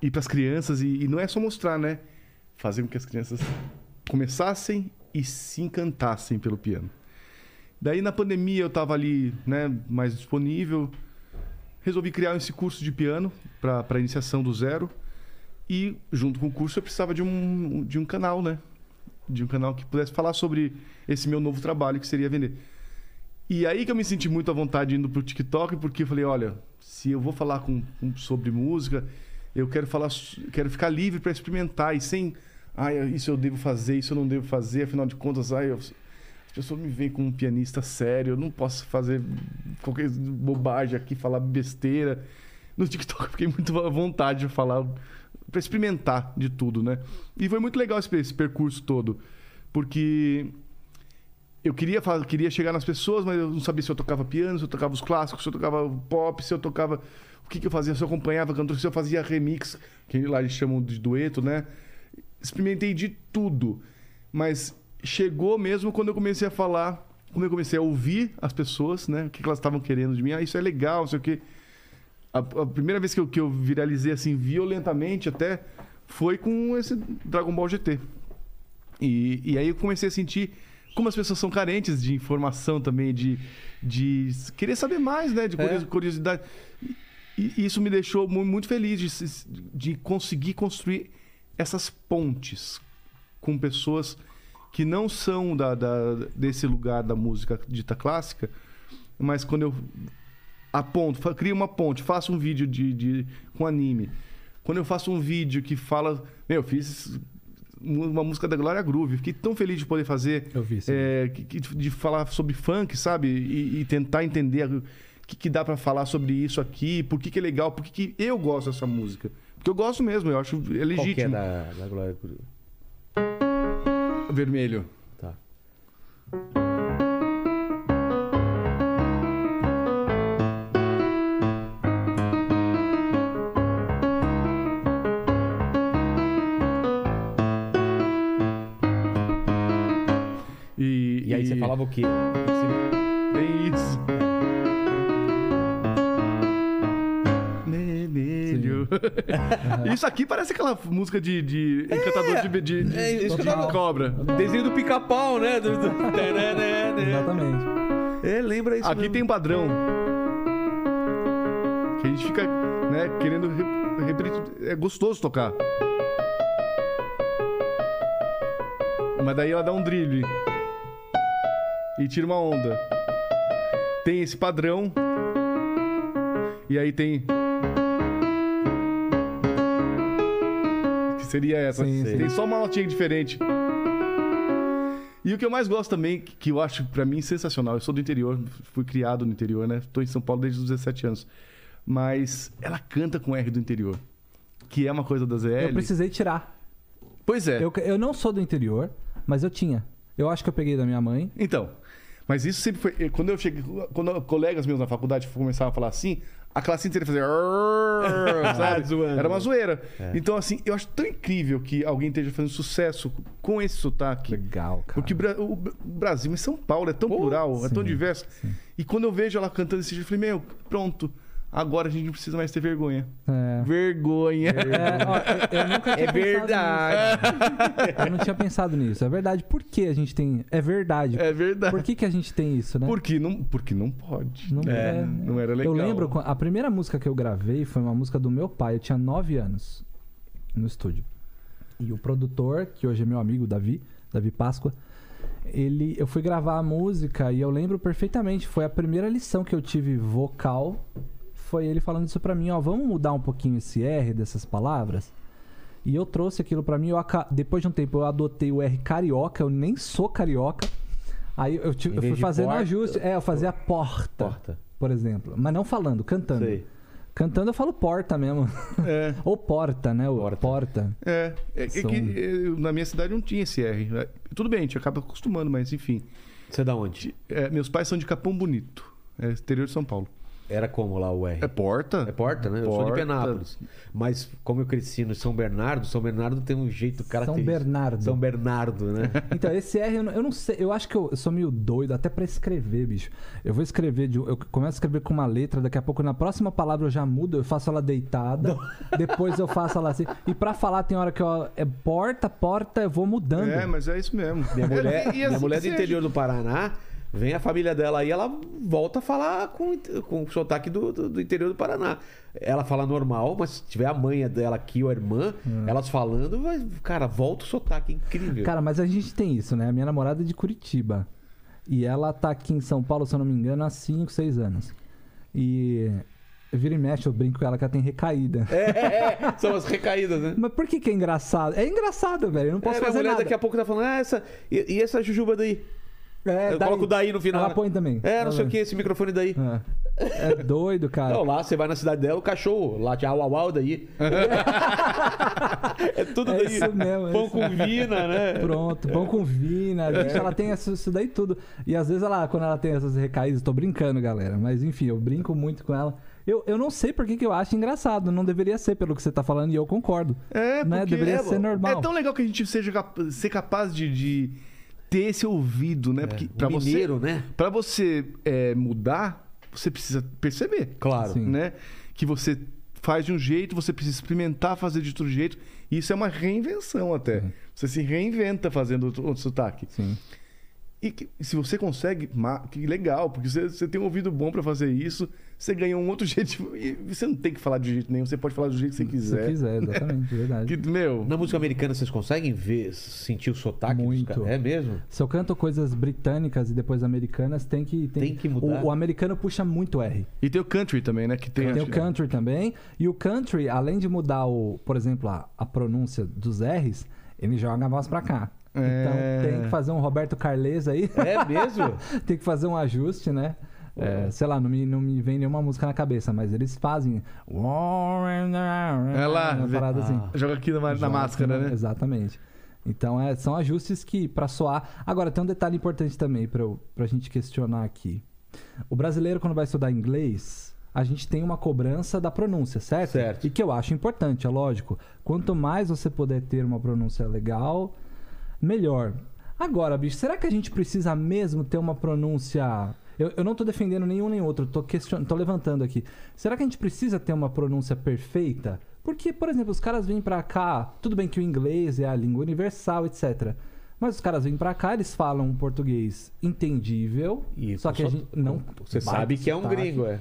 e para as crianças. E, e não é só mostrar, né? Fazer com que as crianças começassem e se encantassem pelo piano. Daí na pandemia eu estava ali, né, mais disponível. Resolvi criar esse curso de piano para iniciação do zero. E junto com o curso eu precisava de um, de um canal, né? De um canal que pudesse falar sobre esse meu novo trabalho que seria vender. E aí que eu me senti muito à vontade indo pro TikTok, porque eu falei, olha, se eu vou falar com, com- sobre música, eu quero falar, quero ficar livre para experimentar e sem, ah, isso eu devo fazer, isso eu não devo fazer, afinal de contas, ai, eu- as pessoas me veem como um pianista sério, eu não posso fazer qualquer bobagem aqui, falar besteira. No TikTok eu fiquei muito à vontade de falar, para experimentar de tudo, né? E foi muito legal esse, esse percurso todo, porque eu queria, fa- queria chegar nas pessoas, mas eu não sabia se eu tocava piano, se eu tocava os clássicos, se eu tocava pop, se eu tocava. O que, que eu fazia? Se eu acompanhava cantor, se eu fazia remix, que lá eles chamam de dueto, né? Experimentei de tudo. Mas chegou mesmo quando eu comecei a falar, quando eu comecei a ouvir as pessoas, né? O que, que elas estavam querendo de mim. Ah, isso é legal, não sei o quê. A, a primeira vez que eu, que eu viralizei assim violentamente até foi com esse Dragon Ball GT. E, e aí eu comecei a sentir como as pessoas são carentes de informação também, de, de querer saber mais, né? De É. curiosidade. E, e isso me deixou mu- muito feliz de, de conseguir construir essas pontes com pessoas que não são da, da- desse lugar da música dita clássica, mas quando eu aponto, crio uma ponte, faço um vídeo de, de- com anime, Quando eu faço um vídeo que fala. Meu, eu fiz uma música da Glória Groove. Fiquei tão feliz de poder fazer. Eu vi, sim. é, que- que- de falar sobre funk, sabe? E, e tentar entender o que, que dá pra falar sobre isso aqui, por que, que é legal, por que, que eu gosto dessa música. Porque eu gosto mesmo, eu acho é Qual que é legítimo. da, da Glória Groove? Vermelho. Tá. Falava o quê? Bem isso. Vermelho. Isso aqui parece aquela música de, de encantador de, de, É, isso que eu de tava- cobra. Desenho do pica-pau, né? Do, do... Exatamente. É, lembra isso Aqui mesmo. tem um padrão. Que a gente fica, né, querendo re- repetir. É gostoso tocar. Mas daí ela dá um drible. E tira uma onda. Tem esse padrão. E aí tem. Que seria essa. Sim, sim. Tem só uma notinha diferente. E o que eu mais gosto também, que eu acho pra mim sensacional, eu sou do interior, fui criado no interior, né? Tô em São Paulo desde os 17 anos. Mas ela canta com R do interior, que é uma coisa da ZL. Eu precisei tirar. Pois é. Eu, eu não sou do interior, mas eu tinha. Eu acho que eu peguei da minha mãe. Então, mas isso sempre foi. Quando eu cheguei. Quando colegas meus na faculdade começavam a falar assim, a classe inteira fazia. Sabe? Zoando. Era uma zoeira. Então, assim, eu acho tão incrível que alguém esteja fazendo sucesso com esse sotaque. Legal, cara. Porque o Bra- o Bra- o Brasil, mas São Paulo é tão plural, é tão sim, diverso. E quando eu vejo ela cantando esse jeito, eu falei, meu, pronto. Agora a gente não precisa mais ter vergonha. É. Vergonha. É, ó, eu, eu nunca tinha É verdade. nisso. Eu não tinha pensado nisso. É verdade. Por que a gente tem. É verdade. É verdade. Por que, que a gente tem isso, né? Porque não, porque não pode. Não, É, é- Não era legal. Eu lembro, a primeira música que eu gravei foi uma música do meu pai. Eu tinha 9 anos no estúdio. E o produtor, que hoje é meu amigo, Davi, Davi Páscoa, ele, eu fui gravar a música e eu lembro perfeitamente. Foi a primeira lição que eu tive vocal. Foi ele falando isso pra mim, ó, vamos mudar um pouquinho esse R dessas palavras. E eu trouxe aquilo pra mim. Eu, depois de um tempo eu adotei o R carioca. Eu nem sou carioca. Aí eu, tive- eu fui fazendo porta- ajuste. É, eu fazia porta Porta. por exemplo. Mas não falando, cantando. Sei. Cantando eu falo porta mesmo. É. Ou porta, né? O Porta. porta. É, é, é que eu- na minha cidade não tinha esse R. É, Tudo bem, a gente acaba acostumando, mas enfim. Você é da onde? É, meus pais são de Capão Bonito, é, exterior de São Paulo. Era como lá o R? É porta? É porta, né? Eu sou de Porta. Penápolis. Mas como eu cresci no São Bernardo, São Bernardo tem um jeito característico. Bernardo. São Bernardo, né? Então, esse R, eu não, eu não sei. Eu acho que eu, eu sou meio doido, até pra escrever, bicho. Eu vou escrever, de, eu começo a escrever com uma letra, daqui a pouco na próxima palavra eu já mudo, eu faço ela deitada, depois eu faço ela assim. E pra falar, tem hora que eu, é porta, porta, eu vou mudando. É, mas é isso mesmo. Minha mulher, E- e minha assim mulher que do interior do Paraná, vem a família dela aí, ela volta a falar com, com o sotaque do, do, do interior do Paraná. Ela fala normal, mas se tiver a mãe dela aqui ou a irmã, elas falando, vai, cara, volta o sotaque, incrível. Cara, mas a gente tem isso, né? A minha namorada é de Curitiba. E ela tá aqui em São Paulo, se eu não me engano, há 5, 6 anos. E vira e mexe, eu brinco com ela que ela tem recaída. É, é, é, são as recaídas, né? Mas por que, que é engraçado? É engraçado, velho. Eu não posso é, fazer nada. daqui a pouco tá falando, ah, essa, e, e essa jujuba daí? É, Eu coloco daí no final. Ela né? põe também. É, não Ela sei o que, esse microfone daí. É, É doido, cara. Não, lá você vai na cidade dela, o cachorro, lá au au au daí. é tudo É daí. isso mesmo, é Pão isso com vina, né? Pronto, pão com vina, É. bicho, ela tem isso, daí tudo. E às vezes ela, quando ela tem essas recaídas, tô brincando, galera. Mas enfim, eu brinco muito com ela. Eu, eu não sei por que, que eu acho engraçado. Não deveria ser pelo que você tá falando e eu concordo. É, Né? Deveria é, ser normal. É tão legal que a gente seja ser capaz de, de ter esse ouvido, né? Porque O pra você, né? pra você é, mudar, você precisa perceber. Claro. Sim. Né? Que você faz de um jeito, você precisa experimentar fazer de outro jeito. E isso é uma reinvenção até. Você se reinventa fazendo outro, outro sotaque. Sim. E que- se você consegue, que legal, porque você, você tem um ouvido bom pra fazer isso, você ganha um outro jeito. E você não tem que falar de jeito nenhum, você pode falar do jeito que você Se quiser. quiser, exatamente, verdade. Que, meu, Na música americana, vocês conseguem ver, sentir o sotaque dos Muito. caras? É mesmo? Se eu canto coisas britânicas e depois americanas, tem que. Tem que mudar. O, o americano puxa muito R. e tem o country também, né? Que tem, Tem o country também. E o country, além de mudar, o, por exemplo, a, a pronúncia dos R's, ele joga a voz pra cá. É. Então tem que fazer um Roberto Carles aí. É mesmo? tem que fazer um ajuste, né? É, sei lá, não me, não me vem nenhuma música na cabeça, mas eles fazem. É lá, uma vê- parada assim. Joga aqui na, na Joga máscara, aqui né? Exatamente. Então é, são ajustes que pra soar. Agora tem um detalhe importante também pra, eu- pra gente questionar aqui. O brasileiro quando vai estudar inglês, a gente tem uma cobrança da pronúncia, certo? Certo. E que eu acho importante, é lógico. Quanto mais você puder ter uma pronúncia legal, melhor. Agora, bicho, será que a gente precisa mesmo ter uma pronúncia eu, eu não tô defendendo nenhum nem outro, tô, question... tô levantando aqui. Será que a gente precisa ter uma pronúncia perfeita? Porque, por exemplo, os caras vêm pra cá, tudo bem que o inglês é a língua universal, etc. Mas os caras vêm pra cá, eles falam um português entendível, E só que a só- gente não. Você sabe que é um sotaque. gringo, é.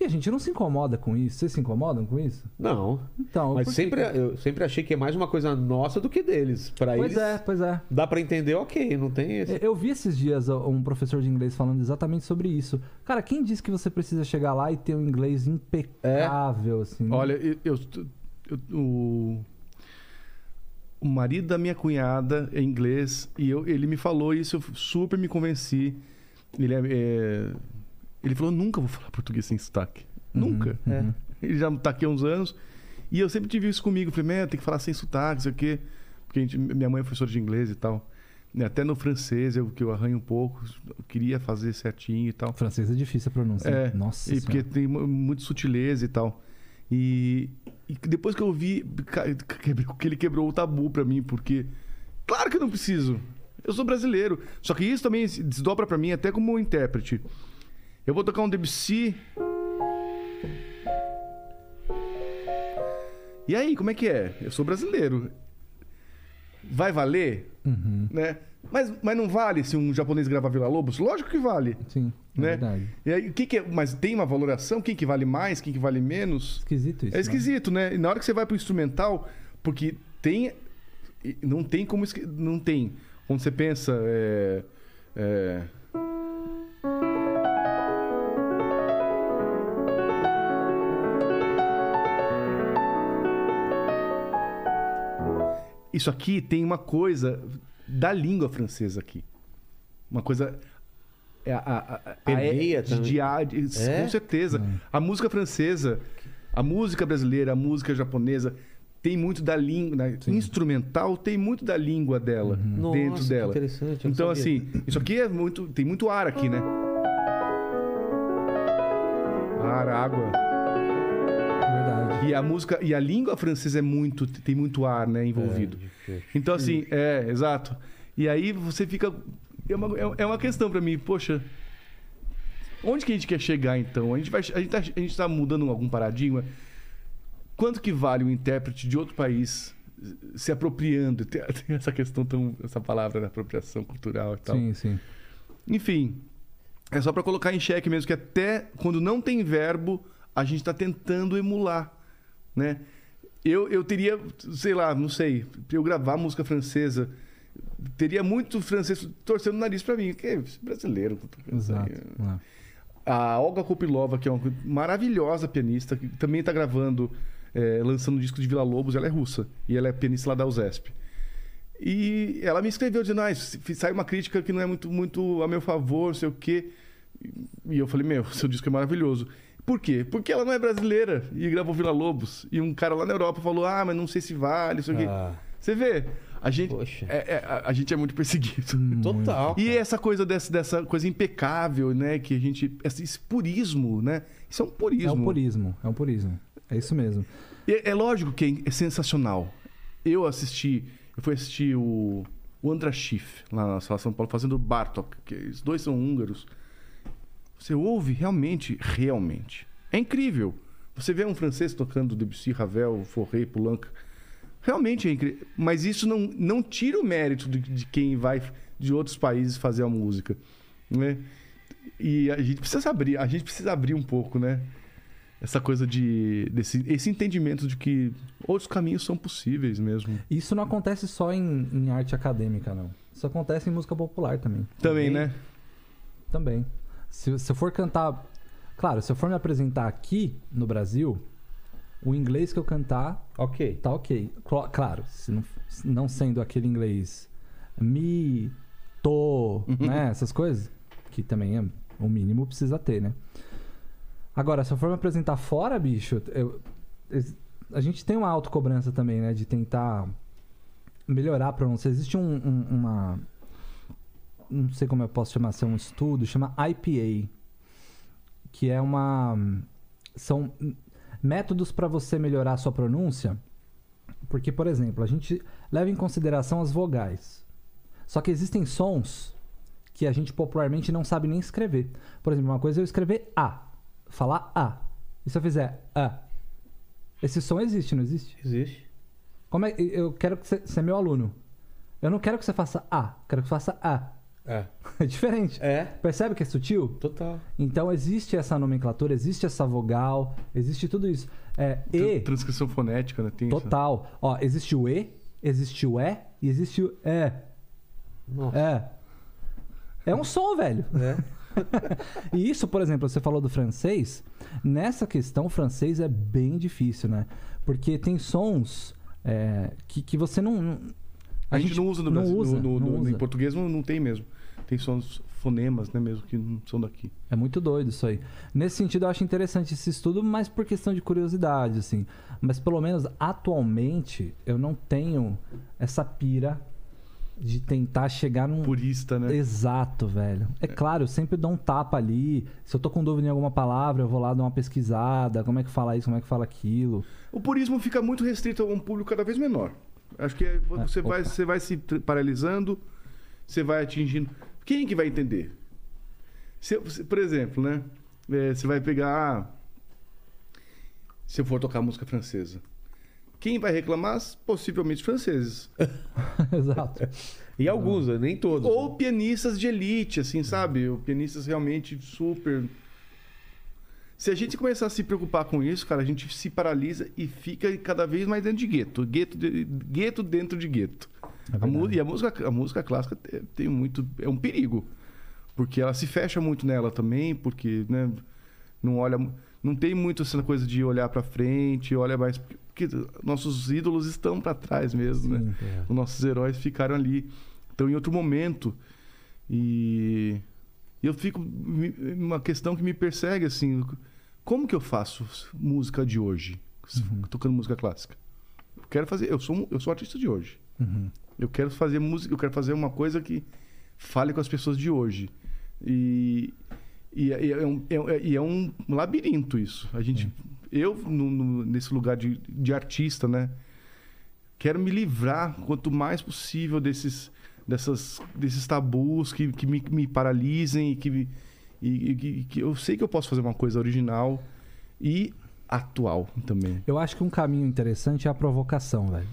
E a gente não se incomoda com isso. Vocês se incomodam com isso? Não. Então, Mas sempre, que- eu sempre achei que é mais uma coisa nossa do que deles. Pra Pois eles, é, pois é. dá pra entender, ok, não tem esse... Eu vi esses dias um professor de inglês falando exatamente sobre isso. Cara, quem disse que você precisa chegar lá e ter um inglês impecável, assim? né? Olha, eu, eu- eu- o, o marido da minha cunhada é inglês e eu- ele me falou isso, eu super me convenci. Ele, é, é- ele falou: nunca vou falar português sem sotaque. Nunca. uhum. Ele já tá aqui há uns anos. E eu sempre tive isso comigo. Falei, meu, tem que falar sem sotaque, não sei o quê. Porque a gente- minha mãe é professora de inglês e tal. E Até no francês, eu, que eu arranho um pouco, eu queria fazer certinho e tal. Francês é difícil a pronúncia. É, Nossa E porque tem mu- muito sutileza e tal. E, e depois que eu vi que ele quebrou o tabu pra mim, porque claro que eu não preciso. Eu sou brasileiro. Só que isso também se desdobra pra mim até como intérprete. Eu vou tocar um Debussy. E aí, como é que é? Eu sou brasileiro. Vai valer? Uhum. Né? Mas, mas não vale se um japonês gravar Vila Lobos? Lógico que vale. Sim, é né? verdade. E aí, o que que é, mas tem uma valoração? Quem que vale mais? Quem que vale menos? Esquisito isso. É né? esquisito, né? E na hora que você vai pro instrumental, porque tem. Não tem como. Não tem. Quando você pensa. é, é, Isso aqui tem uma coisa da língua francesa aqui. Uma coisa. É, a, a, a, a, Permeia de, de, de- É? Com certeza. A música francesa, a música brasileira, a música japonesa tem muito da língua. né? Instrumental tem muito da língua dela Nossa, dentro que dela. Então, sabia. assim, isso aqui é muito. Tem muito ar aqui, né? Ar, água. E a música e a língua francesa é muito tem muito ar, né, envolvido. então assim, é, exato. E aí você fica é uma, é- é uma questão pra mim, poxa, onde que a gente quer chegar então? A gente vai a gente tá, a gente tá mudando algum paradigma? Quanto que vale um intérprete de outro país se apropriando? Tem, tem essa questão tão essa palavra da apropriação cultural e tal. Sim, sim. Enfim, é só pra colocar em xeque mesmo que até quando não tem verbo, a gente tá tentando emular, né? Eu, eu teria, sei lá, não sei, eu gravar música francesa, teria muito francês torcendo o nariz pra mim, que é brasileiro. Exato. É. A Olga Kopilova, que é uma maravilhosa pianista, que também está gravando, é, lançando um disco de Vila Lobos, ela é russa. E ela é pianista lá da USESP. E ela me escreveu dizendo, ah, sai uma crítica que não é muito, muito a meu favor, sei o quê. E eu falei, meu, seu disco é maravilhoso. Por quê? Porque ela não é brasileira e gravou Vila Lobos. E um cara lá na Europa falou, ah, mas não sei se vale, não sei o quê. Ah, Você vê, a gente, Poxa. é- é- a, a gente é muito perseguido. total. E essa coisa dessa, dessa coisa impecável, né? Que a gente. Esse, esse purismo, né? Isso é um purismo. É um purismo, é um purismo. É isso mesmo. E É, é lógico que é, é sensacional. Eu assisti. Eu fui assistir o, o Andra Schiff, lá na Sala São Paulo, fazendo Bartok, que os dois são húngaros. Você ouve realmente, realmente. É incrível. Você vê um francês tocando Debussy, Ravel, Fauré, Poulenc. Realmente é incrível. Mas isso não, não tira o mérito de, de quem vai de outros países fazer a música, né? E a gente precisa abrir, a gente precisa abrir um pouco, né? Essa coisa de desse esse entendimento de que outros caminhos são possíveis mesmo. Isso não acontece só em, em arte acadêmica, não. Isso acontece em música popular também. Também, né? Também. Se, se eu for cantar. Claro, se eu for me apresentar aqui no Brasil, o inglês que eu cantar Ok. tá ok. Cla- Claro, se não, não sendo aquele inglês mi, to, né? Essas coisas, que também é o mínimo precisa ter, né? Agora, se eu for me apresentar fora, bicho, eu- a gente tem uma autocobrança também, né? De tentar melhorar a pronúncia. Existe um, um- uma. Não sei como eu posso chamar, se é um estudo, chama IPA. Que é uma. São métodos para você melhorar a sua pronúncia. Porque, por exemplo, a gente leva em consideração as vogais. Só que existem sons que a gente popularmente não sabe nem escrever. Por exemplo, uma coisa é eu escrever A. Falar A. E se eu fizer A? Esse som existe, não existe? Existe. Como é, eu quero que você, você é meu aluno. Eu não quero que você faça A, quero que você faça A. É. É diferente. É, Percebe que é sutil? total. Então existe essa nomenclatura, existe essa vogal, existe tudo isso. É, e, Tran- Transcrição fonética, né? Tem isso. total. Ó, existe o E, existe o E e existe o E. Nossa. É. É um som, velho. É. E isso, por exemplo, você falou do francês. Nessa questão, o francês é bem difícil, né? Porque tem sons é, que, que você não. não- A, gente, não usa no Brasil. usa, no, no- no- usa. Em português não, não tem mesmo. Tem sons fonemas, né, mesmo, que não são daqui. É muito doido isso aí. Nesse sentido, eu acho interessante esse estudo, mas por questão de curiosidade, assim. Mas pelo menos atualmente, eu não tenho essa pira de tentar chegar num. Purista, né? Exato, velho. É claro, eu sempre dou um tapa ali. Se eu tô com dúvida em alguma palavra, eu vou lá dar uma pesquisada. Como é que fala isso, como é que fala aquilo. O purismo fica muito restrito a um público cada vez menor. Acho que é- você, vai, você vai se paralisando, você vai atingindo. Quem que vai entender? Se, você- por exemplo, né? É, você vai pegar. ah, Se eu for tocar música francesa. Quem vai reclamar? Possivelmente os franceses. Exato. E alguns, né? nem todos. Ou pianistas de elite, assim, sabe? Ou pianistas realmente super. Se a gente começar a se preocupar com isso, cara, a gente se paralisa e fica cada vez mais dentro de gueto. Gueto, de- gueto dentro de gueto. É A e a música, a música clássica te- tem muito. É um perigo. Porque ela se fecha muito nela também, porque né, não olha. Não tem muito essa coisa de olhar pra frente, olha mais. Porque nossos ídolos estão pra trás mesmo, né? Sim, é. Os nossos heróis ficaram ali. Então, em outro momento. E eu fico. Uma questão que me persegue, assim. Como que eu faço música de hoje? Tocando música clássica. Eu quero fazer. Eu sou, eu sou artista de hoje. Uhum. Eu quero fazer música. Eu quero fazer uma coisa que fale com as pessoas de hoje. E. E é, é um, é- e é um labirinto isso. A gente, eu no- no- nesse lugar de, de artista, né? Quero me livrar quanto mais possível desses, dessas, desses tabus que, que me, me paralisem e que, me- e- e que eu sei que eu posso fazer uma coisa original e atual também. Eu acho que um caminho interessante é a provocação, velho.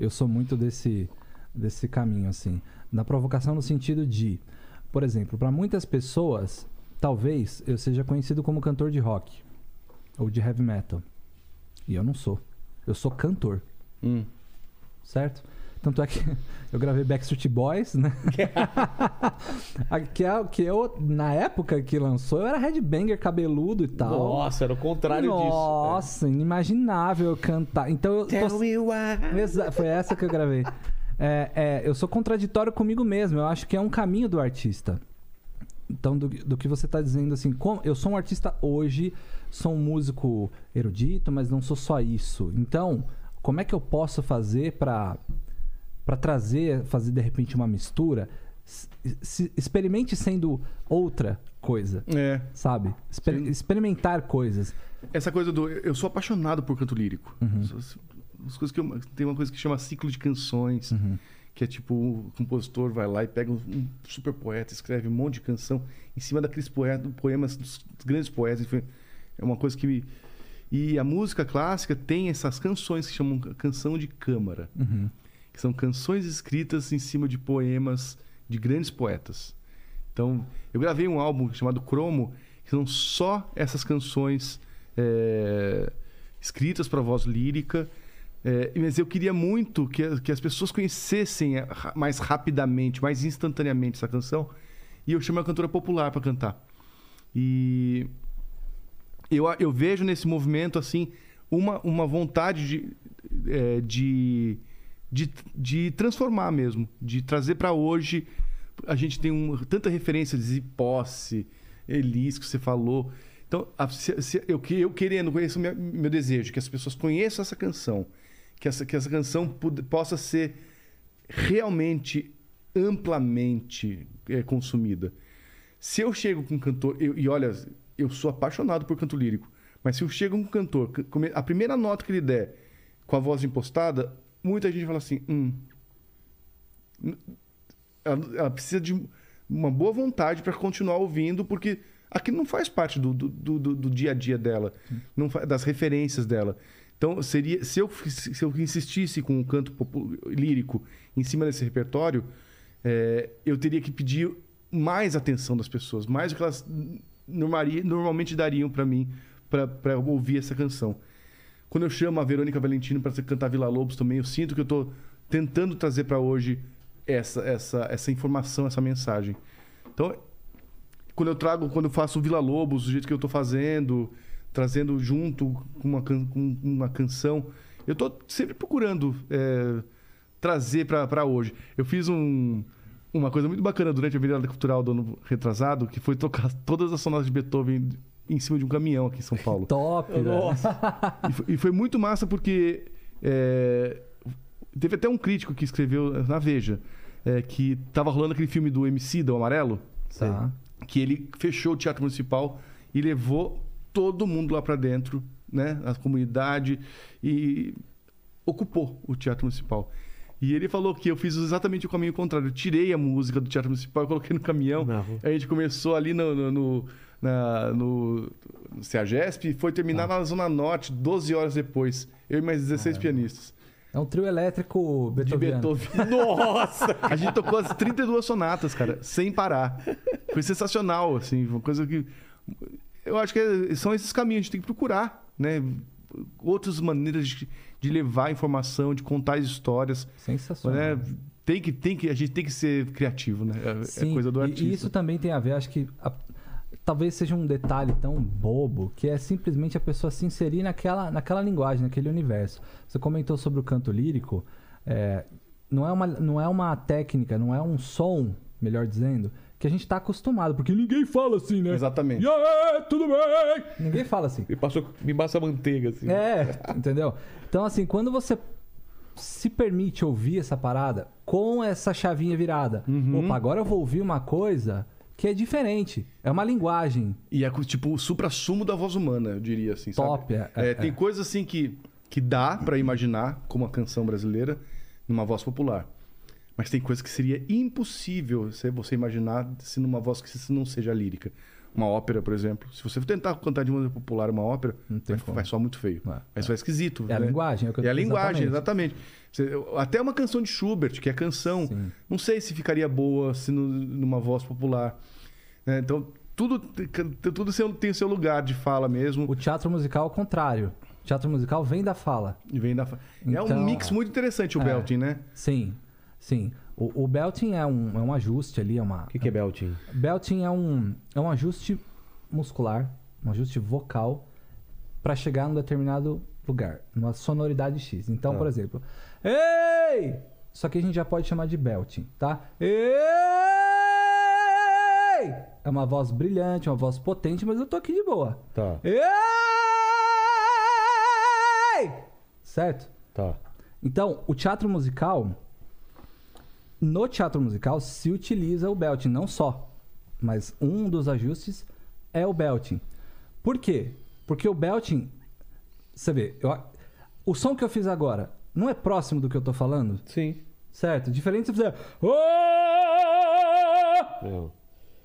Eu sou muito desse, desse caminho, assim. Da provocação no sentido de, por exemplo, para muitas pessoas, talvez eu seja conhecido como cantor de rock ou de heavy metal. E eu não sou. Eu sou cantor, Hum. certo? Tanto é que eu gravei Backstreet Boys, né? Que, é, que eu, na época que lançou, eu era headbanger cabeludo e tal. Nossa, era o contrário disso. Nossa, inimaginável eu cantar. Então eu. Tô- Foi essa que eu gravei. É, é, eu sou contraditório comigo mesmo. Eu acho que é um caminho do artista. Então, do, do que você está dizendo, assim, como, eu sou um artista hoje, sou um músico erudito, mas não sou só isso. Então, como é que eu posso fazer para para trazer, fazer de repente uma mistura? Se- experimente sendo outra coisa, É. sabe? Exper- Sim. experimentar coisas. Essa coisa do. Eu sou apaixonado por canto lírico. Uhum. As- as coisas que eu- tem uma coisa que chama ciclo de canções, Uhum. que é tipo, o compositor vai lá e pega um, um super poeta, escreve um monte de canção em cima daqueles poetas, poemas dos, dos grandes poetas. enfim. É uma coisa que. me- E a música clássica tem essas canções que chamam canção de câmara, Uhum. que são canções escritas em cima de poemas de grandes poetas. Então, eu gravei um álbum chamado Cromo, que são só essas canções é, escritas para voz lírica. É, mas eu queria muito que, que as pessoas conhecessem é, mais rapidamente, mais instantaneamente essa canção. E eu chamo a cantora popular para cantar. E eu, eu vejo nesse movimento assim uma, uma vontade de, é, de, de, de transformar mesmo, de trazer para hoje. A gente tem um, tanta referência de Posse, Elis, que você falou. Então, se- se- eu, eu querendo, conheço meu, meu desejo, que as pessoas conheçam essa canção, que essa, que essa canção pude- possa ser realmente amplamente é, consumida. Se eu chego com um cantor, eu- e olha, eu sou apaixonado por canto lírico, mas se eu chego com um cantor, a primeira nota que ele der com a voz impostada, muita gente fala assim: hum, ela, ela precisa de uma boa vontade para continuar ouvindo, porque aquilo não faz parte do, do, do- do- dia a dia dela, não das referências dela. Então, seria se eu, se eu insistisse com o canto lírico em cima desse repertório, é, eu teria que pedir mais atenção das pessoas, mais do que elas normalmente dariam para mim, para ouvir essa canção. Quando eu chamo a Verônica Valentino para cantar Vila Lobos também, eu sinto que eu estou tentando trazer para hoje essa, essa, essa informação, essa mensagem. Então, quando eu trago, quando eu faço Vila Lobos, do jeito que eu estou fazendo, trazendo junto com uma, can- com uma canção, eu estou sempre procurando é, trazer para hoje. Eu fiz um, uma coisa muito bacana durante a virada cultural do ano retrasado, que foi tocar todas as sonoras de Beethoven em cima de um caminhão aqui em São Paulo. Top. E foi, e foi muito massa porque é, teve até um crítico que escreveu na Veja é, que tava rolando aquele filme do MC, do Amarelo, Tá. que ele fechou o Teatro Municipal e levou todo mundo lá para dentro, né, a comunidade e ocupou o Teatro Municipal. E ele falou que eu fiz exatamente o caminho contrário. Eu tirei a música do Teatro Municipal e coloquei no caminhão. Rua. A gente começou ali no, no, no, na, no, no CEAGESP e foi terminar na Zona Norte 12 horas depois. Eu e mais 16 pianistas. É um trio elétrico De beethoveniano. Beethoven. Nossa! A gente tocou as 32 sonatas, cara, sem parar. Foi sensacional, assim, uma coisa que. Eu acho que é- são esses caminhos, a gente tem que procurar, né? Outras maneiras de, de levar informação, de contar as histórias. Sensacional. Né? Tem que, tem que, a gente tem que ser criativo, né? É, é Sim, coisa do artista. E isso também tem a ver, acho que a- talvez seja um detalhe tão bobo que é simplesmente a pessoa se inserir naquela, naquela linguagem, naquele universo. Você comentou sobre o canto lírico, é, não, é uma, não é uma técnica, não é um som, melhor dizendo, que a gente está acostumado, porque ninguém fala assim, né? Exatamente. E aí, tudo bem? Ninguém fala assim. Me, passou, me passa manteiga, assim. É, entendeu? Então, assim, quando você se permite ouvir essa parada com essa chavinha virada, Uhum. opa, agora eu vou ouvir uma coisa que é diferente. É uma linguagem. E é tipo o supra-sumo da voz humana, eu diria assim, Top, sabe? é, é, tem é. coisas assim que, que dá pra imaginar como uma canção brasileira numa voz popular. Mas tem coisas que seria impossível se você imaginar se numa voz que não seja lírica. Uma ópera, por exemplo. Se você tentar cantar de maneira popular uma ópera, vai, vai soar muito feio. É, vai soar esquisito. É a né? linguagem, é É a linguagem, exatamente. Até uma canção de Schubert, que é canção, Sim. não sei se ficaria boa se no- numa voz popular. né? Então, tudo, tudo tem o seu lugar de fala mesmo. O teatro musical ao contrário. O teatro musical vem da fala. E vem da... fa- é um Então- mix muito interessante o É. belting, né? Sim, sim. O, o belting é um, é um ajuste ali, é uma... O que, que é belting? Belting é um, é um ajuste muscular, um ajuste vocal para chegar num determinado lugar, numa sonoridade X. Então, Tá. por exemplo, ei! Só que a gente já pode chamar de belting, tá? Ei! É uma voz brilhante, uma voz potente, mas eu tô aqui de boa. Tá, Ei! Certo? tá. Então, o teatro musical. No teatro musical se utiliza o belting, não só. Mas um dos ajustes é o belting. Por quê? Porque o belting. Você vê, eu- o som que eu fiz agora não é próximo do que eu tô falando? Sim. Certo? Diferente se você fizer. Não.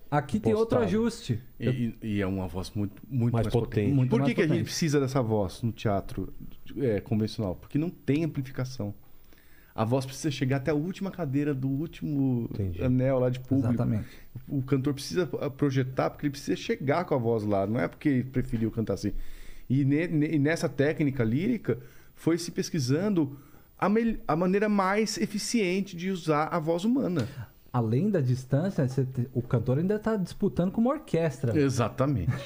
Aqui tem outro Impostado. ajuste. E, e- e é uma voz muito, muito Mais mais, potente. potente. Muito Por que, que a gente precisa dessa voz no teatro é, convencional? Porque não tem amplificação. A voz precisa chegar até a última cadeira do último Entendi. anel lá de público. Exatamente. O cantor precisa ah, projetar porque ele precisa chegar com a voz lá, não é porque ele preferiu cantar assim. E, ne- ne- nessa técnica lírica foi se pesquisando a, a maneira mais eficiente de usar a voz humana. Além da distância, você o cantor ainda tá disputando com uma orquestra. Exatamente.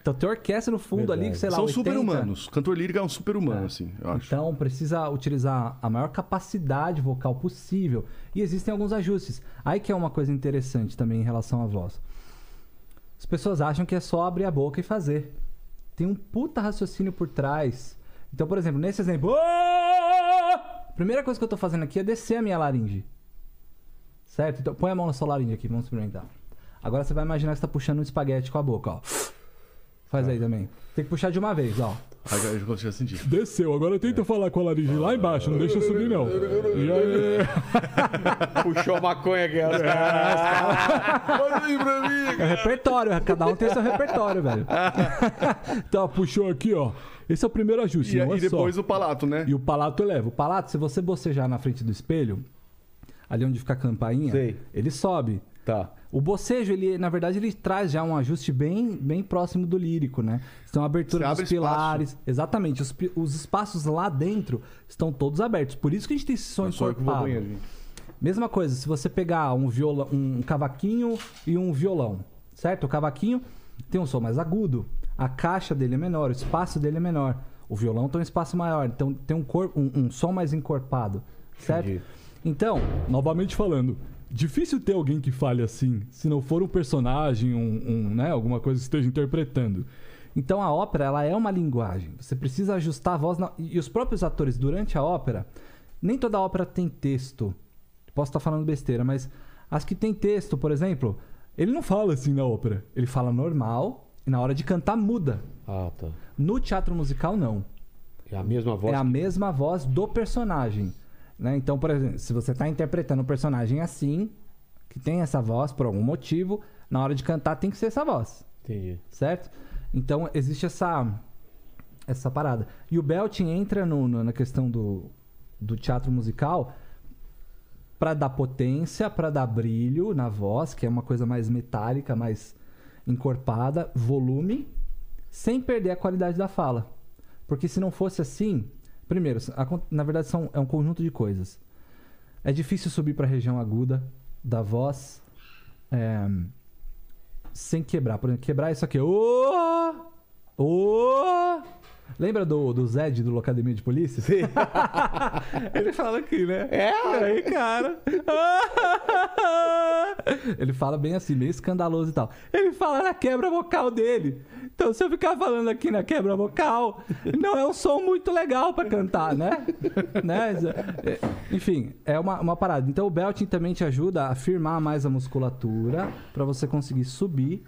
Então tem orquestra no fundo ali, que sei lá, São 80. super-humanos. Cantor lírico é um super-humano, assim, eu acho. Então precisa utilizar a maior capacidade vocal possível. E existem alguns ajustes. Aí que é uma coisa interessante também em relação à voz. As pessoas acham que é só abrir a boca e fazer. Tem um puta raciocínio por trás. Então, por exemplo, nesse exemplo. "Ô!" A primeira coisa que eu tô fazendo aqui é descer a minha laringe. Certo? Então põe a mão na sua laringe aqui, vamos experimentar. Agora você vai imaginar que você tá puxando um espaguete com a boca, ó. Faz aí também. Tem que puxar de uma vez, ó. Aí eu já consigo sentir. Desceu, agora tenta falar com a laringe lá embaixo, não deixa subir não. E aí? Puxou a maconha aqui. ó. Olha aí pra mim! É repertório, cada um tem seu repertório, velho. Tá, puxou aqui, ó. Esse é o primeiro ajuste, E, não é e depois só. o palato, né? E o palato eleva. O palato, se você bocejar na frente do espelho, ali onde fica a campainha, Sei. ele sobe. Tá. O bocejo, ele, na verdade, ele traz já um ajuste bem, bem próximo do lírico, né? Então, a abertura Você dos abre espaço. pilares. Exatamente. Os, os espaços lá dentro estão todos abertos. Por isso que a gente tem esse som ao encorpado. Mesma coisa, se você pegar um viola, um cavaquinho e um violão, certo? O cavaquinho tem um som mais agudo, a caixa dele é menor, o espaço dele é menor. O violão tem um espaço maior, então tem um, corpo, um, um som mais encorpado, certo? Entendi. Então, Novamente falando, difícil ter alguém que fale assim, se não for um personagem, um, um, né, alguma coisa que esteja interpretando. então a ópera ela é uma linguagem. Você precisa ajustar a voz na- e os próprios atores durante a ópera. Nem toda ópera tem texto. Posso estar falando besteira, mas as que tem texto, por exemplo, Ele não fala assim na ópera. Ele fala normal e na hora de cantar muda. Ah, tá. No teatro musical, não. É a mesma voz. É a mesma voz do personagem. Né? Então, por exemplo, se você está interpretando um personagem assim, que tem essa voz por algum motivo, na hora de cantar tem que ser essa voz. Entendi. Certo? Então, existe essa, essa parada. E o belting entra no- no- na questão do, do teatro musical para dar potência, para dar brilho na voz, que é uma coisa mais metálica, mais encorpada, volume, sem perder a qualidade da fala. Porque se não fosse assim, primeiro, a na verdade são, é um conjunto de coisas. É difícil subir para a região aguda da voz é, sem quebrar. Por exemplo, quebrar isso aqui. Ô! Ô! Lembra do, do Zed do Locademia de Polícia? Sim. Ele fala aqui, né? É, aí, cara. Ele fala bem assim, meio escandaloso e tal. Ele fala na quebra vocal dele. Então, se eu ficar falando aqui na quebra vocal, não é um som muito legal pra cantar, né? né? É, Enfim, é uma, uma parada. Então, o belting também te ajuda a firmar mais a musculatura pra você conseguir subir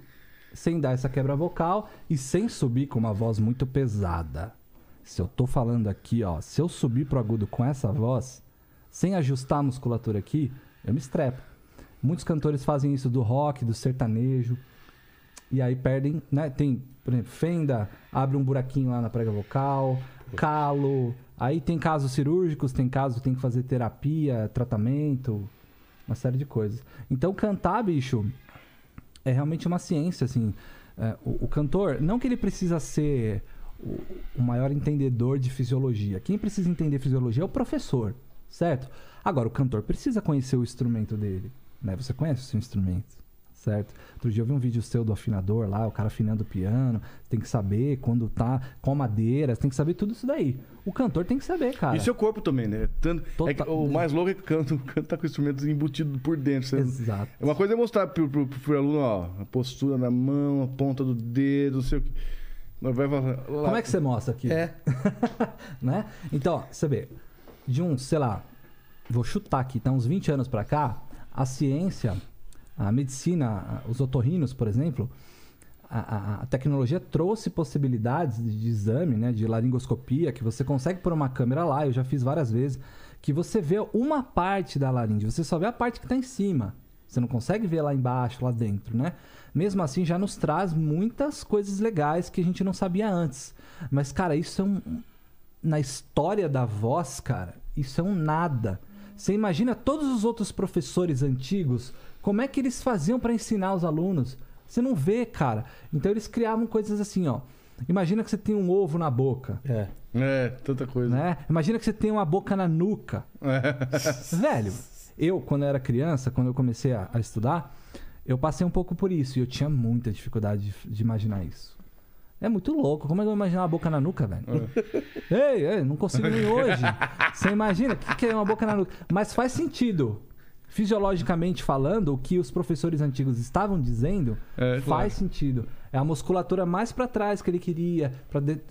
sem dar essa quebra vocal e sem subir com uma voz muito pesada. Se eu tô falando aqui, ó, se eu subir pro agudo com essa voz, sem ajustar a musculatura aqui, eu me estrepo. Muitos cantores fazem isso do rock, do sertanejo, e aí perdem, né? Tem, por exemplo, fenda, abre um buraquinho lá na prega vocal, calo. Aí tem casos cirúrgicos, tem casos que tem que fazer terapia, tratamento, uma série de coisas. Então cantar, bicho, é realmente uma ciência, assim. É, o, o cantor, não que ele precisa ser o, o maior entendedor de fisiologia. Quem precisa entender fisiologia é o professor, certo? Agora, o cantor precisa conhecer o instrumento dele, né? Você conhece o seu instrumento, certo? Outro dia eu vi um vídeo seu do afinador lá, o cara afinando o piano. Tem que saber quando tá, qual madeira, tem que saber tudo isso daí. O cantor tem que saber, cara. E seu corpo também, né? Tanto, é que Total- o mais louco é que o canto, o canto tá com o instrumento embutido por dentro. Você- Exato. É uma coisa é mostrar pro, pro, pro aluno, ó, a postura na mão, a ponta do dedo, não sei o que. Mas vai falar, lá- Como é que você mostra aqui? É. né? Então, ó, você vê, de uns, sei lá, vou chutar aqui, tá uns 20 anos pra cá, a ciência, a medicina, os otorrinos, por exemplo, a, a- a tecnologia trouxe possibilidades de, de exame, né, de laringoscopia, que você consegue pôr uma câmera lá, eu já fiz várias vezes, que você vê uma parte da laringe, você só vê a parte que está em cima. Você não consegue ver lá embaixo, lá dentro, né? Mesmo assim, já nos traz muitas coisas legais que a gente não sabia antes. Mas, cara, isso é um. Na história da voz, cara, isso é um nada. Você imagina todos os outros professores antigos, como é que eles faziam para ensinar os alunos? Você não vê, cara. Então eles criavam coisas assim, ó. Imagina que você tem um ovo na boca, É. É, tanta coisa. né? Imagina que você tem uma boca na nuca. Velho, eu, quando eu era criança, quando eu comecei a, a estudar, eu passei um pouco por isso e eu tinha muita dificuldade de, de imaginar isso. É muito louco. Como é que eu vou imaginar uma boca na nuca, velho? ei, ei, não consigo nem hoje. Você imagina? O que, que é uma boca na nuca? Mas faz sentido. Fisiologicamente falando, o que os professores antigos estavam dizendo É, faz claro. sentido. É a musculatura mais pra trás que ele queria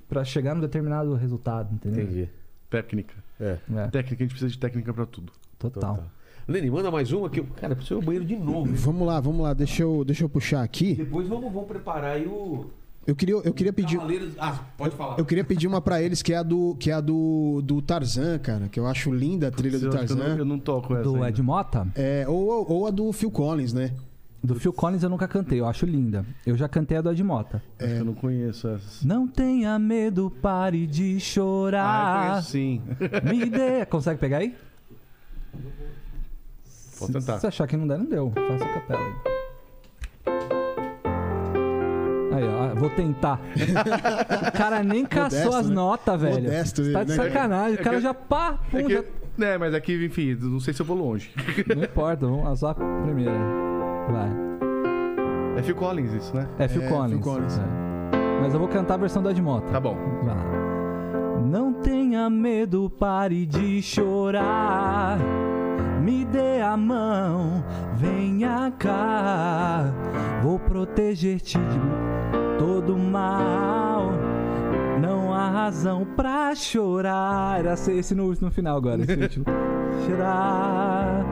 pra chegar num determinado resultado, entendeu? Entendi. Técnica. É. É, Técnica, a gente precisa de técnica pra tudo. total. Leni, manda mais uma que eu. Cara, eu preciso ir ao banheiro de novo. Vamos lá, vamos lá. Deixa eu, deixa eu puxar aqui. Depois vamos, vamos preparar aí o. Eu queria, eu queria pedir. Cavaleiros- Ah, pode falar. Eu queria pedir uma pra eles que é a do, que é a do, do Tarzan, cara. Que eu acho linda a trilha do Eu acho que eu, não, Tarzan. eu não toco essa. Do ainda. Ed Mota? É, ou, ou- ou a do Phil Collins, né? Do Phil Collins eu nunca cantei, eu acho linda. Eu já cantei a do Ed Mota. Acho que eu não conheço essas. Não tenha medo, pare de Ah, eu chorar. conheço sim. Me dê. Consegue pegar aí? Pode Se- tentar. Se achar que não der, não deu. Faça a capela aí. Aí, ó, vou tentar. o cara nem caçou Modesto, as né? notas, velho. Modesto Você tá de né? sacanagem. É o cara que- já pá, pum, É já... que, é, mas aqui, enfim, não sei se eu vou longe. Não importa, vamos lá, só a primeira. Vai. É Phil Collins isso, né? É Phil É, Collins. Phil Collins. É. Mas eu vou cantar a versão do Ed Mota. Tá bom. Vai lá. Não tenha medo, pare de chorar. Me dê a mão, venha cá. Vou proteger-te de todo mal. Não há razão pra chorar. Era esse no, no final agora. Esse último. Chorar.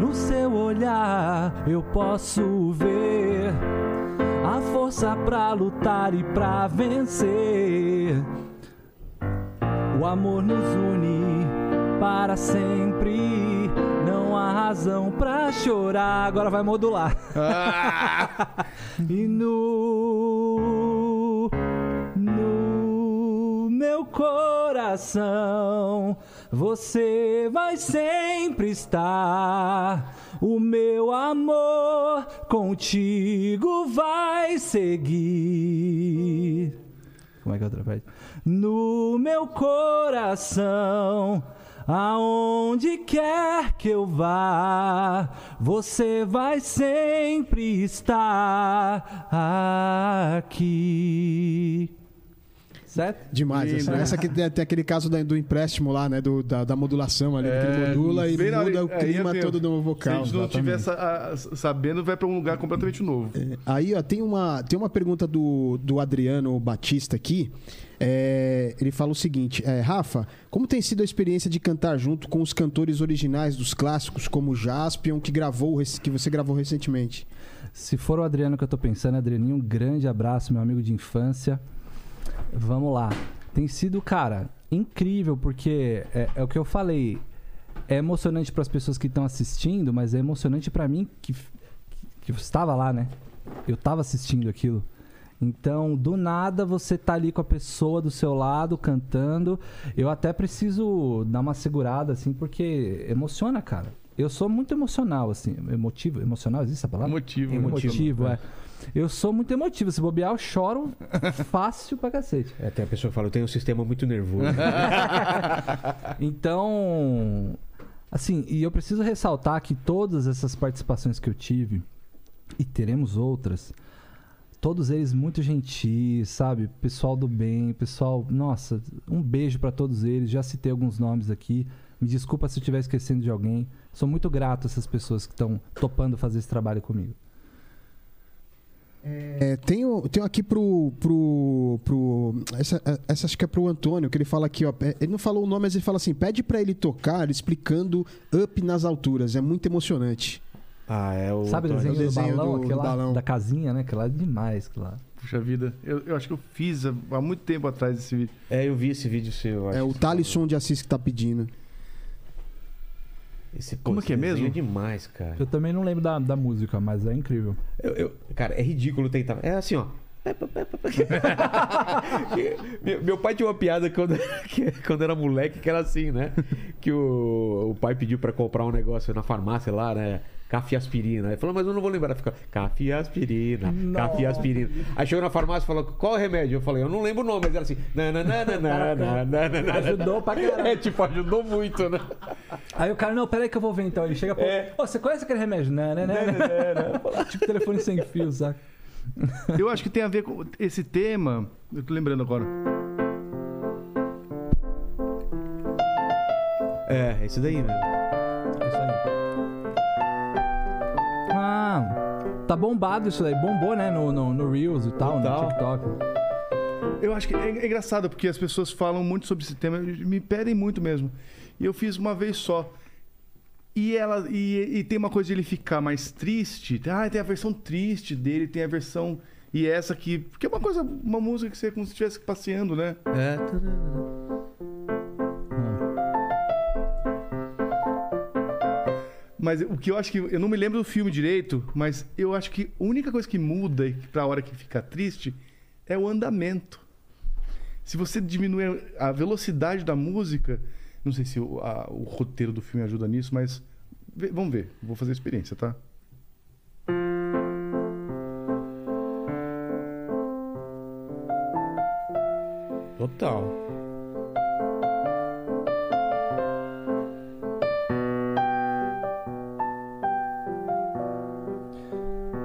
No seu olhar eu posso ver a força pra lutar e pra vencer. O amor nos une para sempre. Razão pra chorar. Agora vai modular. e no, no meu coração você vai sempre estar. O meu amor contigo vai seguir. Como é que é outra parte? No meu coração, aonde quer que eu vá, você vai sempre estar aqui. Certo? Demais. Lindo, Essa, né? essa aqui tem, aquele caso da- do empréstimo lá, né? Do, da, da modulação ali, que ele modula e É, muda hora- o aí, clima meu, todo do Se vocal. a gente não exatamente. tiver sa- a- sabendo, vai pra um lugar completamente novo. Aí, ó, tem uma, tem uma pergunta do, do Adriano Batista aqui. É, ele fala o seguinte: é, Rafa, como tem sido a experiência de cantar junto com os cantores originais dos clássicos, como Jaspion, que, gravou, que você gravou recentemente? Se for o Adriano que eu tô pensando, Adrianinho, um grande abraço, meu amigo de infância. Vamos lá. Tem sido, cara, incrível, porque é, é o que eu falei. É emocionante para as pessoas que estão assistindo, mas é emocionante para mim que, que estava lá, né? Eu tava assistindo aquilo. Então, do nada, você tá ali com a pessoa do seu lado cantando. Eu até preciso dar uma segurada, assim, porque emociona, cara. Eu sou muito emocional, assim. Emotivo. Emocional, existe essa palavra? Motivo. Emotivo, é. Eu sou muito emotivo. Se bobear, eu choro fácil pra cacete. É, tem a pessoa que fala, eu tenho um sistema muito nervoso. Então, assim, e eu preciso ressaltar que todas essas participações que eu tive, e teremos outras, todos eles muito gentis, sabe? Pessoal do bem, pessoal. Nossa, um beijo pra todos eles. Já citei alguns nomes aqui. Me desculpa se eu estiver esquecendo de alguém. Sou muito grato a essas pessoas que estão topando fazer esse trabalho comigo. É, tenho, tenho aqui pro. pro, pro essa, essa acho que é pro Antônio, que ele fala aqui, ó. é, Ele não falou o nome, mas ele fala assim: pede pra ele tocar explicando Up nas alturas. É muito emocionante. Ah, é o. Sabe o desenho, o desenho do balão, do- do aquele lá, balão. da casinha, né? Aquele lá é demais, lá. Puxa vida. Eu, eu acho que eu fiz há há muito tempo atrás esse vídeo. É, eu vi esse vídeo seu. acho É o Thalisson de Assis que tá pedindo. Esse, pô, Como esse que é mesmo? demais, cara. Eu também não lembro da, da música, mas é incrível. Eu- eu- cara, é ridículo tentar. É assim, ó. Meu, meu pai tinha uma piada quando, que- quando era moleque, que era assim, né? Que o, o pai pediu pra comprar um negócio na farmácia lá, né? Café aspirina. Ele falou, mas eu não vou lembrar. Fica, café aspirina, café aspirina. Aí chegou na farmácia e falou, qual é o remédio? Eu falei, eu não lembro o nome, mas era assim, nananana, Ajudou pra caralho. É, tipo, ajudou muito, né? Aí o cara, não, peraí que eu vou ver então. Ele chega pra. É. Ô, você conhece aquele remédio? Não, não, não. tipo telefone sem fio, saca? Eu acho que tem a ver com esse tema. Eu tô lembrando agora. É, esse daí, né? É Isso aí. Ah, tá bombado isso daí. Bombou, né? No, no, no Reels e tal, Total. no TikTok. Eu acho que é, é engraçado porque as pessoas falam muito sobre esse tema, me pedem muito mesmo. E eu fiz uma vez só. E ela e, e tem uma coisa de ele ficar mais triste. Ah, tem a versão triste dele, tem a versão e essa aqui, que é uma coisa, uma música que você como se estivesse passeando, né? É. Mas o que eu acho que eu não me lembro do filme direito, mas eu acho que a única coisa que muda para a hora que fica triste é o andamento. Se você diminuir a velocidade da música, não sei se o, a- o roteiro do filme ajuda nisso, mas vamos ver. Vou fazer a experiência, tá? Total.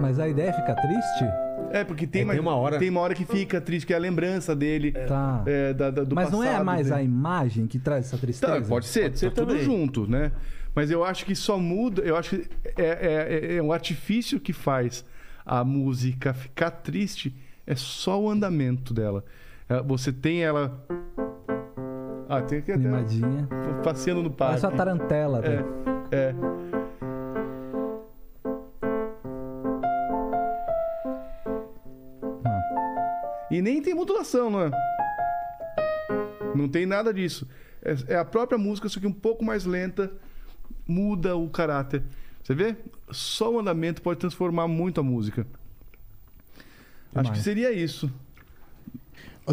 Mas a ideia é ficar triste? É porque tem, É, mais- tem uma hora- tem uma hora que fica triste, que é a lembrança dele, Tá. é, da- da- do Mas não é passado mais a dele. imagem que traz essa tristeza? Tá, pode ser, Pode ser tá tudo também. junto, né? Mas eu acho que só muda, eu acho que é, é, é- é um artifício que faz a música ficar triste, é só o andamento dela. É, Você tem ela. Ah, tem aqui até Animadinha. passeando no parque. Parece uma tarantela. É, velho. é. E nem tem modulação, não é? Não tem nada disso. É, é a própria música, só que um pouco mais lenta, muda o caráter. Você vê? Só o andamento pode transformar muito a música. Acho que seria isso.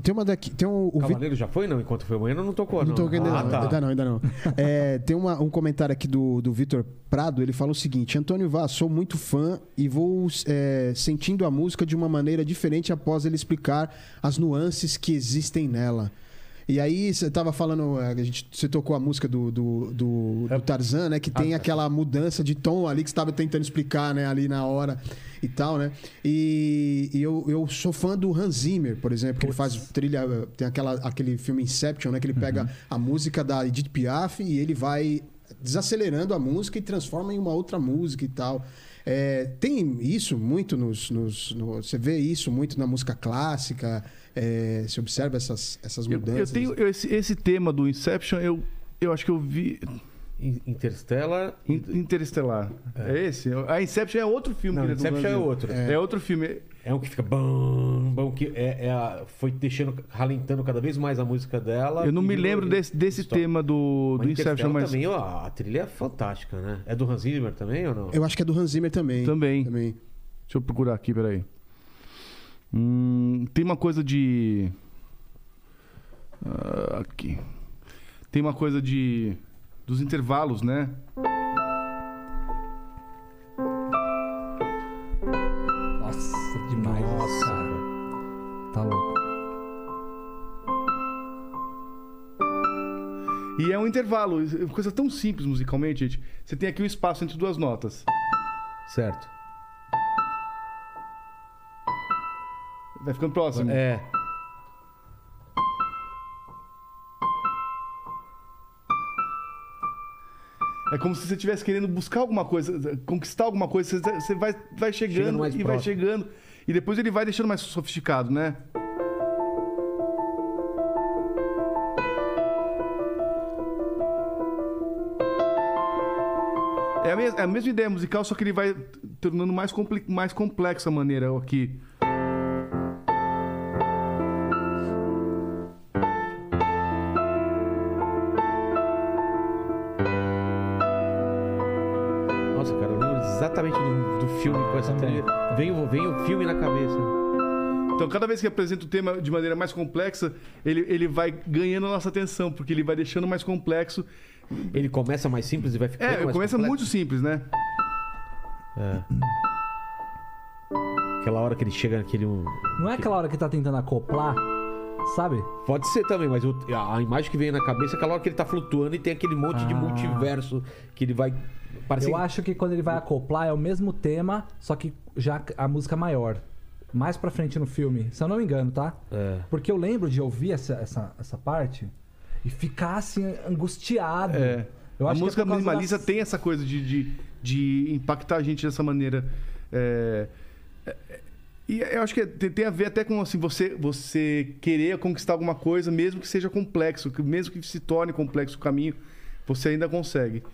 Tem uma daqui. Tem um, o Vi- Cavaleiro já foi, não? Enquanto foi amanhã, não tocou, Não tô ainda Ah, não. tá. Ainda não, ainda não. É, tem uma- um comentário aqui do, do Vitor Prado. Ele fala o seguinte: Antônio Vaz, sou muito fã e vou é, sentindo a música de uma maneira diferente após ele explicar as nuances que existem nela. E aí, você tava falando, é, a gente, você tocou a música do, do, do, do Tarzan, né? Que tem aquela mudança de tom ali que você estava tentando explicar, né? Ali na hora e tal, né? E, e eu, eu sou fã do Hans Zimmer, por exemplo, que ele faz trilha. Tem aquela, aquele filme Inception, né? Que ele pega a música da Edith Piaf e ele vai desacelerando a música e transforma em uma outra música e tal. É, tem isso muito nos, nos- no- Você vê isso muito na música clássica. É, você observa essas, essas Eu, eu mudanças. tenho eu- esse, esse tema do Inception, eu, eu acho que eu vi. In- Interstellar. In- Interestelar. É. esse? A Inception é outro filme. Não, que do Inception é outro. É. outro filme. É um que fica bam, bam, que é, é a- foi deixando, ralentando cada vez mais a música dela. Eu não me lembro desse, desse tema do, do Mas Inception, mas também, ó, a trilha é fantástica, né? É do Hans Zimmer também ou não? Eu acho que é do Hans Zimmer também. Também. também. Deixa eu procurar aqui, peraí. Hum, tem uma coisa de. Ah, aqui. Tem uma coisa de. Dos intervalos, né? Nossa, demais isso, cara. Tá louco. E é um intervalo. é Coisa tão simples musicalmente, gente. Você tem aqui um espaço entre duas notas. Certo. Vai ficando próximo. É. É como se você estivesse querendo buscar alguma coisa, conquistar alguma coisa. Você, você vai, vai chegando e vai próximo. chegando. E depois ele vai deixando mais sofisticado, né? É a, é a mesma ideia musical, só que ele vai tornando mais, mais complexa a maneira aqui. Filme com essa trilha. Vem, o- vem o filme na cabeça. Então, cada vez que apresenta o tema de maneira mais complexa, ele, ele vai ganhando a nossa atenção, porque ele vai deixando mais complexo. Ele começa mais simples e vai ficando É, mais começa complexo. muito simples, né? Aquela hora que ele chega naquele... Não é aquela hora que tá tentando acoplar, sabe? Pode ser também, mas a imagem que vem na cabeça é aquela hora que ele tá flutuando e tem aquele monte de Ah. multiverso que ele vai... Parece Eu acho que quando ele vai acoplar é o mesmo tema, só que já a música maior. Mais pra frente no filme, se eu não me engano, tá? É. Porque eu lembro de ouvir essa, essa, essa parte e ficar assim, angustiado. É. Eu a acho que é música por causa minimalista das- tem essa coisa de, de, de impactar a gente dessa maneira. É, é, e eu acho que tem, tem a ver até com assim, você, você querer conquistar alguma coisa, mesmo que seja complexo, que- mesmo que se torne complexo o caminho, você ainda consegue.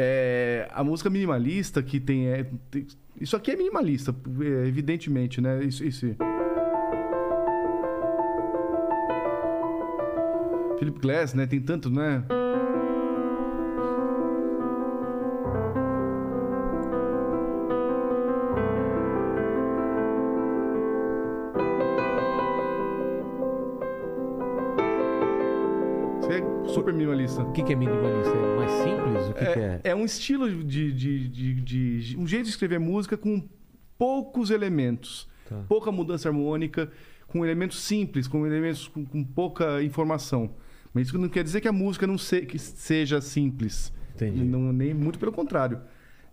É, a música minimalista que tem, é, tem- Isso aqui é minimalista, é, evidentemente, né? Isso, isso. Philip Glass, né? Tem tanto, né? Super minimalista. O que, que é minimalista? É mais simples? O que, que é? É, é um estilo de, de, de, de- um jeito de escrever música com poucos elementos, Tá. pouca mudança harmônica, com elementos simples, com elementos com, com pouca informação. Mas isso não quer dizer que a música não se- que seja simples. Entendi. Não, nem muito pelo contrário.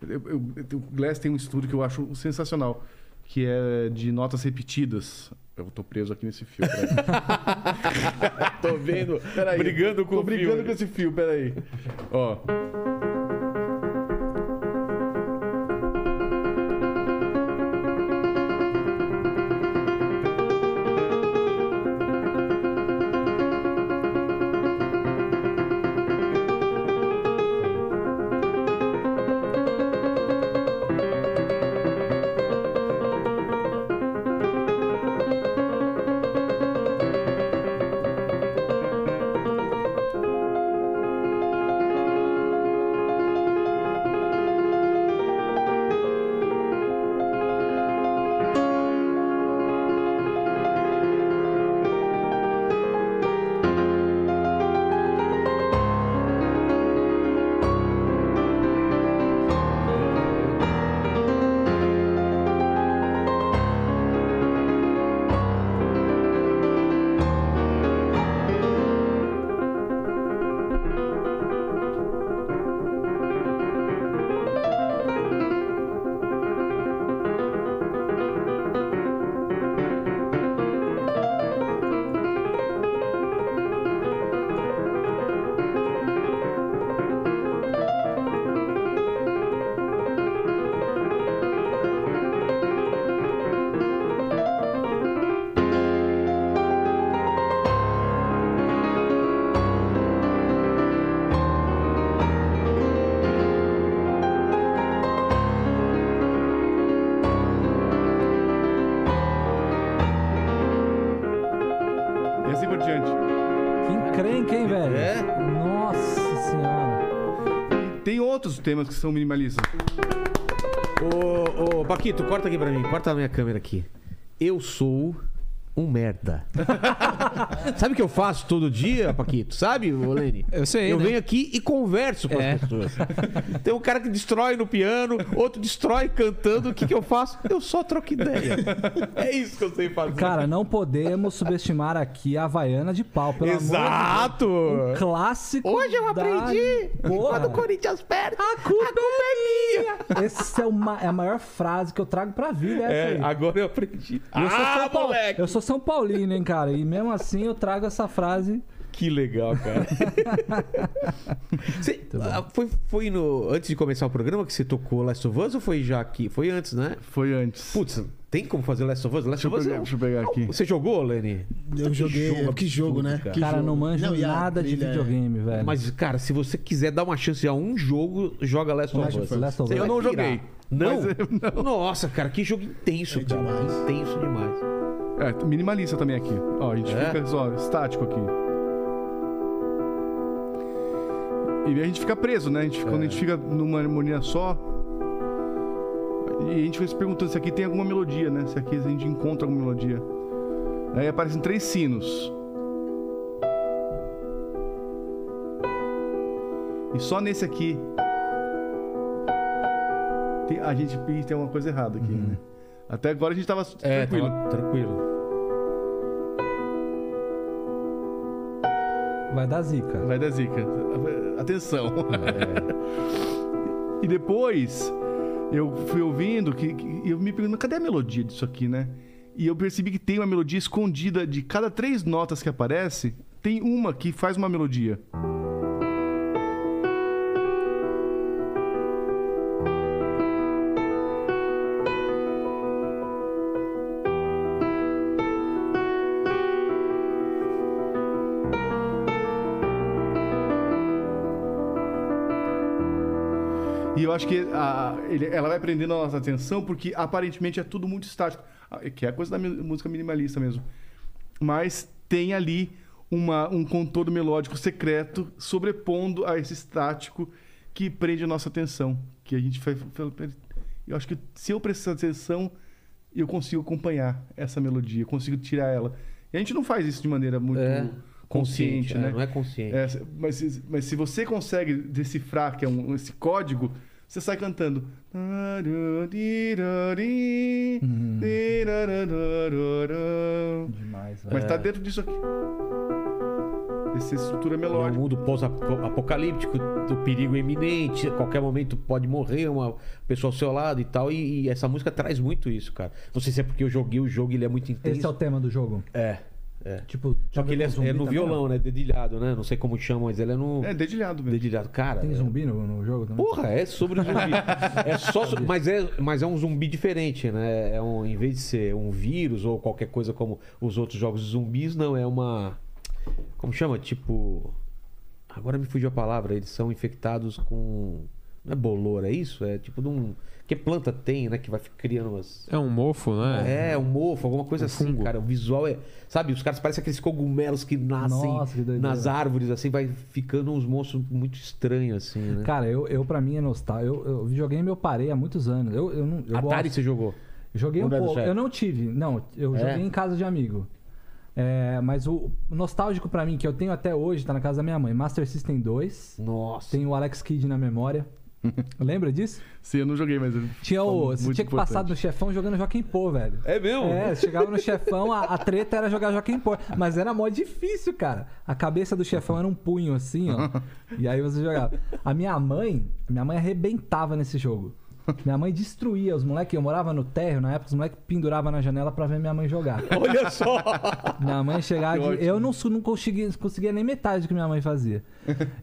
Eu- eu- o Glass tem um estudo que eu acho sensacional, que é de notas repetidas. Eu tô preso aqui nesse fio. peraí. Tô vendo, Peraí, brigando com tô o brigando filme. com esse fio, peraí. Ó. outros temas que são minimalistas. Ô, ô, Paquito, corta aqui pra mim. Corta a minha câmera aqui. Eu sou um merda. Sabe o que eu faço todo dia, Paquito? Sabe, Lene? Eu sei, Eu né? venho aqui e converso com É. as pessoas. Tem um cara que destrói no piano, outro destrói cantando. O que, que eu faço? Eu só troco ideia. É isso que eu sei fazer. Cara, não podemos subestimar aqui a Havaiana de pau, pelo amor de Exato! Deus. Um clássico. Hoje eu aprendi. Quando o Corinthians perde, a culpa, é minha. Essa é, uma- é a maior frase que eu trago pra vida, é essa É, aí. agora eu aprendi. Eu, sou ah, Paulo- moleque! eu sou São Paulino, hein, cara? E mesmo assim eu trago essa frase. Que legal, cara. Você, ah, foi, foi no, antes de começar o programa que você tocou Last of Us ou foi já aqui? Foi antes, né? Foi antes. Putz, tem como fazer Last of Us? Last Deixa of Us pegar- é deixa eu pegar aqui. Você jogou, Lenny? Eu joguei. jogo que jogo, né? absurdo, Que cara, jogo. não manjo e a nada de é- videogame, velho. Mas, cara, se você quiser dar uma chance a um jogo, joga Last of Last Us. of Us. Last of Us. Eu não joguei. Não? Mas eu Nossa, cara, que jogo intenso, É cara. demais. Intenso demais. É, minimalista também aqui. Ó, a gente É? fica só estático aqui. E a gente fica preso, né? A gente, Quando a gente fica numa harmonia só. E a gente fica se perguntando se aqui tem alguma melodia, né? Se aqui a gente encontra alguma melodia. Aí aparecem três sinos. E só nesse aqui. tem- a gente tem uma coisa errada aqui, né? Até agora a gente tava É, tranquilo. tava tranquilo. Vai dar zica. Vai dar zica. Atenção. É. e depois eu fui ouvindo que, que eu me pergunto, cadê a melodia disso aqui, né? E eu percebi que tem uma melodia escondida de cada três notas que aparece, tem uma que faz uma melodia. Acho que a- ele- ela vai prendendo a nossa atenção porque aparentemente é tudo muito estático, Ah, que é a coisa da música minimalista mesmo. Mas tem ali uma- um contorno melódico secreto sobrepondo a esse estático que prende a nossa atenção. Que a gente vai. Eu acho que se eu prestar atenção, eu consigo acompanhar essa melodia, eu consigo tirar ela. E a gente não faz isso de maneira muito É, consciente, é, né? Não é consciente. É, mas, se- mas se você consegue decifrar que é um, esse código, você sai cantando. Demais, velho. Mas tá dentro disso aqui. Essa estrutura É um melódica. mundo pós-apocalíptico, do perigo iminente, a qualquer momento pode morrer uma pessoa ao seu lado e tal. E, e essa música traz muito isso, cara. Não sei se é porque eu joguei o jogo e ele é muito intenso. Esse é o tema do jogo. É, é. Tipo, Só que ele é, é no violão, né? Dedilhado, né? Não sei como chamam, mas ele é no. É dedilhado mesmo. Dedilhado. Cara. Tem é- zumbi no, no jogo também? Porra, é sobre zumbi. é só, so- mas, é, mas é um zumbi diferente, né? É um, em vez de ser um vírus ou qualquer coisa como os outros jogos de zumbis, não, é uma. Como chama? Tipo. Agora me fugiu a palavra. Eles são infectados com. Não é bolor, é isso? É tipo de um. Que planta tem, né? Que vai criando umas. É um mofo, né? É, um mofo, alguma coisa Um assim, fungo. cara. O visual é. Sabe, os caras parecem aqueles cogumelos que nascem Nossa, que nas árvores, assim, vai ficando uns monstros muito estranhos, assim, né? Cara, eu, eu pra mim é nostálgico. Eu, eu videogame eu parei há muitos anos. Eu, eu não. Eu Atari gosto. você jogou? Joguei um é pouco. Eu não tive. Não, eu É? joguei em casa de amigo. É, mas o nostálgico pra mim, que eu tenho até hoje, tá na casa da minha mãe. Master System 2. Nossa. Tem o Alex Kidd na memória. Lembra disso? Sim, eu não joguei, mas. Tinha o. Você tinha que passar importante. no chefão jogando Joaquim Pô, velho. É mesmo? É, você chegava no chefão, a, a treta era jogar Joaquim Pô. Mas era mó difícil, cara. A cabeça do chefão era um punho assim, ó. E aí você jogava. A minha mãe, minha mãe arrebentava nesse jogo. Minha mãe destruía os moleques. Eu morava no térreo, na época os moleques penduravam na janela pra ver minha mãe jogar. Olha só! Minha mãe chegava. De-. Eu não, não conseguia, conseguia nem metade do que minha mãe fazia.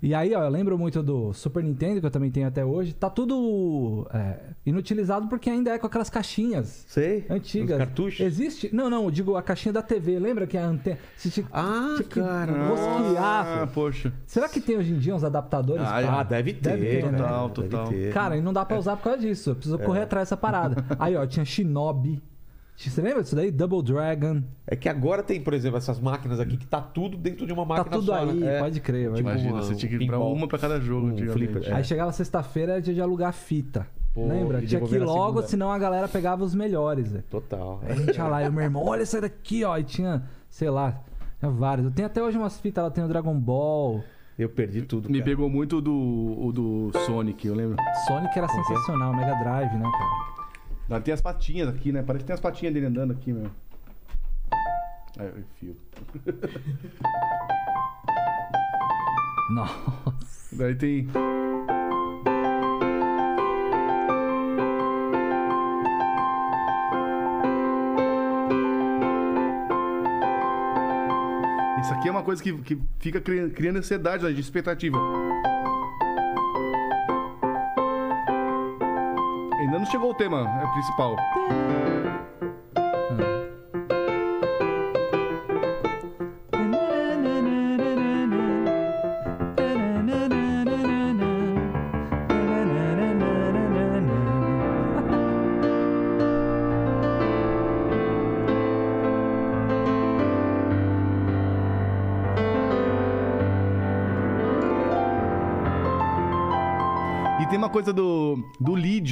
E aí, ó, eu lembro muito do Super Nintendo, que eu também tenho até hoje. Tá tudo é, inutilizado porque ainda é com aquelas caixinhas Sei. antigas. Os cartuchos? Existe. Não, não, eu digo a caixinha da TV. Lembra que a antena. Você tinha- Ah, tinha que cara. Ah, poxa. Será que tem hoje em dia uns adaptadores? Ah, pra- Ah, deve ter. Deve ter, né? Total, Deve total. ter. Cara, e não dá pra usar por causa disso. Eu preciso correr atrás dessa parada. Aí, ó, tinha Shinobi. Você lembra disso daí? Double Dragon. É que agora tem, por exemplo, essas máquinas aqui que tá tudo dentro de uma Tá máquina tudo só, aí, né? É. pode crer. Tipo crer. Imagina, uma- você tinha que ir pra pinball. uma pra cada jogo, Um flipper, é. Aí chegava sexta-feira, era dia de alugar fita. Pô, Lembra? Tinha que ir logo, segunda. senão a galera pegava os melhores. Total. Aí a gente ia lá e o meu irmão, olha essa daqui, ó. E tinha, sei lá, tinha vários. Eu tenho até hoje umas fitas, ela tem o Dragon Ball. Eu perdi tudo. Me cara. pegou muito do, o do Sonic, eu lembro. Sonic era sensacional, Mega Drive, né, cara? Tem as patinhas aqui, né? Parece que tem as patinhas dele andando aqui, meu. Aí eu enfio. Nossa. Daí tem. Isso aqui é uma coisa que, que fica cri- criando ansiedade, né, de expectativa. Ainda não chegou o tema é, principal.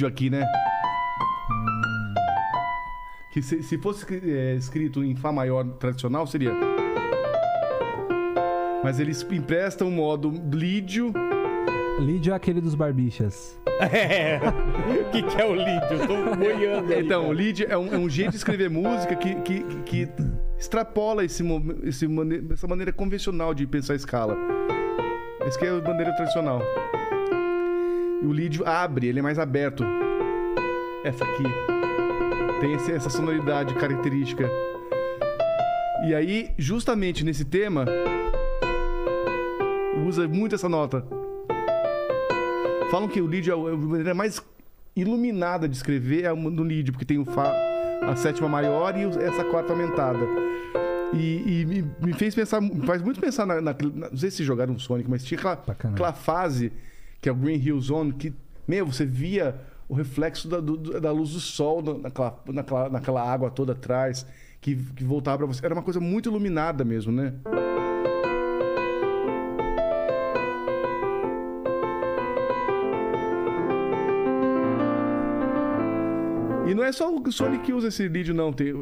Lídio aqui, né? Que se, se fosse é, escrito em Fá maior tradicional, seria. Mas eles emprestam o modo lídio. Lídio é aquele dos barbichas. É. O que, que é o Lídio? Eu tô boiando. aí, Então, o lídio é um, é um jeito de escrever música que, que, que extrapola esse, esse essa maneira convencional de pensar a escala. Esse que é a maneira tradicional. E o lídio abre, ele é mais aberto. Essa aqui. Tem essa sonoridade característica. E aí, justamente nesse tema, usa muito essa nota. Falam que o lídio é a maneira mais iluminada de escrever é no lídio, porque tem o Fá, a sétima maior e essa quarta aumentada. E, e me, me fez pensar, faz muito pensar na, na- Não sei se jogaram Sonic, mas tinha aquela, aquela fase, que é o Green Hill Zone, que, meu, você via o reflexo da, do- da luz do sol na- naquela, naquela, naquela água toda atrás, que, que voltava pra você. Era uma coisa muito iluminada mesmo, né? E não é só o Sonic que usa esse lídio, não. Tem,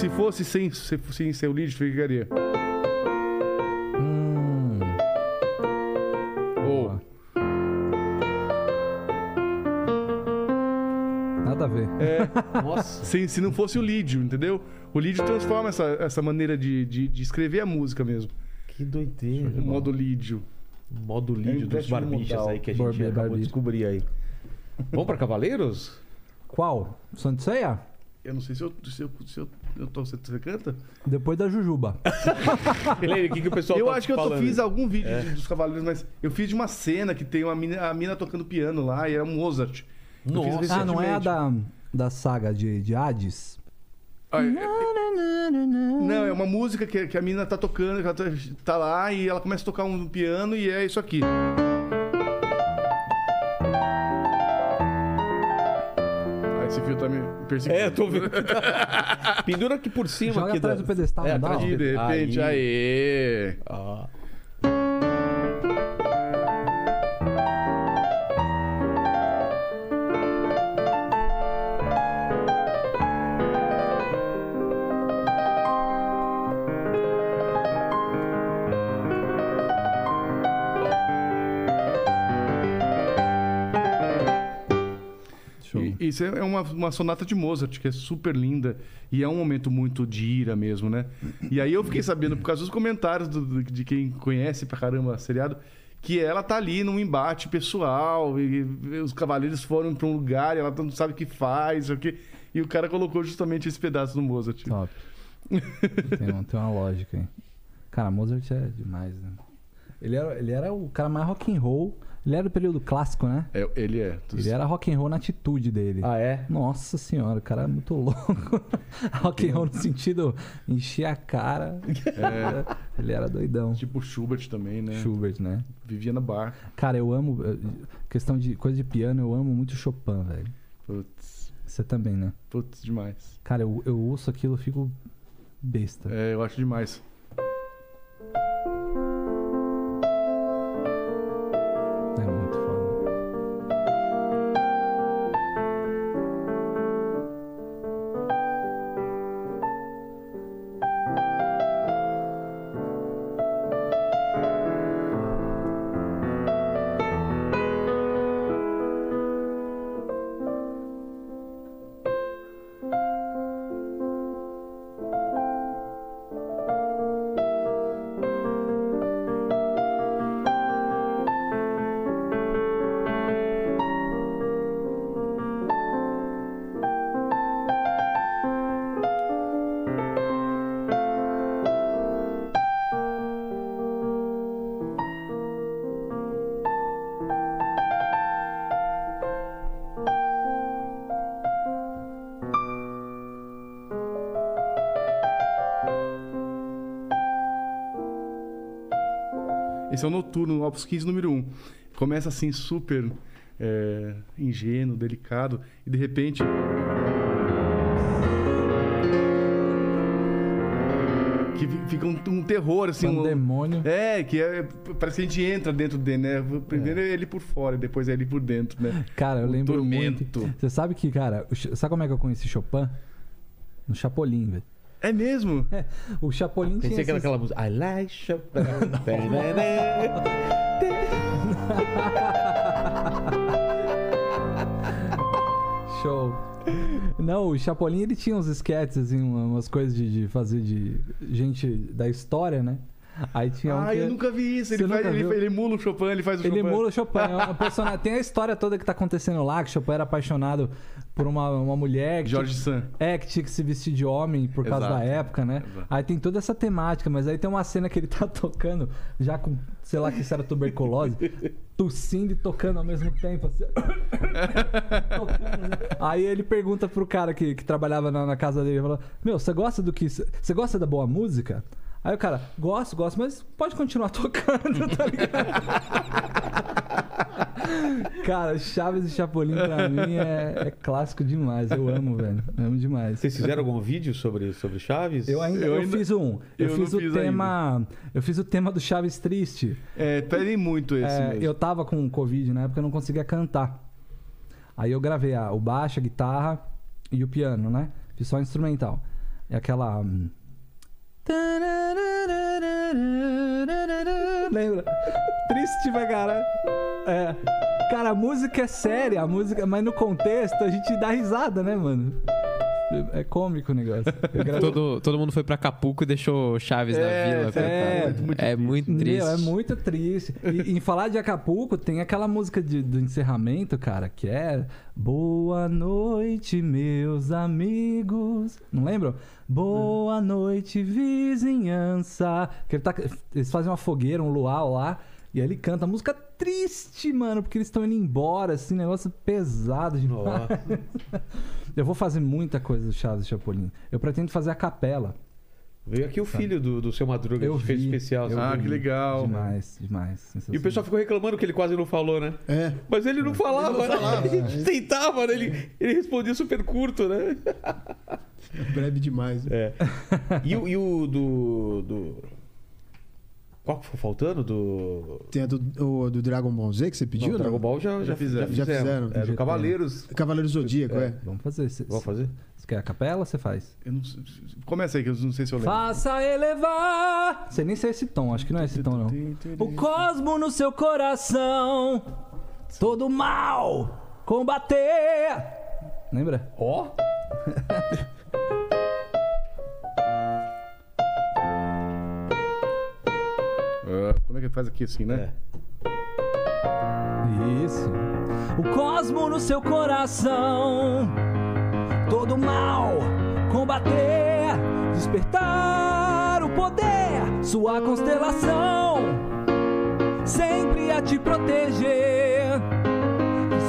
se, se fosse sem, se, sem ser o lídio, ficaria. Hum. Ou. Nada a ver. Nossa. Se, se não fosse o lídio, entendeu? O lídio transforma essa, essa maneira de, de, de escrever a música mesmo. Que doideira. O modo lídio. Modo lídio É dos barbichas aí que a gente acabou de barbicha. descobrir aí. Vamos pra Cavaleiros? Qual? Santeia? Eu não sei se eu, se eu, se eu, eu tô, você, você canta? Depois da Jujuba. Leire, o que, que o pessoal eu tá acho que eu tô- falando? fiz algum vídeo de- dos Cavaleiros, mas eu fiz de uma cena que tem uma mina, a mina tocando piano lá e era um Mozart. Eu fiz Nossa. Ah, não é a da, da saga de, de Hades? Ah, é- Não, é uma música que, que a mina tá tocando, que ela tá, tá lá e ela começa a tocar um piano e é isso aqui. Esse fio tá me perseguindo. É, tô vendo. Pendura aqui por cima. Joga aqui atrás da- do pedestal, É, atrás E do de repente, Aí. aê! Ah. Isso é uma, uma sonata de Mozart, que é super linda. E é um momento muito de ira mesmo, né? E aí eu fiquei sabendo, por causa dos comentários do- de quem conhece pra caramba a seriado, que ela tá ali num embate pessoal. E, os cavaleiros foram pra um lugar e ela não sabe o que faz. O que, e o cara colocou justamente esse pedaço do Mozart. Top. tem, um- tem uma lógica aí. Cara, Mozart é demais, né? Ele era, ele era o cara mais rock and roll. Ele era do período clássico, né? É, ele é. Ele era rock and roll na atitude dele. Ah, é? Nossa senhora, o cara é muito louco. rock and roll no sentido encher a cara. Ele era doidão. Tipo Schubert também, né? Schubert, né? Vivia na bar. Cara, eu amo. eh, Questão de coisa de piano, eu amo muito Chopin, velho. Putz, Você também, né? putz, demais. Cara, eu, eu ouço aquilo, eu fico besta. É, eu acho demais. É muito foda. Esse é o Noturno, Opus 15, número 1. Começa assim, super é, ingênuo, delicado, e de repente. que fi- fica um, um terror, assim. um- Pandemônio. É, que é, parece que a gente entra dentro dele, né? Primeiro é ele por fora, depois é ele por dentro, né? Cara, eu Um lembro tormento. muito. Você sabe que, cara, sabe como é que eu conheci Chopin? No Chapolin, velho. É mesmo? O Chapolin tinha Pensei que era aquela música. I like Chopin. Show. Não, o Chapolin ele tinha uns sketches, assim, uma- umas coisas de, de fazer de gente da história, né? Aí tinha um Ah, que- eu nunca vi isso. Ele, faz, ele, ele emula o Chopin, ele faz o Ele Chopin. emula o Chopin. É. Tem a história toda que tá acontecendo lá, que Chopin era apaixonado por uma, uma mulher que Jorge tinha, San. é, que tinha que se vestir de homem por causa Exato. da época, né? Exato. Aí tem toda essa temática, mas aí tem uma cena que ele tá tocando, já com, sei lá, que isso era tuberculose, tossindo e tocando ao mesmo tempo. Assim. Tocando? Aí ele pergunta pro cara que, que trabalhava na, na casa dele, fala, meu, você gosta do que... Você gosta da boa música? Aí o cara, gosto, gosto, mas pode continuar tocando, tá ligado? Cara, Chaves e Chapolin pra mim é, é clássico demais. Eu amo, velho. Eu amo demais. Vocês fizeram algum vídeo sobre, sobre Chaves? Eu ainda, Eu eu ainda- fiz um. Eu, eu fiz não o fiz tema. Eu fiz o tema do Chaves Triste. É, pedem muito esse É, mesmo. eu tava com Covid na época, eu não conseguia cantar. Aí eu gravei a- o baixo, a guitarra e o piano, né? Fiz só instrumental. É aquela. hum, Lembra? Triste pra caralho. É. Cara, a música é séria, a música, mas no contexto a gente dá risada, né, mano? É cômico o negócio. Todo, todo mundo foi pra Acapulco e deixou Chaves É, na vila. é, coitado. muito é muito triste. Meu, é muito triste. E em falar de Acapulco, tem aquela música de- do encerramento, cara, que é Boa noite, meus amigos. Não lembram? Boa noite, vizinhança. Que ele tá- eles fazem uma fogueira, um luau lá. E aí ele canta música triste, mano, porque eles estão indo embora, assim, negócio pesado demais. Eu vou fazer muita coisa do Chaves e Chapolin. Eu pretendo fazer a capela. Veio aqui o filho do, do seu Madruga, Eu que fez vi, especial. Ah, que legal. Demais, demais. E o pessoal ficou reclamando que ele quase não falou, né? É. Mas ele não falava, né? A gente tentava, né? Ele, ele respondia super curto, né? Breve demais. É. E, o- e o do, do. Qual que ficou faltando? Do. Tem a do, o, do Dragon Ball Z que você pediu, não, não? Dragon Ball já, já, Já fizeram. já fizeram. É, do. Cavaleiros. Cavaleiro Zodíaco, é. Vamos fazer. Você Vamos fazer? quer a capela? Você faz. Eu não sei- Começa aí, que eu não sei se eu lembro. Faça elevar. Você nem sei esse tom, acho que não é esse tom, não. O cosmo no seu coração. Todo mal combater. Lembra? Ó! Ah, é que faz aqui assim, né? Isso. O cosmo no seu coração. Todo mal combater. Despertar o poder. Sua constelação. Sempre a te proteger.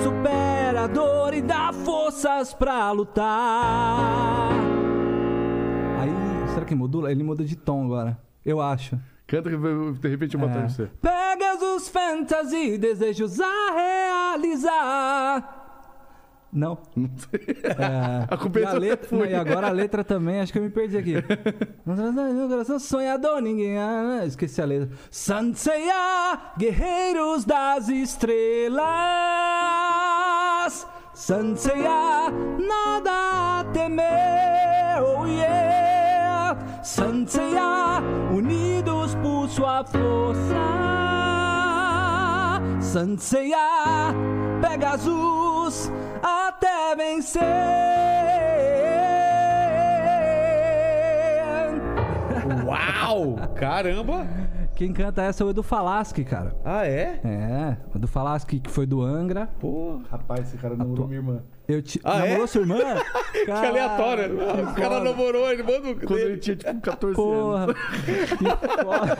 Supera a dor e dá forças pra lutar. Aí, será que modula? Ele muda de tom agora. Eu acho. Canta que de repente eu É. você. Pegasus Fantasy, desejos a realizar. Não. Não sei. É, A culpa é e, a letra, não, e agora a letra também, acho que eu me perdi aqui. Meu coração sonhador, ninguém. ah, esqueci a letra. Sanseia, guerreiros das estrelas. Sanseia, nada a temer. Oh yeah. Sanseia, unidos sua força. Sanseia, Pegasus, até vencer. Uau! Caramba! Quem canta essa é o Edu Falaschi, cara. Ah, é? É, o Edu Falaschi, que foi do Angra. Pô, Rapaz, esse cara namorou minha irmã. Eu te... Ah, é? Namorou sua irmã? que aleatório. o cara namorou, ele Quando ele tinha, tipo, 14 Porra. anos. Que foda.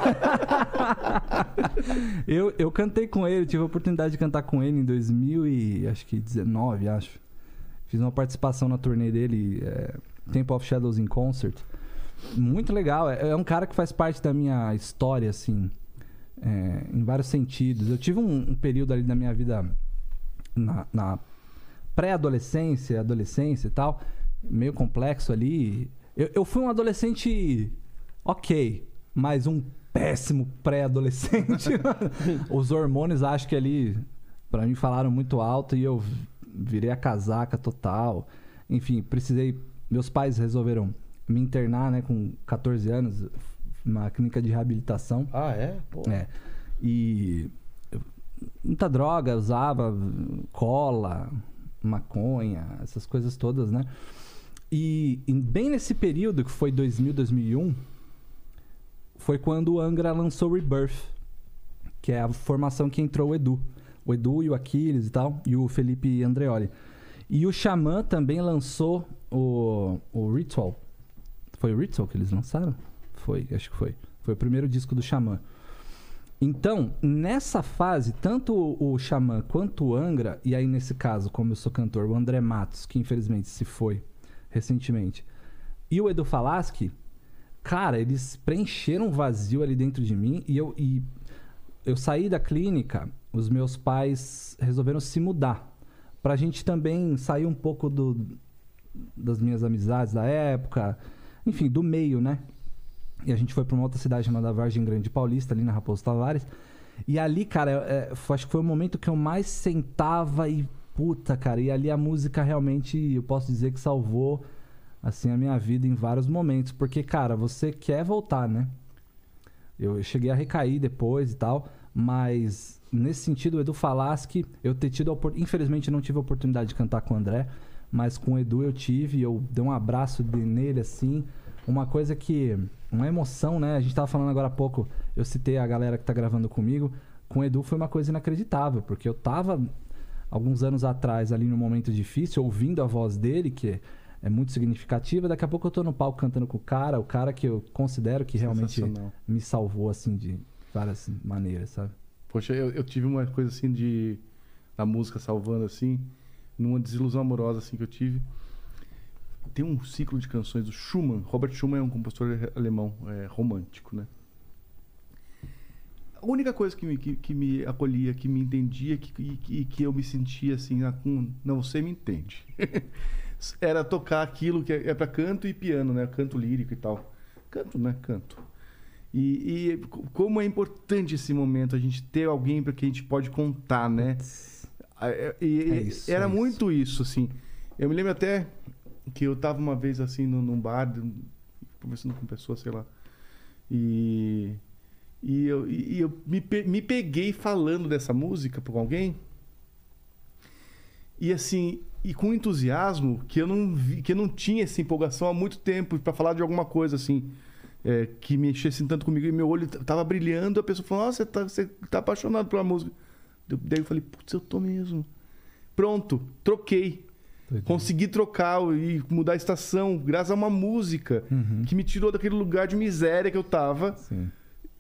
eu, eu cantei com ele, tive a oportunidade de cantar com ele em 2000 e acho que 19, acho. Fiz uma participação na turnê dele, é, Temple of Shadows in Concert. Muito legal. É, é um cara que faz parte da minha história, assim, é, em vários sentidos. Eu tive um, um período ali da minha vida na, na pré-adolescência, adolescência e tal, meio complexo ali. Eu, eu fui um adolescente ok, mas um péssimo pré-adolescente. Os hormônios, acho que ali, pra mim, falaram muito alto e eu virei a casaca total. Enfim, precisei. Meus pais resolveram me internar, né, com 14 anos, numa clínica de reabilitação. Ah, é? Pô. É. E muita droga, usava cola, maconha, essas coisas todas, né? E, bem nesse período, que foi 2000, 2001, foi quando o Angra lançou Rebirth, que é a formação que entrou o Edu. O Edu e o Aquiles e tal, e o Felipe Andreoli. E o Xamã também lançou o, o Ritual. Foi o Ritual que eles lançaram? Foi, acho que foi. Foi o primeiro disco do Xamã. Então, nessa fase, tanto o, Xamã quanto o Angra, e aí nesse caso, como eu sou cantor, o André Matos, que infelizmente se foi recentemente, e o Edu Falaschi, cara, eles preencheram um vazio ali dentro de mim e eu, e eu saí da clínica, os meus pais resolveram se mudar. Pra gente também sair um pouco do, das minhas amizades da época, enfim, do meio, né? E a gente foi pra uma outra cidade chamada Vargem Grande Paulista, ali na Raposo Tavares. E ali, cara, é, foi- acho que foi o momento que eu mais sentava e puta, cara. E ali a música realmente, eu posso dizer que salvou, assim, a minha vida em vários momentos. Porque, cara, você quer voltar, né? Eu cheguei a recair depois e tal, mas nesse sentido, o Edu Falaschi, eu ter tido a oportunidade. Infelizmente, não tive a oportunidade de cantar com o André, mas com o Edu eu tive, eu dei um abraço nele assim. Uma coisa que. Uma emoção, né? A gente tava falando agora há pouco, eu citei a galera que tá gravando comigo. Com o Edu foi uma coisa inacreditável, porque eu tava alguns anos atrás, ali num momento difícil, ouvindo a voz dele, que é muito significativa. Daqui a pouco eu tô no palco cantando com o cara, o cara que eu considero que realmente me salvou, assim, de várias maneiras, sabe? Poxa, eu, eu tive uma coisa assim de. A música salvando assim, numa desilusão amorosa assim que eu tive. Tem um ciclo de canções do Schumann. Robert Schumann é um compositor alemão é, romântico, né? A única coisa que me, que, que me acolhia, que me entendia que, e que, que eu me sentia assim, ah, com, não, você me entende. Era tocar aquilo que é, é para canto e piano, né? Canto lírico e tal. Canto, né? Canto. E, e co- como é importante esse momento, a gente ter alguém para que a gente pode contar, né? É- e- É isso, era é isso. muito isso, assim. Eu me lembro até que eu tava uma vez assim num, num bar, conversando com pessoas, sei lá. E, e eu, e eu me, me peguei falando dessa música com alguém. E assim, e com entusiasmo que eu não vi, que eu não tinha essa empolgação há muito tempo para falar de alguma coisa assim. é, que mexesse tanto comigo e meu olho tava brilhando, a pessoa falou: Nossa, você tá, você tá apaixonado pela música. Daí eu falei: Putz, eu tô mesmo. Pronto, troquei. Consegui trocar e mudar a estação graças a uma música Uhum. que me tirou daquele lugar de miséria que eu tava. Sim.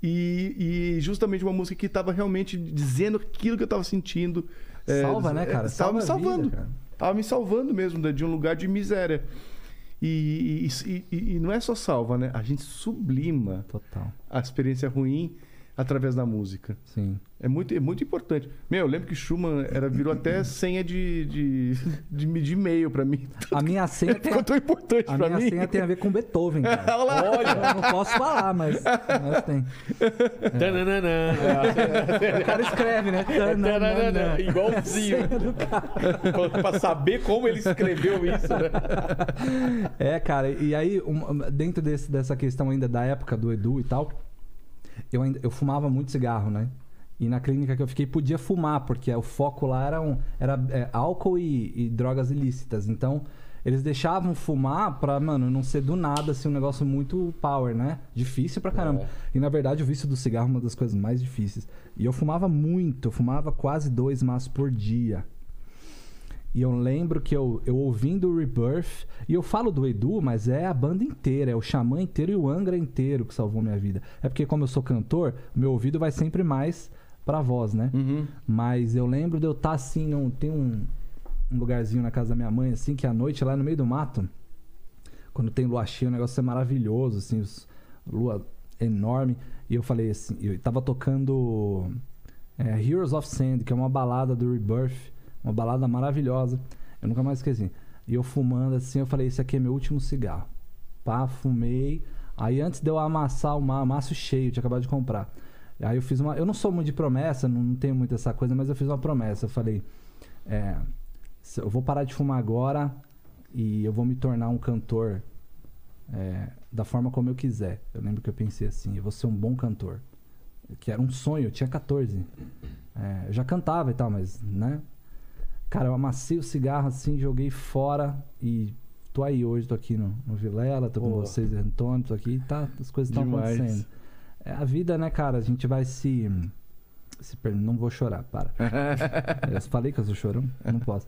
E, e justamente uma música que estava realmente dizendo aquilo que eu estava sentindo. É, Salva, né, cara? Estava me a vida, salvando. cara. Tava me salvando mesmo de de um lugar de miséria. E, e- e- e não é só salva, né? A gente sublima Total. a experiência ruim através da música. Sim. É muito, é muito importante. Meu, eu lembro que Schumann era, virou até senha de, de, de, de e-mail pra mim. A minha senha tem Ficou tão importante a pra minha mim. senha tem a ver com Beethoven, cara. Olha eu não posso falar, mas, mas tem. Tananana. O cara escreve, né? Tananana. Igualzinho. pra saber como ele escreveu isso, né? É, cara, e aí, um- dentro desse- dessa questão ainda da época do Edu e tal, eu, ainda, eu fumava muito cigarro, né? E na clínica que eu fiquei podia fumar, porque o foco lá era, um, era é, álcool e, e drogas ilícitas. Então, eles deixavam fumar pra, mano, não ser do nada, assim, um negócio muito power, né? Difícil pra caramba. E na verdade, o vício do cigarro é uma das coisas mais difíceis. E eu fumava muito, eu fumava quase dois maços por dia. E eu lembro que eu, eu ouvindo o Rebirth, e eu falo do Edu, mas é a banda inteira, é o Xamã inteiro e o Angra inteiro que salvou minha vida. É porque, como eu sou cantor, meu ouvido vai sempre mais pra voz, né? Uhum. Mas eu lembro de eu estar assim, num, tem um, um lugarzinho na casa da minha mãe, assim, que à noite, lá no meio do mato, quando tem lua cheia, o negócio é maravilhoso, assim, os, lua enorme. E eu falei assim, eu tava tocando é, Heroes of Sand, que é uma balada do Rebirth, uma balada maravilhosa. Eu nunca mais esqueci. E eu fumando assim, eu falei, esse aqui é meu último cigarro. Pá, fumei. Aí antes de eu amassar o ma- maço cheio, eu tinha acabado de comprar. Aí eu fiz uma. Eu não sou muito de promessa, não, tenho muito essa coisa, mas eu fiz uma promessa. Eu falei: é, eu vou parar de fumar agora e eu vou me tornar um cantor é, da forma como eu quiser. Eu lembro que eu pensei assim: eu vou ser um bom cantor. Que era um sonho, eu tinha 14. É, eu já cantava e tal, mas, né? Cara, eu amassei o cigarro assim, joguei fora e tô aí hoje, tô aqui no, no Vilela, tô com Pô. vocês, Antônio, tô aqui, tá, as coisas estão acontecendo. É a vida, né, cara? A gente vai se. se per- Não vou chorar, para. eu falei que eu sou chorão? Não posso.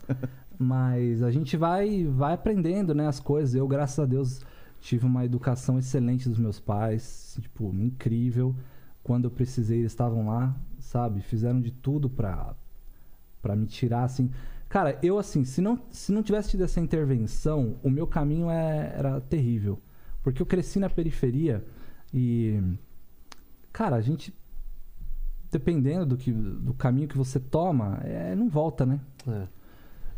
Mas a gente vai, vai aprendendo, né, as coisas. Eu, graças a Deus, tive uma educação excelente dos meus pais, tipo, incrível. Quando eu precisei, eles estavam lá, sabe? Fizeram de tudo pra, pra me tirar, assim. Cara, eu, assim, se não, se não tivesse tido essa intervenção, o meu caminho é- era terrível. Porque eu cresci na periferia e. Cara, a gente. Dependendo do, que, do caminho que você toma, é, não volta, né? É.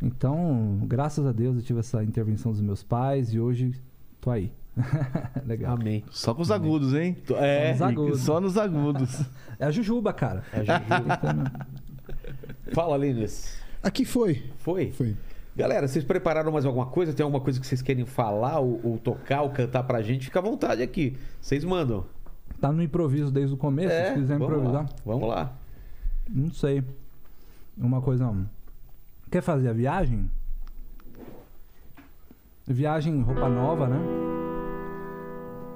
Então, graças a Deus, eu tive essa intervenção dos meus pais e hoje tô aí. Legal. Amém. Só com os agudos, hein? É, Os agudos. Só nos agudos. É a Jujuba, cara. É, Juju. Fala, Lines. Aqui foi. Foi? Foi. Galera, vocês prepararam mais alguma coisa? Tem alguma coisa que vocês querem falar ou, ou tocar ou cantar pra gente? Fica à vontade aqui. Vocês mandam. Tá no improviso desde o começo, se quiser vamos improvisar. lá. Vamos lá. Não sei. Uma coisa. hum, Quer fazer a viagem? Viagem roupa nova, né?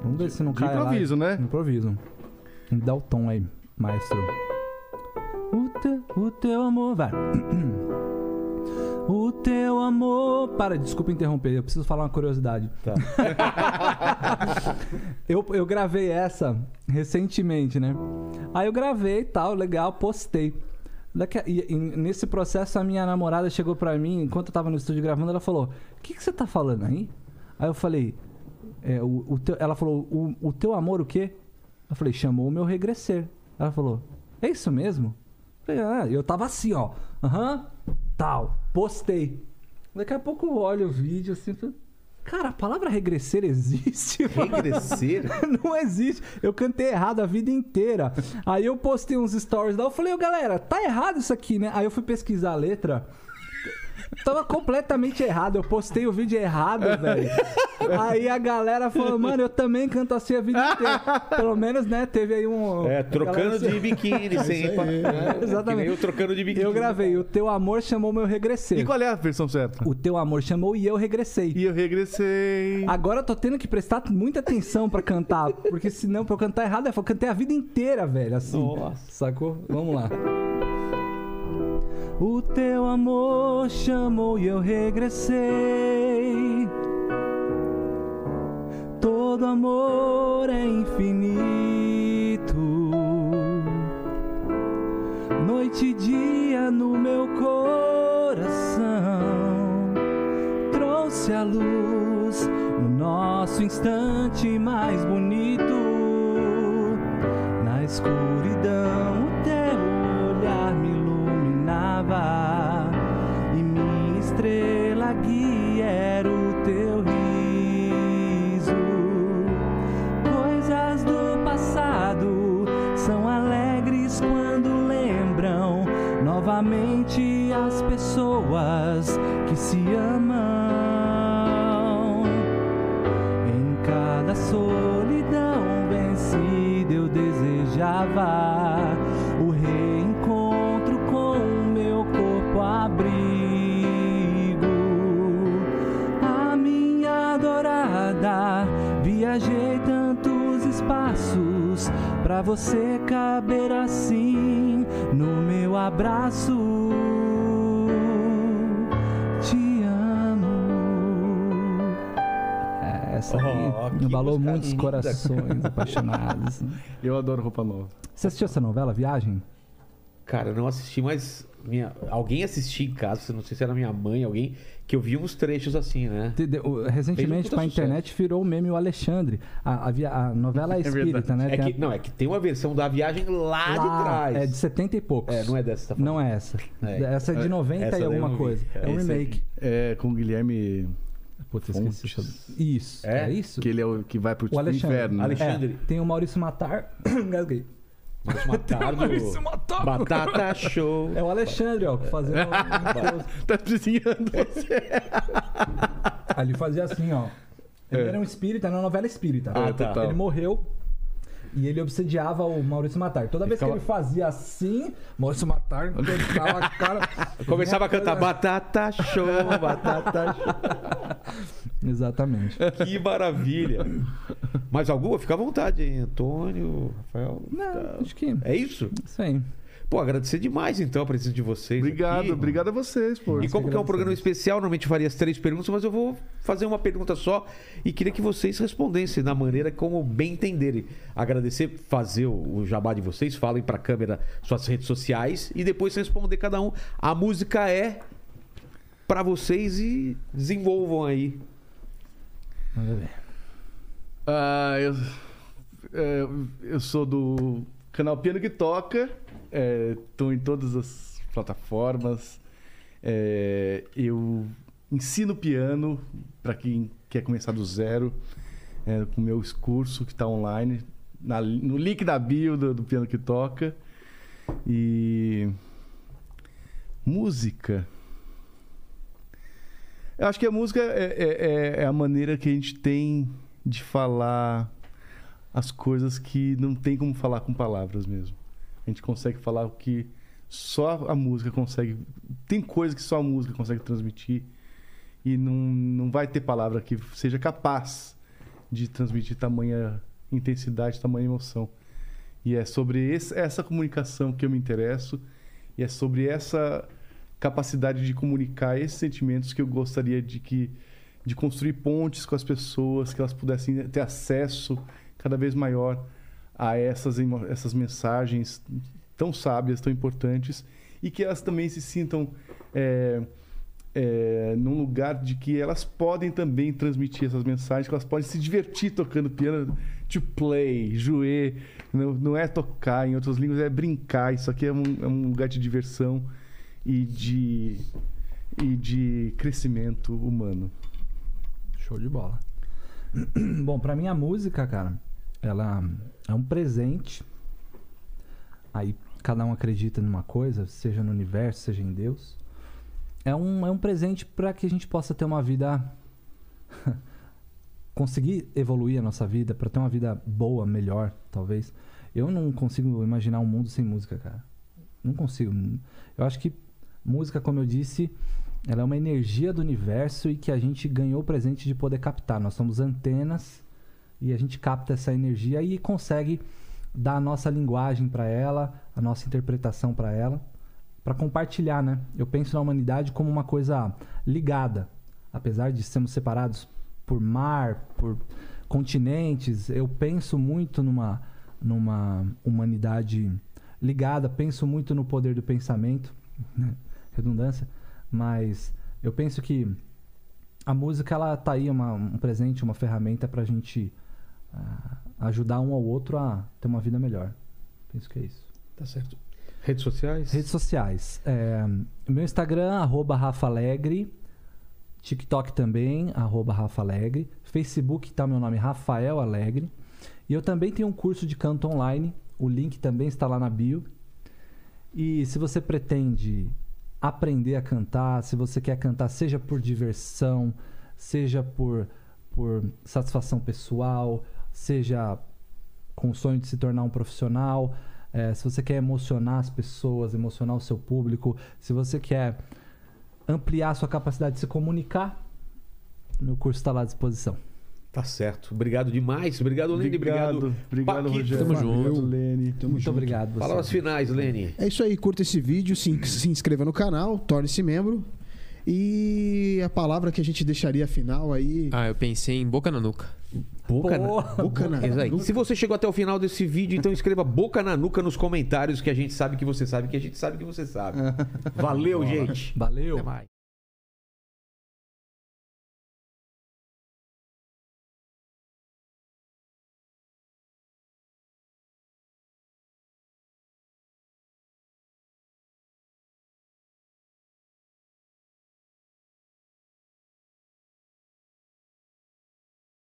Vamos ver se não De cai lá. improviso, né? Improviso. Me dá o tom aí, maestro. O teu, o teu amor, vai. O teu amor. Para, desculpa interromper, eu preciso falar uma curiosidade. Tá. eu, eu gravei essa recentemente, né? Aí eu gravei tal, legal, postei. E, e nesse processo, a minha namorada chegou pra mim, enquanto eu tava no estúdio gravando, ela falou: O que, que você tá falando aí? Aí eu falei: é, o, o teu- Ela falou: o, o teu amor, o quê? Eu falei: Chamou o meu regresser. Ela falou: É isso mesmo? Eu falei: Ah, eu tava assim, ó. Aham, tal. Postei. Daqui a pouco eu olho o vídeo assim. Cara, a palavra regresser existe? mano?" Regresser? Não existe. Eu cantei errado a vida inteira. Aí eu postei uns stories lá. Eu falei, ô galera, tá errado isso aqui, né? Aí eu fui pesquisar a letra. Tava completamente errado. Eu postei o vídeo errado, velho. Aí a galera falou, mano, eu também canto assim a vida inteira. Pelo menos, né? Teve aí um. É, trocando galera- de biquíni, sempre. É, Exatamente. que nem eu trocando de biquíni. Eu gravei, o teu amor chamou meu regressei. E qual é a versão certa? O teu amor chamou e eu regressei. E eu regressei. Agora eu tô tendo que prestar muita atenção pra cantar, porque senão pra eu cantar errado, eu cantei a vida inteira, velho, assim. Nossa. Sacou? Vamos lá. O teu amor chamou e eu regressei. Todo amor é infinito. Noite e dia no meu coração trouxe a luz no nosso instante mais bonito. Na escuridão, iluminava e minha estrela guia era o teu riso. Coisas do passado são alegres quando lembram novamente as pessoas que se amam. Em cada solidão vencida eu desejava viajei tantos espaços pra você caber assim no meu abraço. Te amo. É, Essa Oh, aí que embalou muitos linda. corações apaixonados. Eu adoro roupa nova. Você assistiu essa novela, Viagem? Cara, eu não assisti, mas minha... alguém assistia em casa, não sei se era minha mãe, alguém, que eu vi uns trechos assim, né? De- Recentemente, puta pra sucesso. internet, virou o meme o Alexandre. A, a via- a novela é espírita, né? É Tem a- que, não, é que tem uma versão da viagem lá, de lá, trás. É de 70 e poucos. É, não é dessa que tá falando. Não é essa. É. Essa é de 90 Essa e alguma coisa. É um remake. É com o Guilherme Putz, esqueci. Isso. É? É, isso? Que ele é o que vai pro O Alexandre. inferno. né? Alexandre. É, tem o Maurício Matar. Engasguei. Maurício Matardo. Maurício Matar. Batata Show. É o Alexandre, ó, fazendo. Tá precisando você. Aí ele fazia assim, ó. Ele era um espírita na novela espírita. Ah, tá. total. Ele morreu e ele obsediava o Maurício Matar. Toda vez ficava- que ele fazia assim, Maurício Matar a cara. Começava a cantar coisa- Batata Show, Batata Show. Exatamente. Que maravilha. Mais alguma? Fica à vontade, hein? Antônio, Rafael. Não, acho que. É isso? Isso aí. Pô, agradecer demais então a presença de vocês. Obrigado, aqui. obrigado a vocês, pô. E como que é um programa especial, normalmente eu faria as três perguntas, mas eu vou fazer uma pergunta só e queria que vocês respondessem da maneira como bem entenderem. Agradecer, fazer o o jabá de vocês, falem pra câmera suas redes sociais e depois responder cada um. A música é pra vocês e desenvolvam aí. Manda ver. Ah, eu, é, eu sou do canal Piano que Toca. Estou em todas as plataformas. É, eu ensino piano para quem quer começar do zero. É, com o meu curso que está online. na- no link da bio do, do Piano que Toca. E. Música. Eu acho que a música é, é- é- é a maneira que a gente tem de falar as coisas que não tem como falar com palavras mesmo. A gente consegue falar o que só a música consegue. Tem coisa que só a música consegue transmitir e não, não vai ter palavra que seja capaz de transmitir tamanha intensidade, tamanha emoção. E é sobre esse- essa comunicação que eu me interesso e é sobre essa capacidade de comunicar esses sentimentos que eu gostaria de que de construir pontes com as pessoas, que elas pudessem ter acesso cada vez maior a essas, essas mensagens tão sábias, tão importantes, e que elas também se sintam é, é, num lugar de que elas podem também transmitir essas mensagens, que elas podem se divertir tocando piano, to play, jouer, não, não é tocar em outras línguas, é brincar. Isso aqui é um, é um lugar de diversão e de, e de crescimento humano. Show de bola. Bom, pra mim a música, cara, ela é um presente. Aí cada um acredita numa coisa, seja no universo, seja em Deus. É um, é um presente para que a gente possa ter uma vida. conseguir evoluir a nossa vida, para ter uma vida boa, melhor, talvez. Eu não consigo imaginar um mundo sem música, cara. Não consigo. Eu acho que música, como eu disse, ela é uma energia do universo e que a gente ganhou o presente de poder captar. Nós somos antenas e a gente capta essa energia e consegue dar a nossa linguagem para ela, a nossa interpretação para ela, para compartilhar, né? Eu penso na humanidade como uma coisa ligada, apesar de sermos separados por mar, por continentes, eu penso muito numa numa humanidade ligada, penso muito no poder do pensamento, né? Redundância, mas eu penso que a música ela tá aí uma, um presente, uma ferramenta para a gente ah, ajudar um ao outro a ter uma vida melhor. Penso que é isso. Tá certo. Redes sociais? Redes sociais. É, meu Instagram, arroba Rafa Alegre. TikTok também, arroba Rafa Alegre. Facebook tá meu nome, Rafael Alegre. E eu também tenho um curso de canto online. O link também está lá na bio. E se você pretende aprender a cantar, se você quer cantar, seja por diversão, seja por, por satisfação pessoal, seja com o sonho de se tornar um profissional, é, se você quer emocionar as pessoas, emocionar o seu público, se você quer ampliar a sua capacidade de se comunicar, meu curso está lá à disposição. Tá certo. Obrigado demais. Obrigado, Lene. Obrigado. obrigado, Paquito. Rogério. Tamo junto. Obrigado, Lene. Tamo Muito junto. obrigado. Você. Palavras finais, Lene. É isso aí, curta esse vídeo, se, se inscreva no canal, torne-se membro. E a palavra que a gente deixaria final aí. Ah, eu pensei em boca na nuca. Boca na... Boca na Exato. nuca. Se você chegou até o final desse vídeo, então escreva boca na nuca nos comentários que a gente sabe que você sabe que a gente sabe que você sabe. Valeu, gente. Valeu. Até mais.